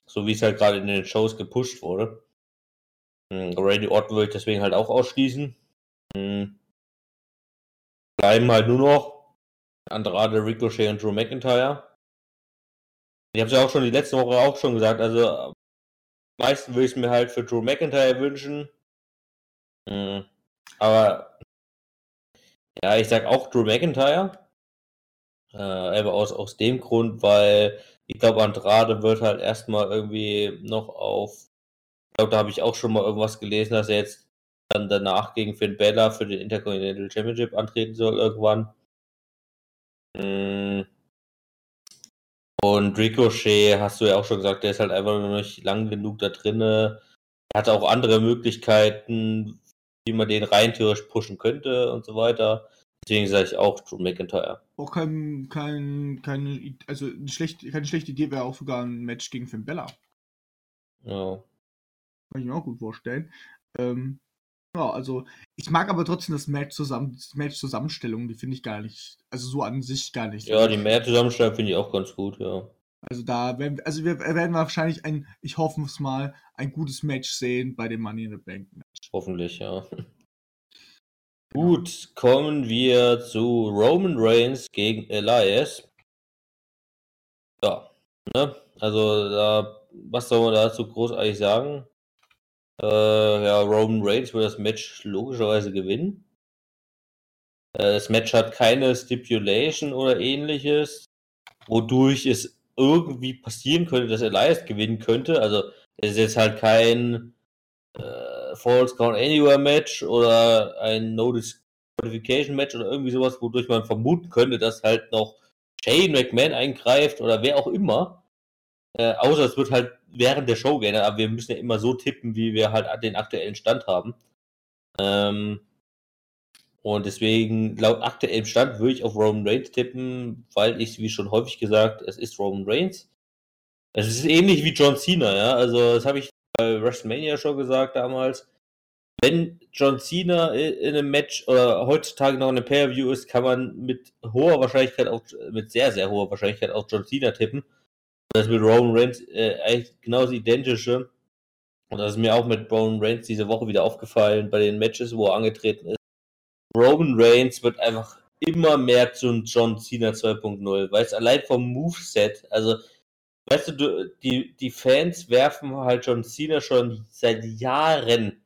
so wie es halt gerade in den Shows gepusht wurde. Hm, Randy Orton würde ich deswegen halt auch ausschließen. Hm. Bleiben halt nur noch Andrade, Ricochet und Drew McIntyre. Ich habe es ja auch schon die letzte Woche auch schon gesagt, also am meisten würde ich es mir halt für Drew McIntyre wünschen. Hm. Aber Ja, ich sag auch Drew McIntyre. Äh, aber aus, aus dem Grund, weil ich glaube, Andrade wird halt erstmal irgendwie noch auf. Ich glaube, da habe ich auch schon mal irgendwas gelesen, dass er jetzt dann danach gegen Finn Bella für den Intercontinental Championship antreten soll irgendwann. Mm. Und Ricochet, hast du ja auch schon gesagt, der ist halt einfach nur nicht lang genug da drinne. Er hat auch andere Möglichkeiten, wie man den rein theoretisch pushen könnte und so weiter. Deswegen sage ich auch Drew McIntyre. Auch kein, kein, keine, also eine schlechte, keine schlechte Idee wäre auch sogar ein Match gegen Finn Bella. Ja. Kann ich mir auch gut vorstellen. Ähm, ja, also ich mag aber trotzdem das Match zusammen, das Match Zusammenstellung, die finde ich gar nicht, also so an sich gar nicht. Ja, die Match Zusammenstellung finde ich auch ganz gut, ja. Also da werden, also wir werden wahrscheinlich ein, ich hoffe es mal, ein gutes Match sehen bei dem Money in the Bank Match. Hoffentlich, ja. Gut, kommen wir zu Roman Reigns gegen Elias. Ja, ne? Also da, was soll man dazu großartig sagen? Äh, ja, Roman Reigns wird das Match logischerweise gewinnen. Äh, das Match hat keine Stipulation oder ähnliches, wodurch es irgendwie passieren könnte, dass Elias gewinnen könnte. Also es ist jetzt halt kein Falls Count Anywhere Match oder ein No Disqualification Match oder irgendwie sowas, wodurch man vermuten könnte, dass halt noch Shane McMahon eingreift oder wer auch immer. Äh, außer es wird halt während der Show geändert, aber wir müssen ja immer so tippen, wie wir halt den aktuellen Stand haben. Ähm, und deswegen, laut aktuellem Stand, würde ich auf Roman Reigns tippen, weil ich, wie schon häufig gesagt, es ist Roman Reigns. Es ist ähnlich wie John Cena, ja. Also, das habe ich bei WrestleMania schon gesagt damals. Wenn John Cena in einem Match oder heutzutage noch in einem Pay-Per-View ist, kann man mit hoher Wahrscheinlichkeit auch, mit sehr, sehr hoher Wahrscheinlichkeit auf John Cena tippen. Das ist mit Roman Reigns äh, eigentlich genau das Identische. Und das ist mir auch mit Roman Reigns diese Woche wieder aufgefallen bei den Matches, wo er angetreten ist. Roman Reigns wird einfach immer mehr zum John Cena 2.0, weil es allein vom Moveset, also weißt du, die, die Fans werfen halt John Cena schon seit Jahren,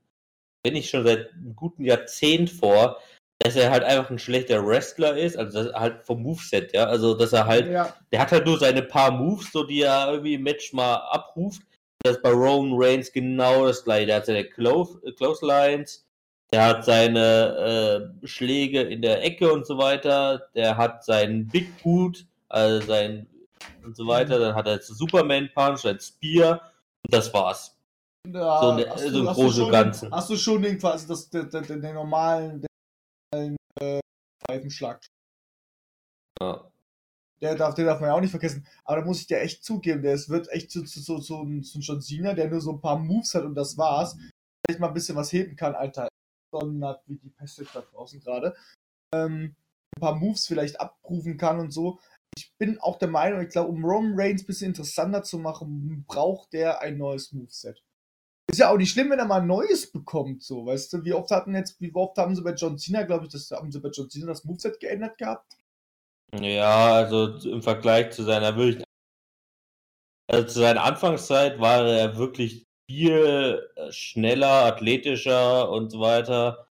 wenn nicht schon seit einem guten Jahrzehnt vor, dass er halt einfach ein schlechter Wrestler ist, also halt vom Moveset, ja, also dass er halt, ja. der hat halt nur seine paar Moves, so die er irgendwie im Match mal abruft. Das ist bei Roman Reigns genau das gleiche. Der hat seine Close, Close Lines, der hat seine äh, Schläge in der Ecke und so weiter, der hat seinen Big Boot, also sein und so weiter, dann hat er jetzt Superman Punch, ein Spear und das war's. Ja, so, eine, so ein große Ganzen. Hast du schon den quasi das, den, den, den normalen, den äh, Pfeifenschlag? Ja. Der darf, den darf man ja auch nicht vergessen. Aber da muss ich dir echt zugeben, der wird echt zu, zu, zu, zu, zu John Cena, der nur so ein paar Moves hat und das war's. Vielleicht mal ein bisschen was heben kann, Alter. Donnert wie die Pest da draußen gerade. Ähm, ein paar Moves vielleicht abrufen kann und so ich bin auch der Meinung, ich glaube, um Roman Reigns ein bisschen interessanter zu machen, braucht der ein neues Moveset. Ist ja auch nicht schlimm, wenn er mal ein neues bekommt, so, weißt du, wie oft hatten jetzt, wie oft haben sie bei John Cena, glaube ich, das haben sie bei John Cena das Moveset geändert gehabt? Ja, also im Vergleich zu seiner wirklich, also zu seiner Anfangszeit war er wirklich viel schneller, athletischer und so weiter.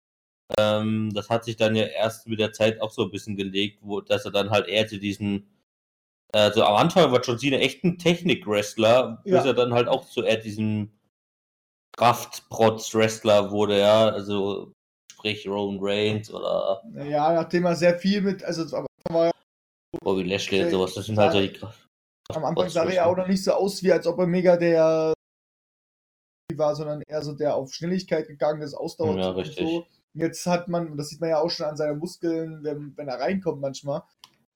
Ähm, das hat sich dann ja erst mit der Zeit auch so ein bisschen gelegt, wo, dass er dann halt eher zu diesen, also am Anfang war John Cena echt ein Technik-Wrestler, bis ja. er dann halt auch zu eher diesem Kraftprotz-Wrestler wurde, ja, also sprich Roman Reigns oder. Ja, nachdem er sehr viel mit, also war ja Bobby Lashley und sowas, das sind halt so die Kraft. Am Anfang sah er ja auch noch nicht so aus, wie als ob er mega der war, sondern eher so der auf Schnelligkeit gegangen ist, Ausdauer ja, und so. Jetzt hat man, das sieht man ja auch schon an seinen Muskeln, wenn, wenn er reinkommt manchmal,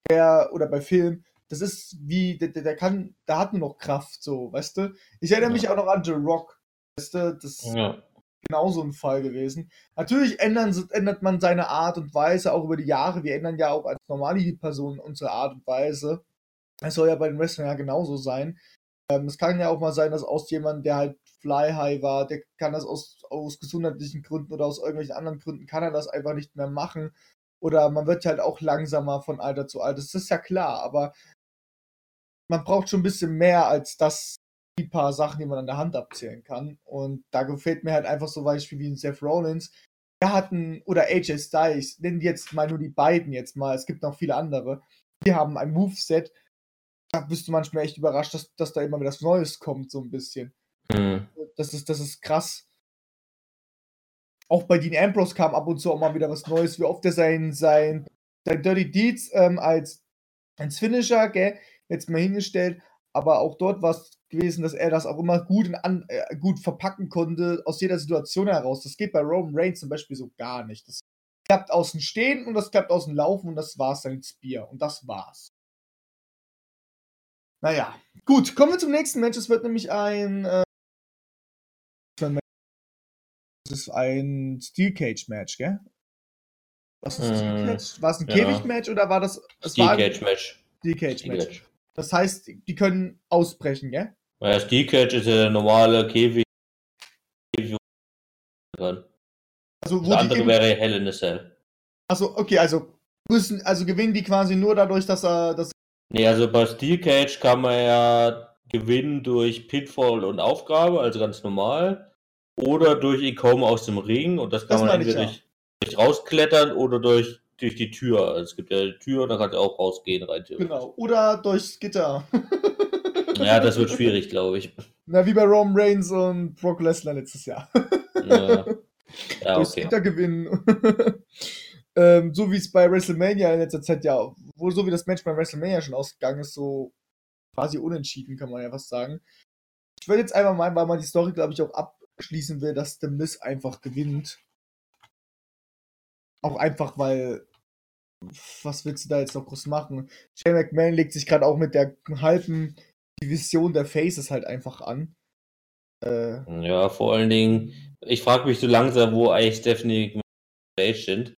der, oder bei Film, das ist wie, der, der kann, der hat nur noch Kraft, so, weißt du? Ich erinnere ja. mich auch noch an The Rock, weißt du, das ist ja. genauso ein Fall gewesen. Natürlich ändern, ändert man seine Art und Weise auch über die Jahre, wir ändern ja auch als normale Personen unsere Art und Weise. Es soll ja bei den Wrestlern ja genauso sein. Ähm, es kann ja auch mal sein, dass aus jemandem, der halt Fly High war, der kann das aus, aus gesundheitlichen Gründen oder aus irgendwelchen anderen Gründen, kann er das einfach nicht mehr machen. Oder man wird halt auch langsamer von Alter zu Alter. Das ist ja klar, aber man braucht schon ein bisschen mehr als das, die paar Sachen, die man an der Hand abzählen kann. Und da gefällt mir halt einfach so Beispiel wie ein Seth Rollins, wir hatten, oder AJ Styles, nennen jetzt mal nur die beiden jetzt mal, es gibt noch viele andere, die haben ein Moveset, da bist du manchmal echt überrascht, dass, dass da immer wieder was Neues kommt, so ein bisschen. Hm. Das ist, das ist krass. Auch bei Dean Ambrose kam ab und zu auch mal wieder was Neues, wie oft er sein, sein, sein Dirty Deeds ähm, als, als Finisher, gell, jetzt mal hingestellt, aber auch dort war es gewesen, dass er das auch immer gut, in an, äh, gut verpacken konnte aus jeder Situation heraus. Das geht bei Roman Reigns zum Beispiel so gar nicht. Das klappt aus dem Stehen und das klappt aus dem Laufen und das war's dann Spear. Und das war's. Naja, gut, kommen wir zum nächsten Match. Es wird nämlich ein. Äh, das ist ein Steel Cage Match, gell? Was ist Steel Mm, Cage? War es ein ja. Käfig Match oder war das. es Steel Cage Match. Steel Cage Match. Das heißt, die können ausbrechen, gell? Ja, Steel Cage ist ja der normale Käfig. Das Also, wo die andere wäre Hell in a Cell. also okay, also müssen, also gewinnen die quasi nur dadurch, dass er, dass Nee, also bei Steel Cage kann man ja gewinnen durch Pitfall und Aufgabe, also ganz normal. Oder durch Ikome aus dem Ring und das kann Das man meine ich, entweder ja. durch, durch rausklettern oder durch, durch die Tür. Also es gibt ja die Tür dann kannst du auch rausgehen rein. theoretisch. genau oder durchs Gitter. Ja, das wird schwierig, glaube ich. Na, wie bei Roman Reigns und Brock Lesnar letztes Jahr. Ja, ja durchs okay. Gitter gewinnen. ähm, so wie es bei WrestleMania in letzter Zeit ja, wohl so wie das Match bei WrestleMania schon ausgegangen ist, so quasi unentschieden, kann man ja fast sagen. Ich würde jetzt einfach mal, weil man die Story, glaube ich, auch abschließen will, dass The Miz einfach gewinnt. Auch einfach, weil. Was willst du da jetzt noch groß machen? Shane McMahon legt sich gerade auch mit der halben Division der Faces halt einfach an. Äh, Ja, vor allen Dingen, ich frage mich so langsam, wo eigentlich Stephanie sind.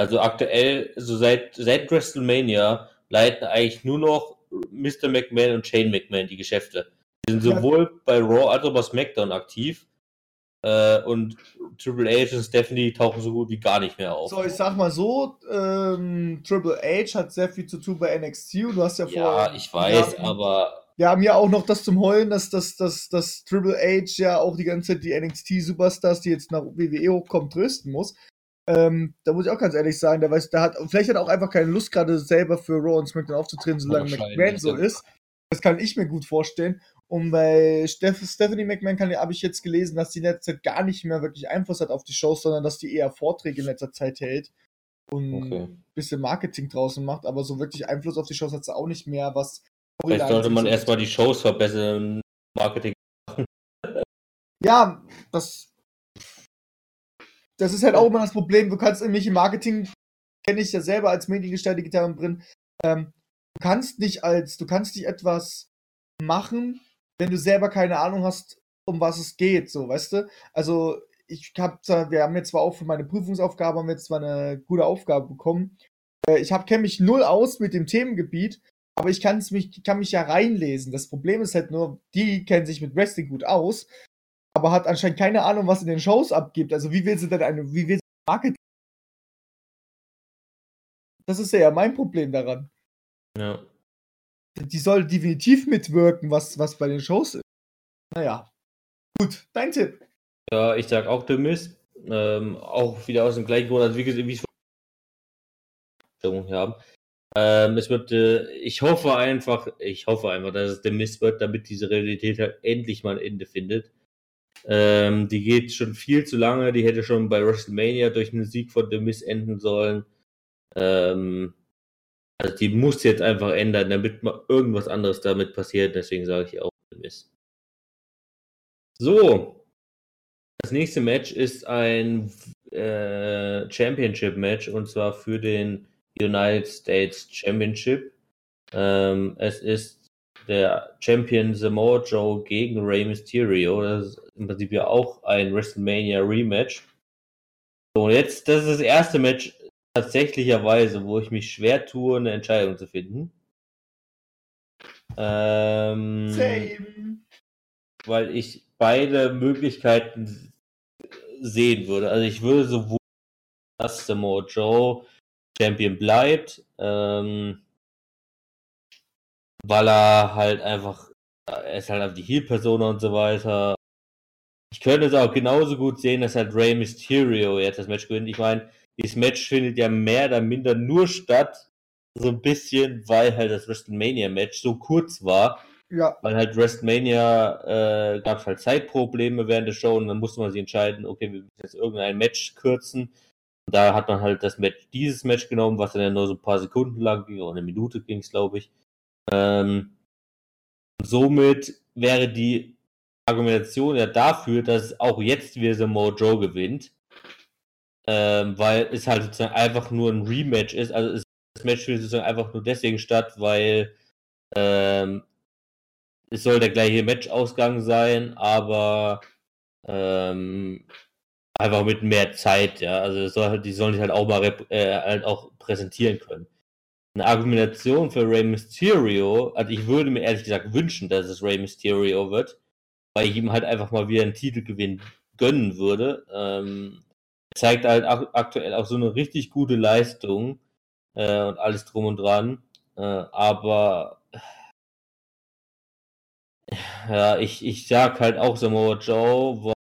Also aktuell, so seit, seit WrestleMania, leiten eigentlich nur noch Mr. McMahon und Shane McMahon die Geschäfte. Die sind Ja. sowohl bei Raw als auch bei SmackDown aktiv. Äh, und Triple H und Stephanie tauchen so gut wie gar nicht mehr auf. So, ich sag mal so, ähm, Triple H hat sehr viel zu tun bei NXT und du hast ja vor. ja, ich weiß, haben, aber Wir haben ja auch noch das zum Heulen, dass, dass, dass, dass Triple H ja auch die ganze Zeit die NXT-Superstars, die jetzt nach WWE hochkommen, trösten muss. Ähm, da muss ich auch ganz ehrlich sagen, der weiß, der hat, vielleicht hat er auch einfach keine Lust, gerade selber für Raw und SmackDown aufzutreten, solange McMahon so ist. Das kann ich mir gut vorstellen. Und bei Steph Stephanie McMahon habe ich jetzt gelesen, dass sie in letzter Zeit gar nicht mehr wirklich Einfluss hat auf die Shows, sondern dass die eher Vorträge in letzter Zeit hält und okay. ein bisschen Marketing draußen macht, aber so wirklich Einfluss auf die Shows hat sie auch nicht mehr, was Vielleicht sollte man erstmal die Shows verbessern, Marketing. Ja, das. Das ist halt auch immer das Problem. Du kannst nämlich im Marketing, kenne ich ja selber als Mediengestalter Gitarren drin, ähm, du kannst nicht als, du kannst nicht etwas machen, wenn du selber keine Ahnung hast, um was es geht, so, weißt du? Also, ich hab wir haben jetzt zwar auch für meine Prüfungsaufgabe, haben wir jetzt zwar eine gute Aufgabe bekommen. Äh, ich hab, kenne mich null aus mit dem Themengebiet, aber ich kann's mich, kann mich ja reinlesen. Das Problem ist halt nur, die kennen sich mit Wrestling gut aus, aber hat anscheinend keine Ahnung, was in den Shows abgibt. Also wie will sie denn eine, wie will sie Marketing? Das ist ja mein Problem daran. Ja. Die soll definitiv mitwirken, was, was bei den Shows ist. Naja. Gut, dein Tipp. Ja, ich sag auch The Miz. Ähm, auch wieder aus dem gleichen Grund, also wie wie ich Stimmung hier haben. Ähm, es wird, äh, ich hoffe einfach, ich hoffe einfach, dass es The Miz wird, damit diese Realität halt endlich mal ein Ende findet. Ähm, die geht schon viel zu lange, die hätte schon bei WrestleMania durch einen Sieg von The Miz enden sollen. Ähm, also die muss jetzt einfach ändern, damit mal irgendwas anderes damit passiert, deswegen sage ich auch The Miz. So, das nächste Match ist ein äh, Championship-Match und zwar für den United States Championship. Ähm, es ist der Champion Samoa Joe gegen Rey Mysterio. Das ist im Prinzip ja auch ein WrestleMania Rematch. So, und jetzt, das ist das erste Match tatsächlicherweise, wo ich mich schwer tue, eine Entscheidung zu finden. Ähm, Same. weil ich beide Möglichkeiten sehen würde. Also ich würde sowohl, dass Samoa Joe Champion bleibt, ähm, weil er halt einfach, er ist halt einfach die Heel-Persona und so weiter. ich könnte es auch genauso gut sehen, dass halt Rey Mysterio jetzt das Match gewinnt. Ich meine, dieses Match findet ja mehr oder minder nur statt, so ein bisschen, weil halt das WrestleMania-Match so kurz war. Ja. Weil halt WrestleMania äh, gab es halt Zeitprobleme während der Show und dann musste man sich entscheiden, okay, wir müssen jetzt irgendein Match kürzen. Und da hat man halt das Match, dieses Match genommen, was dann ja nur so ein paar Sekunden lang ging, oder eine Minute ging es, glaube ich. Ähm, somit wäre die Argumentation ja dafür, dass auch jetzt wieder Samoa Joe gewinnt. Ähm, weil es halt sozusagen einfach nur ein Rematch ist. Also es, das Match findet sozusagen einfach nur deswegen statt, weil ähm, es soll der gleiche Matchausgang sein, aber ähm, einfach mit mehr Zeit, ja. Also soll halt, die sollen sich halt auch mal äh, halt auch präsentieren können. Eine Argumentation für Rey Mysterio, also ich würde mir ehrlich gesagt wünschen, dass es Rey Mysterio wird, weil ich ihm halt einfach mal wieder einen Titelgewinn gönnen würde. Ähm, zeigt halt aktuell auch so eine richtig gute Leistung äh, und alles drum und dran. Äh, aber ja, ich, ich sag halt auch Samoa Joe, weil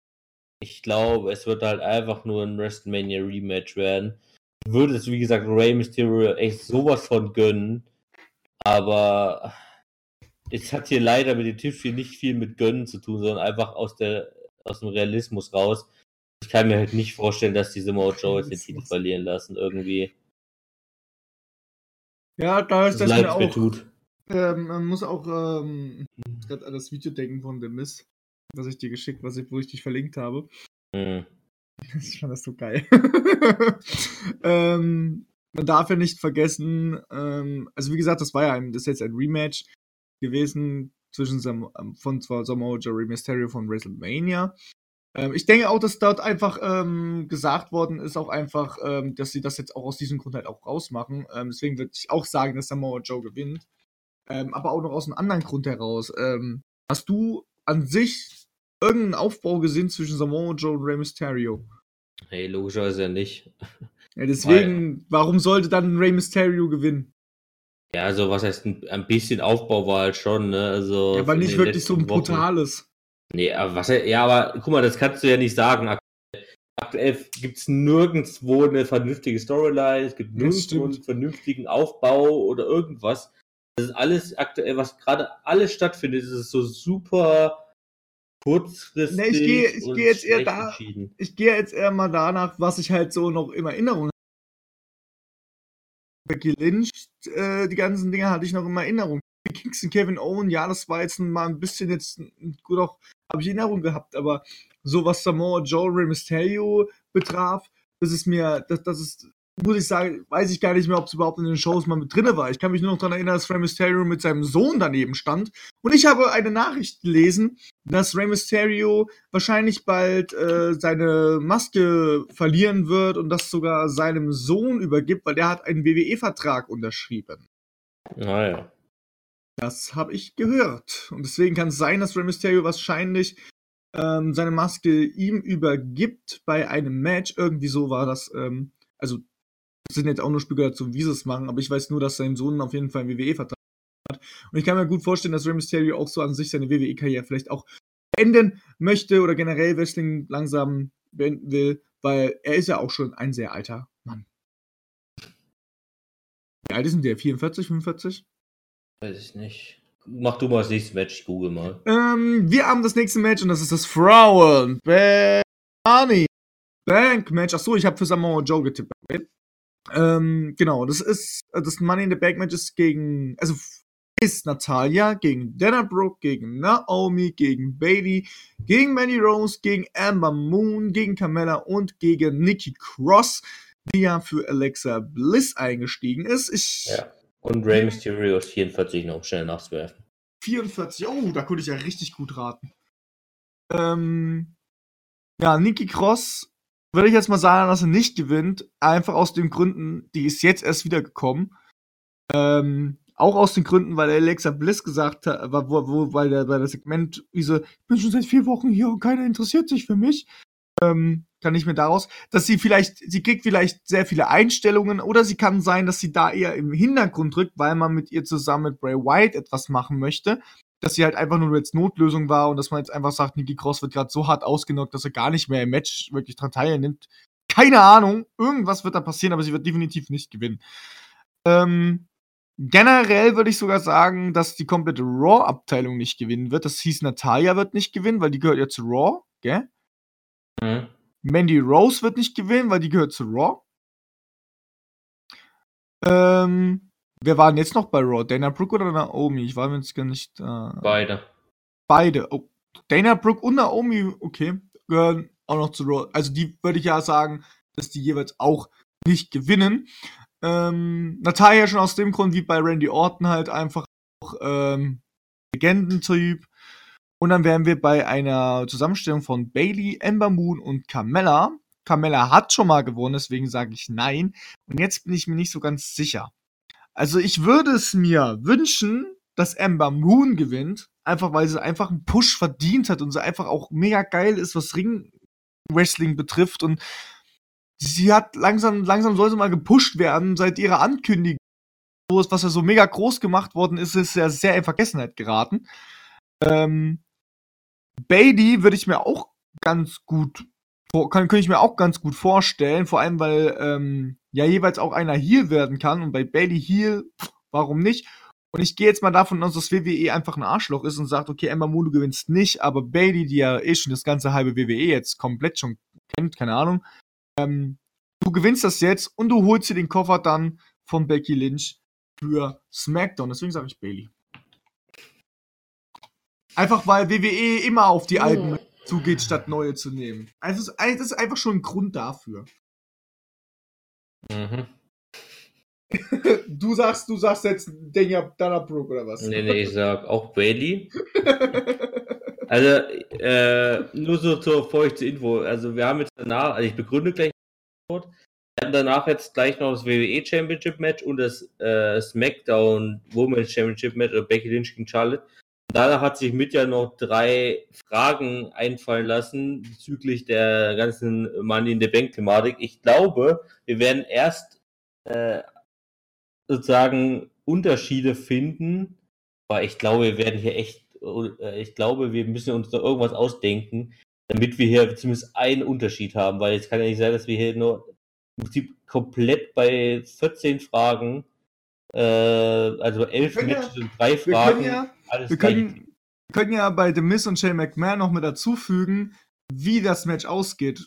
ich glaube, es wird halt einfach nur ein WrestleMania Rematch werden. Ich würde es, wie gesagt, Rey Mysterio echt sowas von gönnen, aber es hat hier leider mit dem Tippspiel nicht viel mit Gönnen zu tun, sondern einfach aus der aus dem Realismus raus. Ich kann mir halt nicht vorstellen, dass diese Samoa Joe jetzt den Titel verlieren lassen, irgendwie. Ja, da ist das, das mir auch. Tut. Ähm, man muss auch ähm, gerade an das Video denken von The Miss, was ich dir geschickt, was ich, wo ich dich verlinkt habe. Mhm. Ich fand das so geil. ähm, man darf ja nicht vergessen, ähm, also wie gesagt, das war ja ein, das ist jetzt ein Rematch gewesen zwischen Sam, ähm, von Samoa Joe Mysterio von WrestleMania. Ähm, ich denke auch, dass dort einfach ähm, gesagt worden ist, auch einfach, ähm, dass sie das jetzt auch aus diesem Grund halt auch rausmachen. Ähm, deswegen würde ich auch sagen, dass Samoa Joe gewinnt. Ähm, aber auch noch aus einem anderen Grund heraus. hast du an sich irgendeinen Aufbau gesehen zwischen Samoa Joe und Rey Mysterio? Hey, logischerweise ja nicht. Ja, deswegen, Weil, warum sollte dann Rey Mysterio gewinnen? Ja, also was heißt ein, ein bisschen Aufbau war halt schon, ne? Also ja, aber nicht wirklich so ein brutales. Wochen. Nee, aber was ja, aber guck mal, das kannst du ja nicht sagen. Aktuell gibt es nirgendwo eine vernünftige Storyline, es gibt nirgendwo einen vernünftigen Aufbau oder irgendwas. Das ist alles aktuell, was gerade alles stattfindet, ist so super kurzfristig. Nee, ich gehe ich geh jetzt eher da. Ich gehe jetzt eher mal danach, was ich halt so noch in Erinnerung habe. Becky Lynch, äh, die ganzen Dinge hatte ich noch in Erinnerung. Kingston, Kevin Owen, ja, das war jetzt mal ein bisschen jetzt gut auch, habe ich Erinnerung gehabt, aber so was Samoa Joe Rey Mysterio betraf, das ist mir, das, das ist muss ich sagen, weiß ich gar nicht mehr, ob es überhaupt in den Shows mal mit drinne war. Ich kann mich nur noch daran erinnern, dass Rey Mysterio mit seinem Sohn daneben stand. Und ich habe eine Nachricht gelesen, dass Rey Mysterio wahrscheinlich bald äh, seine Maske verlieren wird und das sogar seinem Sohn übergibt, weil der hat einen WWE-Vertrag unterschrieben. Naja. Das habe ich gehört. Und deswegen kann es sein, dass Rey Mysterio wahrscheinlich ähm, seine Maske ihm übergibt bei einem Match. Irgendwie so war das. Ähm, also das sind jetzt auch nur Spekulationen, wie sie es machen, aber ich weiß nur, dass sein Sohn auf jeden Fall einen WWE-Vertrag hat. Und ich kann mir gut vorstellen, dass Rey Mysterio auch so an sich seine WWE-Karriere vielleicht auch beenden möchte oder generell Wrestling langsam beenden will, weil er ist ja auch schon ein sehr alter Mann. Wie alt ist denn der? 44, 45? Weiß ich nicht. Mach du mal das nächste Match, ich google mal. Ähm, wir haben das nächste Match und das ist das Frauen Bank Match. Achso, ich habe für Samoa Joe getippt. Ähm, genau, das ist das Money in the Bank Match ist gegen, also ist Natalia gegen Dana Brooke, gegen Naomi, gegen Bailey, gegen Mandy Rose, gegen Amber Moon, gegen Carmella und gegen Nikki Cross, die ja für Alexa Bliss eingestiegen ist. Ich, ja. Und Rey Mysterio ist 44 noch schnell nachzuwerfen. 44, oh, da konnte ich ja richtig gut raten. Ähm, ja, Nikki Cross würde ich jetzt mal sagen, dass er nicht gewinnt. Einfach aus den Gründen, die ist jetzt erst wiedergekommen. Ähm, auch aus den Gründen, weil Alexa Bliss gesagt hat, wo, wo, weil der, bei der Segment, wie so, ich bin schon seit vier Wochen hier und keiner interessiert sich für mich. Ähm, kann ich mir daraus, dass sie vielleicht, sie kriegt vielleicht sehr viele Einstellungen oder sie kann sein, dass sie da eher im Hintergrund drückt, weil man mit ihr zusammen mit Bray Wyatt etwas machen möchte. Dass sie halt einfach nur jetzt Notlösung war und dass man jetzt einfach sagt, Nikki Cross wird gerade so hart ausgenockt, dass er gar nicht mehr im Match wirklich dran teilnimmt. Keine Ahnung, irgendwas wird da passieren, aber sie wird definitiv nicht gewinnen. Ähm, generell würde ich sogar sagen, dass die komplette Raw-Abteilung nicht gewinnen wird. Das hieß, Natalia wird nicht gewinnen, weil die gehört ja zu Raw, gell? Mhm. Mandy Rose wird nicht gewinnen, weil die gehört zu Raw. Ähm, wer war denn jetzt noch bei Raw? Dana Brooke oder Naomi? Ich war mir jetzt gar nicht. Äh, Beide. beide. Oh, Dana Brooke und Naomi, okay, gehören auch noch zu Raw. Also die würde ich ja sagen, dass die jeweils auch nicht gewinnen. Ähm, Natalia schon aus dem Grund, wie bei Randy Orton halt einfach auch ähm, Legendentyp. Und dann wären wir bei einer Zusammenstellung von Bailey, Ember Moon und Carmella. Carmella hat schon mal gewonnen, deswegen sage ich nein. Und jetzt bin ich mir nicht so ganz sicher. Also ich würde es mir wünschen, dass Ember Moon gewinnt, einfach weil sie einfach einen Push verdient hat und sie einfach auch mega geil ist, was Ring Wrestling betrifft und sie hat langsam langsam soll sie mal gepusht werden seit ihrer Ankündigung, was ja so mega groß gemacht worden ist, ist ja sehr in Vergessenheit geraten. Ähm, Bailey würde ich mir auch ganz gut kann, könnte ich mir auch ganz gut vorstellen, vor allem weil ähm, ja jeweils auch einer Heal werden kann und bei Bailey Heal, warum nicht? Und ich gehe jetzt mal davon aus, dass WWE einfach ein Arschloch ist und sagt, okay, Ember Moon, du gewinnst nicht, aber Bailey, die ja eh schon das ganze halbe WWE jetzt komplett schon kennt, keine Ahnung, ähm, du gewinnst das jetzt und du holst dir den Koffer dann von Becky Lynch für SmackDown. Deswegen sage ich Bailey. Einfach weil WWE immer auf die alten zugeht, statt neue zu nehmen. Also es ist- das ist einfach schon ein Grund dafür. Mhm. Du sagst, du sagst jetzt Dana, Dana Brooke oder was? Nee, nee, ich sag auch Bailey. Also, äh, nur so zur feuchte Info. Also, wir haben jetzt danach, also ich begründe gleich. Wir haben danach jetzt gleich noch das WWE Championship Match und das äh, SmackDown Women's Championship Match oder Becky Lynch gegen Charlotte. Danach hat sich mit ja noch drei Fragen einfallen lassen bezüglich der ganzen Money in the Bank Thematik. Ich glaube, wir werden erst äh, sozusagen Unterschiede finden, aber ich glaube, wir werden hier echt, äh, ich glaube, wir müssen uns da irgendwas ausdenken, damit wir hier zumindest einen Unterschied haben, weil es kann ja nicht sein, dass wir hier nur im Prinzip komplett bei 14 Fragen, äh, also elf können ja- Matches und drei Wir Fragen, können ja, wir können, wir können ja bei The Miz und Shane McMahon noch mit dazufügen, wie das Match ausgeht.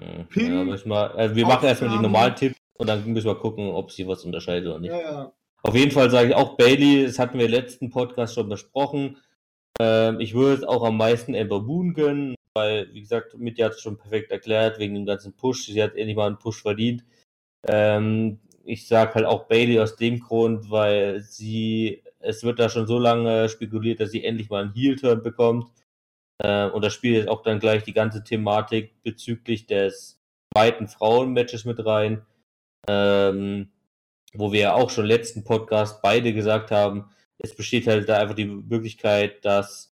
Ja, Pin- ja, wir, also wir machen erstmal die normalen Tipps und dann müssen wir gucken, ob sich was unterscheidet oder nicht. Ja. Auf jeden Fall sage ich auch Bailey, das hatten wir im letzten Podcast schon besprochen. Ähm, ich würde es auch am meisten Amber Moon gönnen, weil, wie gesagt, Mitya hat es schon perfekt erklärt, wegen dem ganzen Push. Sie hat endlich mal einen Push verdient. Ähm, ich sage halt auch Bailey aus dem Grund, weil sie, es wird da schon so lange spekuliert, dass sie endlich mal einen Heel-Turn bekommt. Äh, und da spielt jetzt auch dann gleich die ganze Thematik bezüglich des zweiten Frauenmatches mit rein. Ähm, wo wir ja auch schon letzten Podcast beide gesagt haben, es besteht halt da einfach die Möglichkeit, dass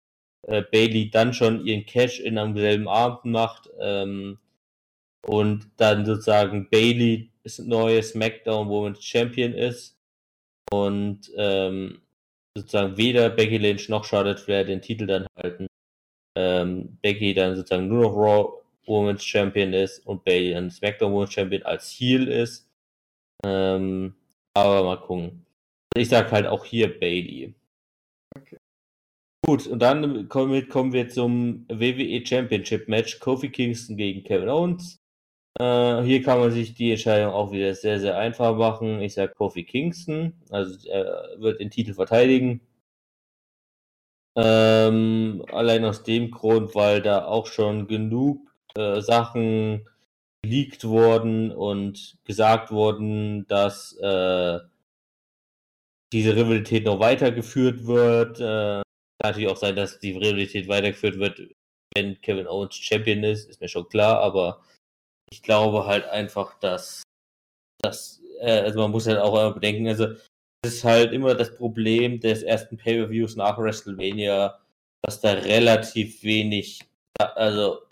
äh, Bailey dann schon ihren Cash in einem selben Abend macht ähm, und dann sozusagen Bailey das neue SmackDown Women's Champion ist und ähm, sozusagen weder Becky Lynch noch Charlotte Flair den Titel dann halten. Ähm, Becky dann sozusagen nur noch Raw Women's Champion ist und Bailey dann SmackDown Women's Champion als Heel ist. Ähm, aber mal gucken. Ich sag halt auch hier Bailey. Okay. Gut, und dann kommen wir, kommen wir zum WWE Championship Match. Kofi Kingston gegen Kevin Owens. Äh, hier kann man sich die Entscheidung auch wieder sehr, sehr einfach machen. Ich sag Kofi Kingston. Also er wird den Titel verteidigen. Ähm, allein aus dem Grund, weil da auch schon genug äh, Sachen geleakt wurden und gesagt wurden, dass äh, diese Rivalität noch weitergeführt wird. Äh, kann natürlich auch sein, dass die Rivalität weitergeführt wird, wenn Kevin Owens Champion ist, ist mir schon klar, aber ich glaube halt einfach, dass dass, äh, also man muss halt auch bedenken, also es ist halt immer das Problem des ersten Pay-Per-Views nach WrestleMania, dass da relativ wenig, also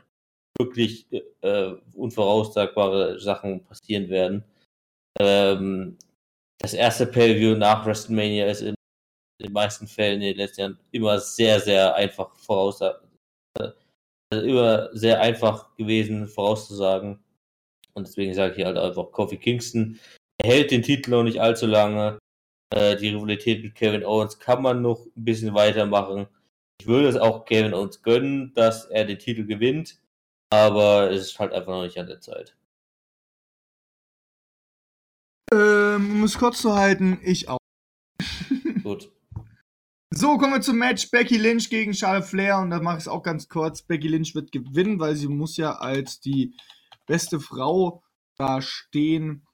wirklich äh, unvoraussagbare Sachen passieren werden. Ähm, das erste Pay-Per-View nach WrestleMania ist im in den meisten Fällen in den letzten Jahren immer sehr, sehr einfach voraussagen. Also immer sehr einfach gewesen vorauszusagen. Und deswegen sage ich halt einfach, Kofi Kingston erhält den Titel noch nicht allzu lange. Äh, die Rivalität mit Kevin Owens kann man noch ein bisschen weitermachen. Ich würde es auch Kevin Owens gönnen, dass er den Titel gewinnt, aber es ist halt einfach noch nicht an der Zeit. Ähm, um es kurz zu halten, ich auch. Gut. So, kommen wir zum Match Becky Lynch gegen Charlotte Flair und da mache ich es auch ganz kurz. Becky Lynch wird gewinnen, weil sie muss ja als die beste Frau da stehen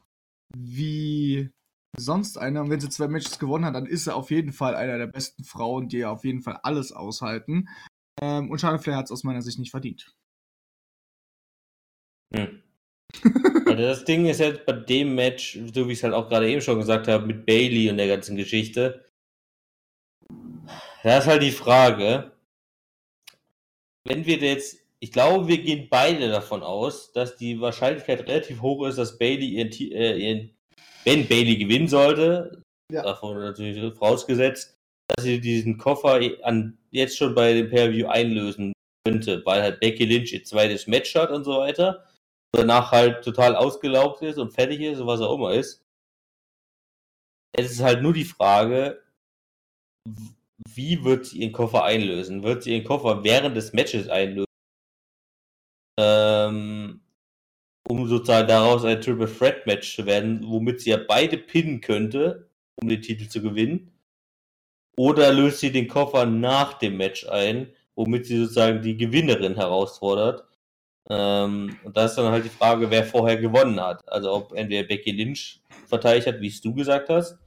wie sonst einer. Und wenn sie zwei Matches gewonnen hat, dann ist sie auf jeden Fall einer der besten Frauen, die auf jeden Fall alles aushalten. Ähm, und Charlotte Flair hat es aus meiner Sicht nicht verdient. Hm. das Ding ist jetzt bei dem Match, so wie ich es halt auch gerade eben schon gesagt habe, mit Bailey und der ganzen Geschichte. Da ist halt die Frage, wenn wir jetzt, ich glaube, wir gehen beide davon aus, dass die Wahrscheinlichkeit relativ hoch ist, dass Bailey ihren, äh, ihren wenn Bailey gewinnen sollte, ja. davon natürlich vorausgesetzt, dass sie diesen Koffer an, jetzt schon bei dem Pay-View einlösen könnte, weil halt Becky Lynch ihr zweites Match hat und so weiter. Danach halt total ausgelaugt ist und fertig ist und was auch immer ist. Es ist halt nur die Frage, wie wird sie ihren Koffer einlösen? Wird sie ihren Koffer während des Matches einlösen? Ähm, um sozusagen daraus ein Triple Threat Match zu werden, womit sie ja beide pinnen könnte, um den Titel zu gewinnen. Oder löst sie den Koffer nach dem Match ein, womit sie sozusagen die Gewinnerin herausfordert. Ähm, und da ist dann halt die Frage, wer vorher gewonnen hat. Also ob entweder Becky Lynch verteidigt hat, wie es du gesagt hast,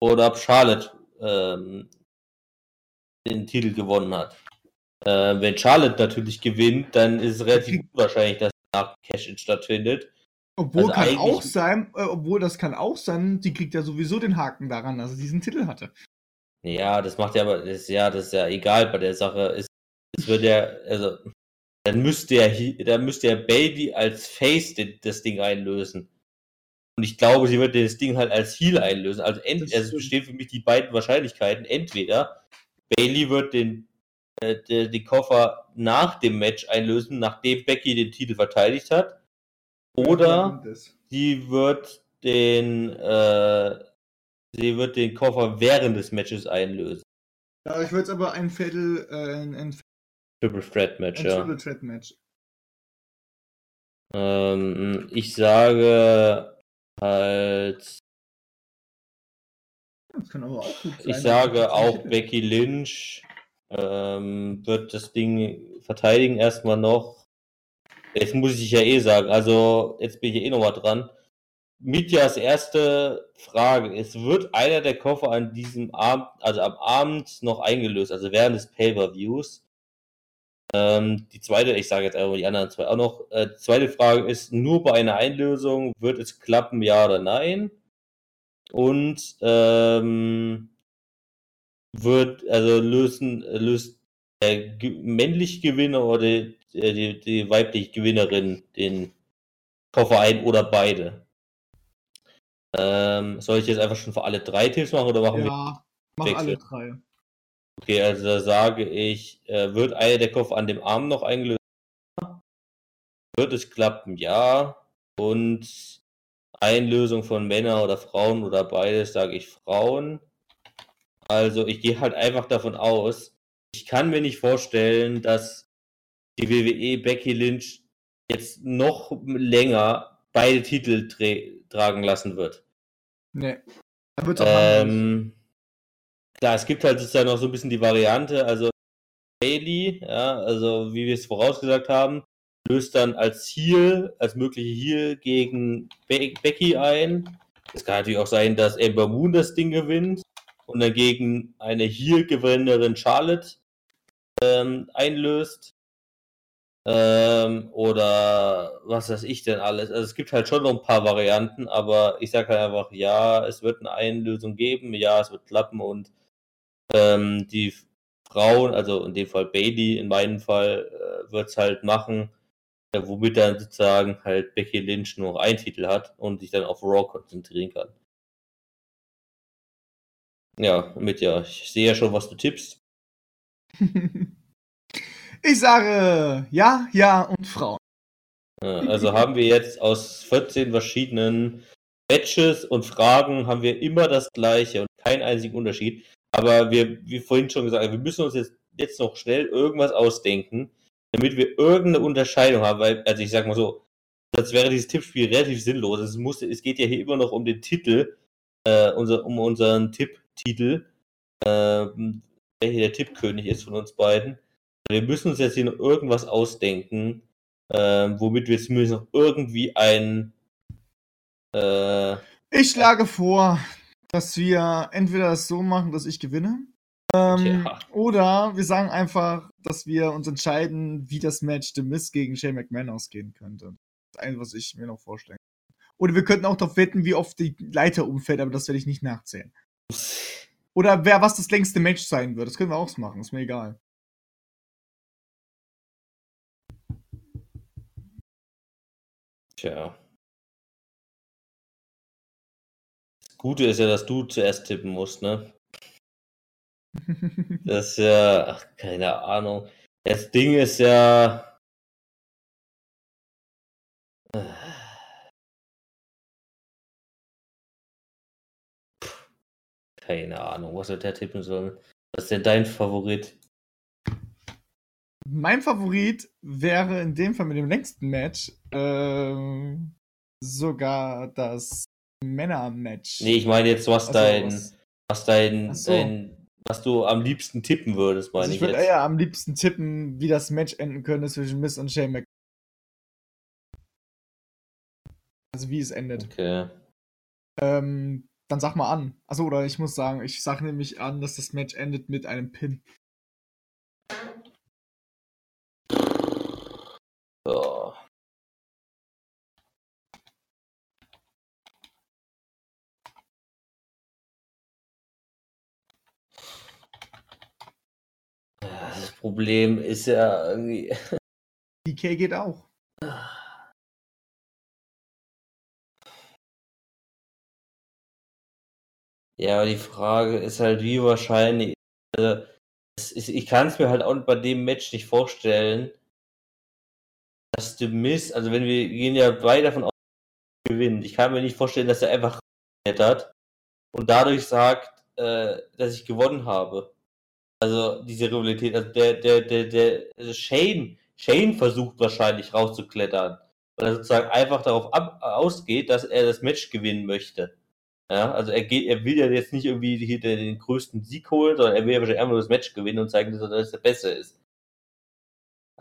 oder ob Charlotte ähm, den Titel gewonnen hat. Äh, wenn Charlotte natürlich gewinnt, dann ist es relativ unwahrscheinlich, dass nach Cash-In stattfindet. Obwohl also kann auch sein, äh, obwohl das kann auch sein, die kriegt ja sowieso den Haken daran, dass sie diesen Titel hatte. Ja, das macht ja aber, das, ja, das ist ja egal bei der Sache. Es, es wird ja, also, dann müsste ja, dann müsste ja Bailey als Face das Ding einlösen. Und ich glaube, sie wird das Ding halt als Heal einlösen. Also, ent, also es bestehen für mich die beiden Wahrscheinlichkeiten. Entweder Bailey wird den äh, die Koffer nach dem Match einlösen, nachdem Becky den Titel verteidigt hat. Oder sie wird den äh, sie wird den Koffer während des Matches einlösen. Ja, ich würde es aber ein Viertel, äh, ein, ein Triple Threat Match, ein ja. Triple Threat Match. Ähm, ich sage halt. Das kann aber auch gut sein. Ich sage auch Becky Lynch ähm, wird das Ding verteidigen erstmal noch. Jetzt muss ich ja eh sagen, also jetzt bin ich eh nochmal dran. Mitjas erste Frage ist, wird einer der Koffer an diesem Abend, also am Abend noch eingelöst, also während des Pay-Per-Views? Ähm, die zweite, ich sage jetzt einfach die anderen zwei auch noch. Äh, die zweite Frage ist, nur bei einer Einlösung wird es klappen, ja oder nein? Und ähm, wird, also lösen, löst der männliche Gewinner oder die, die, die weibliche Gewinnerin den Koffer ein oder beide. Ähm, soll ich jetzt einfach schon für alle drei Teams machen oder machen ja, wir? mach Wechsel? alle drei. Okay, also da sage ich, äh, wird einer der Koffer an dem Arm noch eingelöst? Wird es klappen? Ja. Und Einlösung von Männern oder Frauen oder beides, sage ich Frauen. Also ich gehe halt einfach davon aus, ich kann mir nicht vorstellen, dass die WWE Becky Lynch jetzt noch länger beide Titel tragen lassen wird. Nee. Da wird's auch ähm, klar, es gibt halt sozusagen noch so ein bisschen die Variante, also Bailey, ja, also wie wir es vorausgesagt haben, löst dann als Heal, als mögliche Heal gegen Be Becky ein. Es kann natürlich auch sein, dass Ember Moon das Ding gewinnt und dagegen eine Heal-Gewinnerin Charlotte ähm, einlöst. Ähm, oder was weiß ich denn alles. Also es gibt halt schon noch ein paar Varianten, aber ich sage halt einfach, ja, es wird eine Einlösung geben, ja, es wird klappen und ähm, die Frauen, also in dem Fall Bailey, in meinem Fall, äh, wird es halt machen, äh, womit dann sozusagen halt Becky Lynch nur einen Titel hat und sich dann auf Raw konzentrieren kann. Ja, mit ja. Ich sehe ja schon, was du tippst. ich sage ja, ja und Frauen. Ja, also haben wir jetzt aus 14 verschiedenen Matches und Fragen haben wir immer das gleiche und keinen einzigen Unterschied. Aber wir, wie vorhin schon gesagt, wir müssen uns jetzt, jetzt noch schnell irgendwas ausdenken, damit wir irgendeine Unterscheidung haben, weil, also ich sag mal so, das wäre dieses Tippspiel relativ sinnlos. Es, muss, es geht ja hier immer noch um den Titel, äh, unser, um unseren Tipptitel, äh, der hier der Tippkönig ist von uns beiden. Wir müssen uns jetzt hier noch irgendwas ausdenken, äh, womit wir zumindest noch irgendwie ein. Äh, ich schlage vor, dass wir entweder das so machen, dass ich gewinne. Ähm, ja. Oder wir sagen einfach, dass wir uns entscheiden, wie das Match The Miz gegen Shane McMahon ausgehen könnte. Das ist eins, was ich mir noch vorstellen kann. Oder wir könnten auch darauf wetten, wie oft die Leiter umfällt, aber das werde ich nicht nachzählen. Oder wer was das längste Match sein wird. Das können wir auch machen, ist mir egal. Tja. Das Gute ist ja, dass du zuerst tippen musst, ne? das ist ja, ach, keine Ahnung. Das Ding ist ja. Keine Ahnung, was wird der tippen sollen. Was ist denn dein Favorit? Mein Favorit wäre in dem Fall mit dem längsten Match äh, sogar das Männer-Match. Nee, ich meine jetzt, was also, dein, was, was dein, so. dein, was du am liebsten tippen würdest, meine also ich. Ich würde eher am liebsten tippen, wie das Match enden könnte zwischen Miss und Shane McMahon. Also wie es endet. Okay. Ähm, dann sag mal an. Achso, oder ich muss sagen, ich sag nämlich an, dass das Match endet mit einem Pin. Oh. Das Problem ist ja irgendwie. DK geht auch. Ja, aber die Frage ist halt, wie wahrscheinlich. Also, ist, ich kann es mir halt auch bei dem Match nicht vorstellen, dass The Miss, also wenn wir gehen ja beide davon aus, gewinnt. Ich kann mir nicht vorstellen, dass er einfach hat und dadurch sagt, äh, dass ich gewonnen habe. Also diese Rivalität, also der, der, der, der also Shane, Shane versucht wahrscheinlich rauszuklettern, weil er sozusagen einfach darauf ab, ausgeht, dass er das Match gewinnen möchte. Ja, also er geht, er will ja jetzt nicht irgendwie hier den, größten Sieg holen, sondern er will ja wahrscheinlich einfach nur das Match gewinnen und zeigen, dass er das der Beste ist.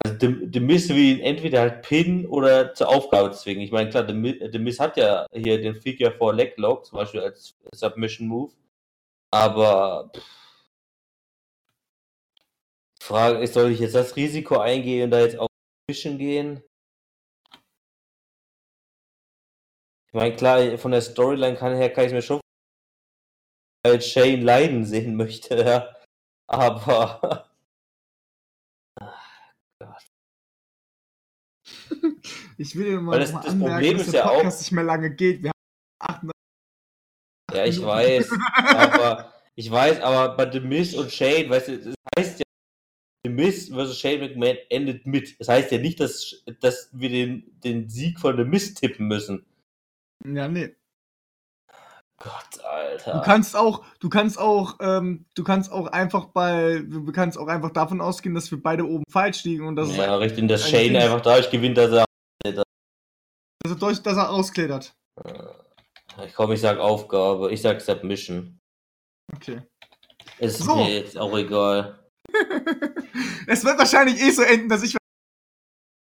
Also The, Miz will ihn entweder halt pinnen oder zur Aufgabe zwingen. Ich meine, klar, The, Miz hat ja hier den Figure for Leg Lock, zum Beispiel als Submission Move. Aber pff, Frage ist, soll ich jetzt das Risiko eingehen und da jetzt auf Mission gehen? Ich meine, klar, von der Storyline kann, her kann ich mir schon als Shane leiden sehen möchte, ja. Aber Ich will dir mal, Weil das, mal das anmerken, Problem dass ist der ja auch. Podcast nicht mehr lange geht. Wir haben 8, Ja, ich weiß. aber ich weiß, aber bei The Miz und Shane, weißt du, das heißt ja, The Miz versus Shane McMahon endet mit. Das heißt ja nicht, dass, dass wir den, den Sieg von The Miz tippen müssen. Ja, nee. Gott, Alter. Du kannst auch, du kannst auch, ähm, du kannst auch einfach bei, du kannst auch einfach davon ausgehen, dass wir beide oben falsch liegen und dass Ja, richtig, dass Shane einfach dadurch gewinnt, dass er dass er, durch, dass er ausklettert. Äh, ich komme, ich sag Aufgabe. Ich sag Submission. Okay. Ist so. mir jetzt auch egal. es wird wahrscheinlich eh so enden, dass ich.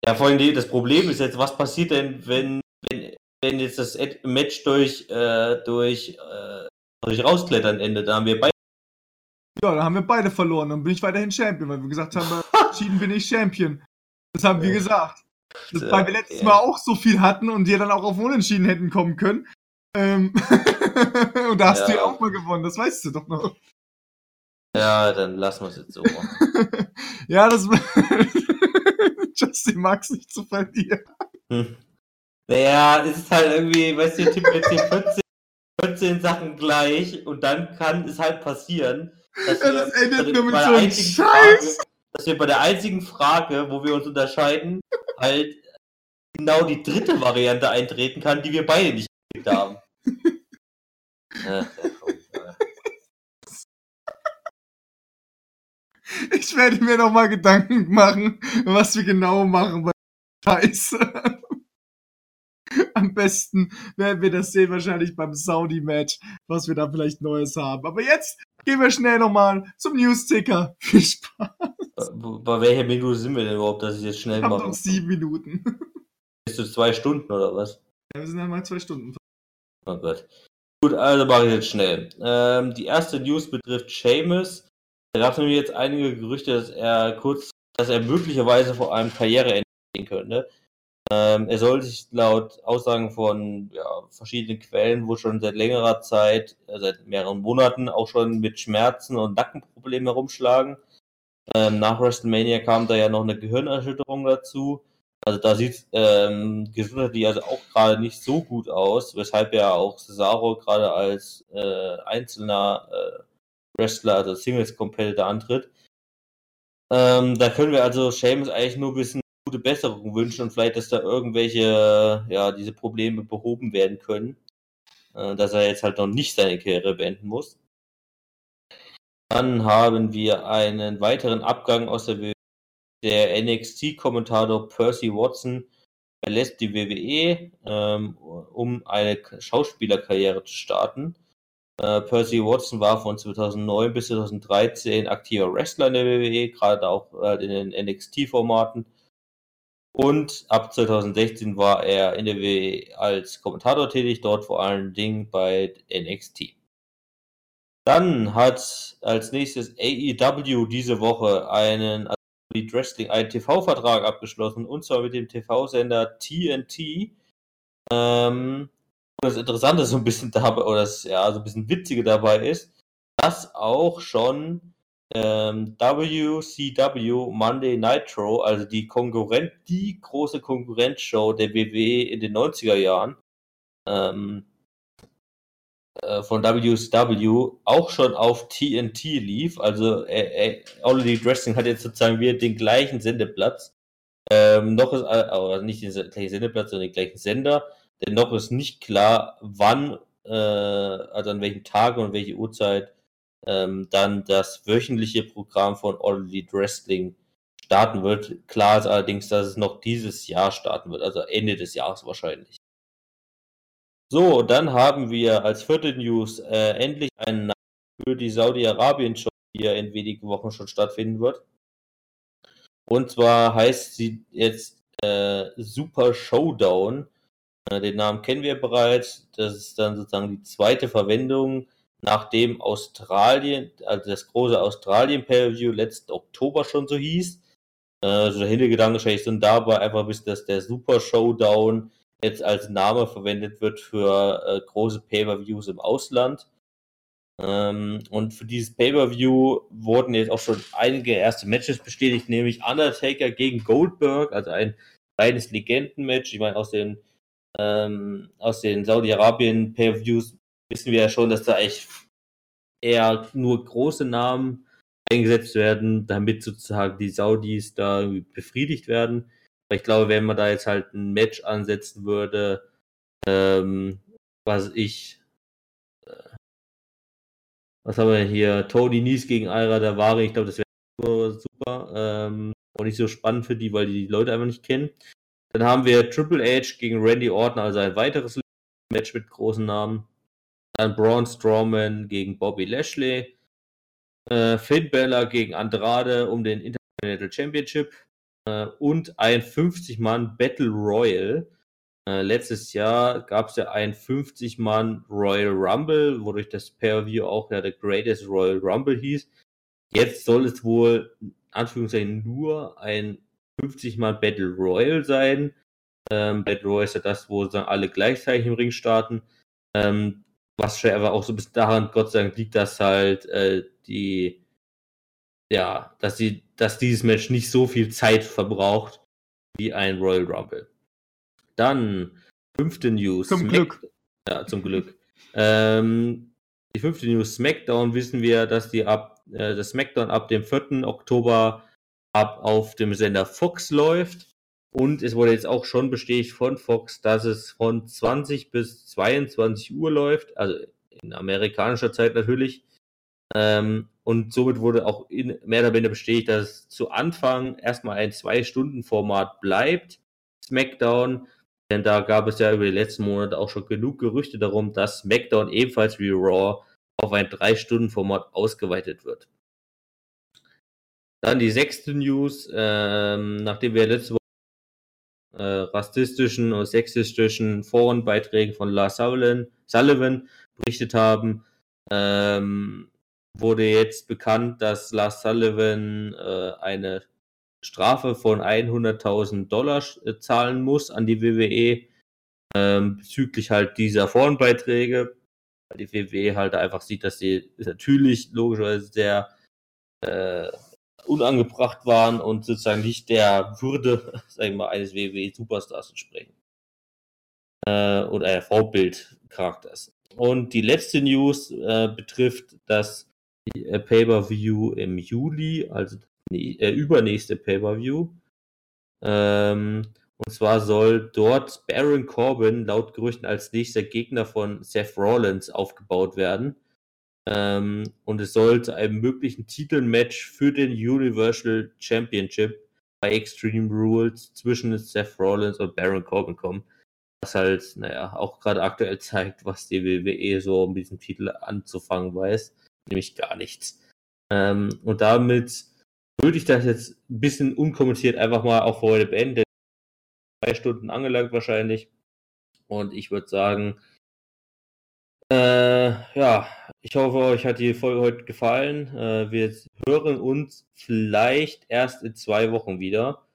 Ja, vor allem das Problem ist jetzt, was passiert denn, wenn, wenn, wenn jetzt das Match durch, äh, durch, äh, durch Rausklettern endet? Da haben wir beide. Ja, dann haben wir beide verloren. Dann bin ich weiterhin Champion, weil wir gesagt haben, entschieden bin ich Champion. Das haben wir gesagt. Das, weil wir letztes Mal auch so viel hatten und wir dann auch auf Unentschieden hätten kommen können. Ähm und da hast ja. du ja auch mal gewonnen, das weißt du doch noch. Ja, dann lassen wir es jetzt so machen. ja, das. Justin mag es nicht zu verlieren. Hm. Naja, es ist halt irgendwie, weißt du, Tipp jetzt hier 14 14 Sachen gleich und dann kann es halt passieren, dass Ja, wir, endet bei der- nur mit bei der so einem einzigen Scheiß. Frage, dass wir bei der einzigen Frage, wo wir uns unterscheiden, halt genau die dritte Variante eintreten kann, die wir beide nicht gekriegt haben. Ich werde mir noch mal Gedanken machen, was wir genau machen bei Scheiße. Am besten werden wir das sehen wahrscheinlich beim Saudi-Match, was wir da vielleicht Neues haben. Aber jetzt gehen wir schnell noch mal zum News-Ticker. Viel Spaß. Bei, bei welcher Minute sind wir denn überhaupt, dass ich jetzt schnell mache? noch sieben Minuten. Bist du zwei Stunden oder was? Ja, wir sind dann mal zwei Stunden. Oh Gott. Gut, also mache ich jetzt schnell. Ähm, die erste News betrifft Seamus. Da gab es nämlich jetzt einige Gerüchte, dass er kurz, dass er möglicherweise vor einem Karriereende stehen könnte. Ähm, er soll sich laut Aussagen von ja, verschiedenen Quellen wohl schon seit längerer Zeit, äh, seit mehreren Monaten, auch schon mit Schmerzen und Nackenproblemen herumschlagen. Ähm, nach WrestleMania kam da ja noch eine Gehirnerschütterung dazu. Also da sieht ähm, gesundheitlich also auch gerade nicht so gut aus, weshalb ja auch Cesaro gerade als äh, einzelner äh, Wrestler, also Singles Competitor antritt. Ähm, da können wir also Seamus eigentlich nur ein bisschen gute Besserung wünschen und vielleicht, dass da irgendwelche, ja, diese Probleme behoben werden können. Äh, dass er jetzt halt noch nicht seine Karriere beenden muss. Dann haben wir einen weiteren Abgang aus der WWE. Der NXT-Kommentator Percy Watson verlässt die WWE, ähm, um eine Schauspielerkarriere zu starten. Äh, Percy Watson war von 2009 bis 2013 aktiver Wrestler in der WWE, gerade auch äh, in den NXT-Formaten. Und ab 2016 war er in der WWE als Kommentator tätig, dort vor allen Dingen bei NXT. Dann hat als nächstes AEW diese Woche einen Elite Wrestling einen TV-Vertrag abgeschlossen und zwar mit dem TV-Sender TNT. Ähm, und das Interessante so ein bisschen dabei, oder das ja so ein bisschen Witzige dabei ist, dass auch schon ähm, WCW Monday Nitro, also die Konkurrent, die große Konkurrenzshow der WWE in den 90er Jahren, ähm, äh, von WCW auch schon auf TNT lief. Also äh, äh, All Elite Wrestling hat jetzt sozusagen wieder den gleichen Sendeplatz. Ähm, noch ist, aber nicht den gleichen Sendeplatz, sondern den gleichen Sender. Denn noch ist nicht klar, wann, äh, also an welchem Tag und welche Uhrzeit ähm, dann das wöchentliche Programm von All Elite Wrestling starten wird. Klar ist allerdings, dass es noch dieses Jahr starten wird, also Ende des Jahres wahrscheinlich. So, dann haben wir als vierte News äh, endlich einen Namen für die Saudi-Arabien-Show, die ja in wenigen Wochen schon stattfinden wird. Und zwar heißt sie jetzt äh, Super Showdown. Äh, den Namen kennen wir bereits. Das ist dann sozusagen die zweite Verwendung, nachdem Australien, also das große Australien-Pay-View letzten Oktober schon so hieß. Äh, also der Hintergedanke wahrscheinlich sind dabei einfach bis, dass der Super Showdown jetzt als Name verwendet wird für äh, große Pay-Per-Views im Ausland. Ähm, und für dieses Pay-Per-View wurden jetzt auch schon einige erste Matches bestätigt, nämlich Undertaker gegen Goldberg, also ein reines Legendenmatch. Ich meine, aus den, ähm, den Saudi-Arabien Pay-Per-Views wissen wir ja schon, dass da echt eher nur große Namen eingesetzt werden, damit sozusagen die Saudis da befriedigt werden. Aber ich glaube, wenn man da jetzt halt ein Match ansetzen würde, ähm, was ich, äh, was haben wir hier, Tony Nies gegen Ira Davari, ich glaube, das wäre super ähm, und nicht so spannend für die, weil die die Leute einfach nicht kennen. Dann haben wir Triple H gegen Randy Orton, also ein weiteres Match mit großen Namen. Dann Braun Strowman gegen Bobby Lashley. Äh, Finn Balor gegen Andrade um den Intercontinental Championship äh, und ein 50-Mann Battle Royal. Äh, letztes Jahr gab es ja ein 50-Mann Royal Rumble, wodurch das Pay-Per-View auch ja der Greatest Royal Rumble hieß. Jetzt soll es wohl, Anführungszeichen, nur ein 50-Mann Battle Royal sein. Ähm, Battle Royal ist ja das, wo dann alle gleichzeitig im Ring starten. Ähm, was schon aber auch so ein bisschen daran, Gott sei Dank, liegt, dass halt äh, die ja, dass sie, dass dieses Match nicht so viel Zeit verbraucht wie ein Royal Rumble. Dann fünfte News. Zum Smack- Glück. Ja, zum Glück. Ähm, die fünfte News SmackDown wissen wir, dass die ab äh, das SmackDown ab dem 4. Oktober ab auf dem Sender Fox läuft. Und es wurde jetzt auch schon bestätigt von Fox, dass es von 20 bis 22 Uhr läuft, also in amerikanischer Zeit natürlich. Ähm, und somit wurde auch in, mehr oder weniger bestätigt, dass es zu Anfang erstmal ein Zwei-Stunden-Format bleibt, SmackDown. Denn da gab es ja über die letzten Monate auch schon genug Gerüchte darum, dass SmackDown ebenfalls wie Raw auf ein Drei-Stunden-Format ausgeweitet wird. Dann die sechste News, ähm, nachdem wir letzte Woche äh, rassistischen und sexistischen Forenbeiträgen von Lars Sullivan, Sullivan berichtet haben, ähm, wurde jetzt bekannt, dass Lars Sullivan äh, eine Strafe von 100.000 Dollar äh, zahlen muss an die WWE ähm, bezüglich halt dieser Forenbeiträge, weil die WWE halt einfach sieht, dass sie natürlich logischerweise sehr äh, unangebracht waren und sozusagen nicht der Würde, sag ich mal, eines WWE-Superstars entsprechen. Äh, oder äh, Vorbild-Charakters. Und die letzte News äh, betrifft das äh, Pay-Per-View im Juli, also die äh, übernächste Pay-Per-View. Ähm, und zwar soll dort Baron Corbin laut Gerüchten als nächster Gegner von Seth Rollins aufgebaut werden. Ähm, und es soll zu einem möglichen Titelmatch für den Universal Championship bei Extreme Rules zwischen Seth Rollins und Baron Corbin kommen. Was halt, naja, auch gerade aktuell zeigt, was die WWE so um diesen Titel anzufangen weiß. Nämlich gar nichts. Ähm, und damit würde ich das jetzt ein bisschen unkommentiert einfach mal auch heute beenden. Drei Stunden angelangt wahrscheinlich. Und ich würde sagen, äh, ja, ich hoffe, euch hat die Folge heute gefallen. Äh, wir hören uns vielleicht erst in zwei Wochen wieder.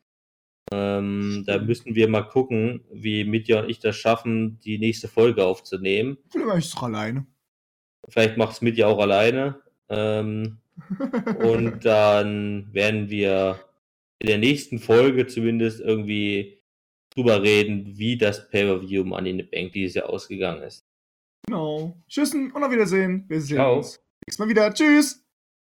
Ähm, da müssen wir mal gucken, wie Mitya und ich das schaffen, die nächste Folge aufzunehmen. Vielleicht alleine. Vielleicht macht es Mitya auch alleine. Ähm, und dann werden wir in der nächsten Folge zumindest irgendwie drüber reden, wie das Pay-Per-View Money in the Bank dieses Jahr ausgegangen ist. Genau. Tschüss und auf Wiedersehen. Wir sehen Ciao. uns nächstes Mal wieder. Tschüss.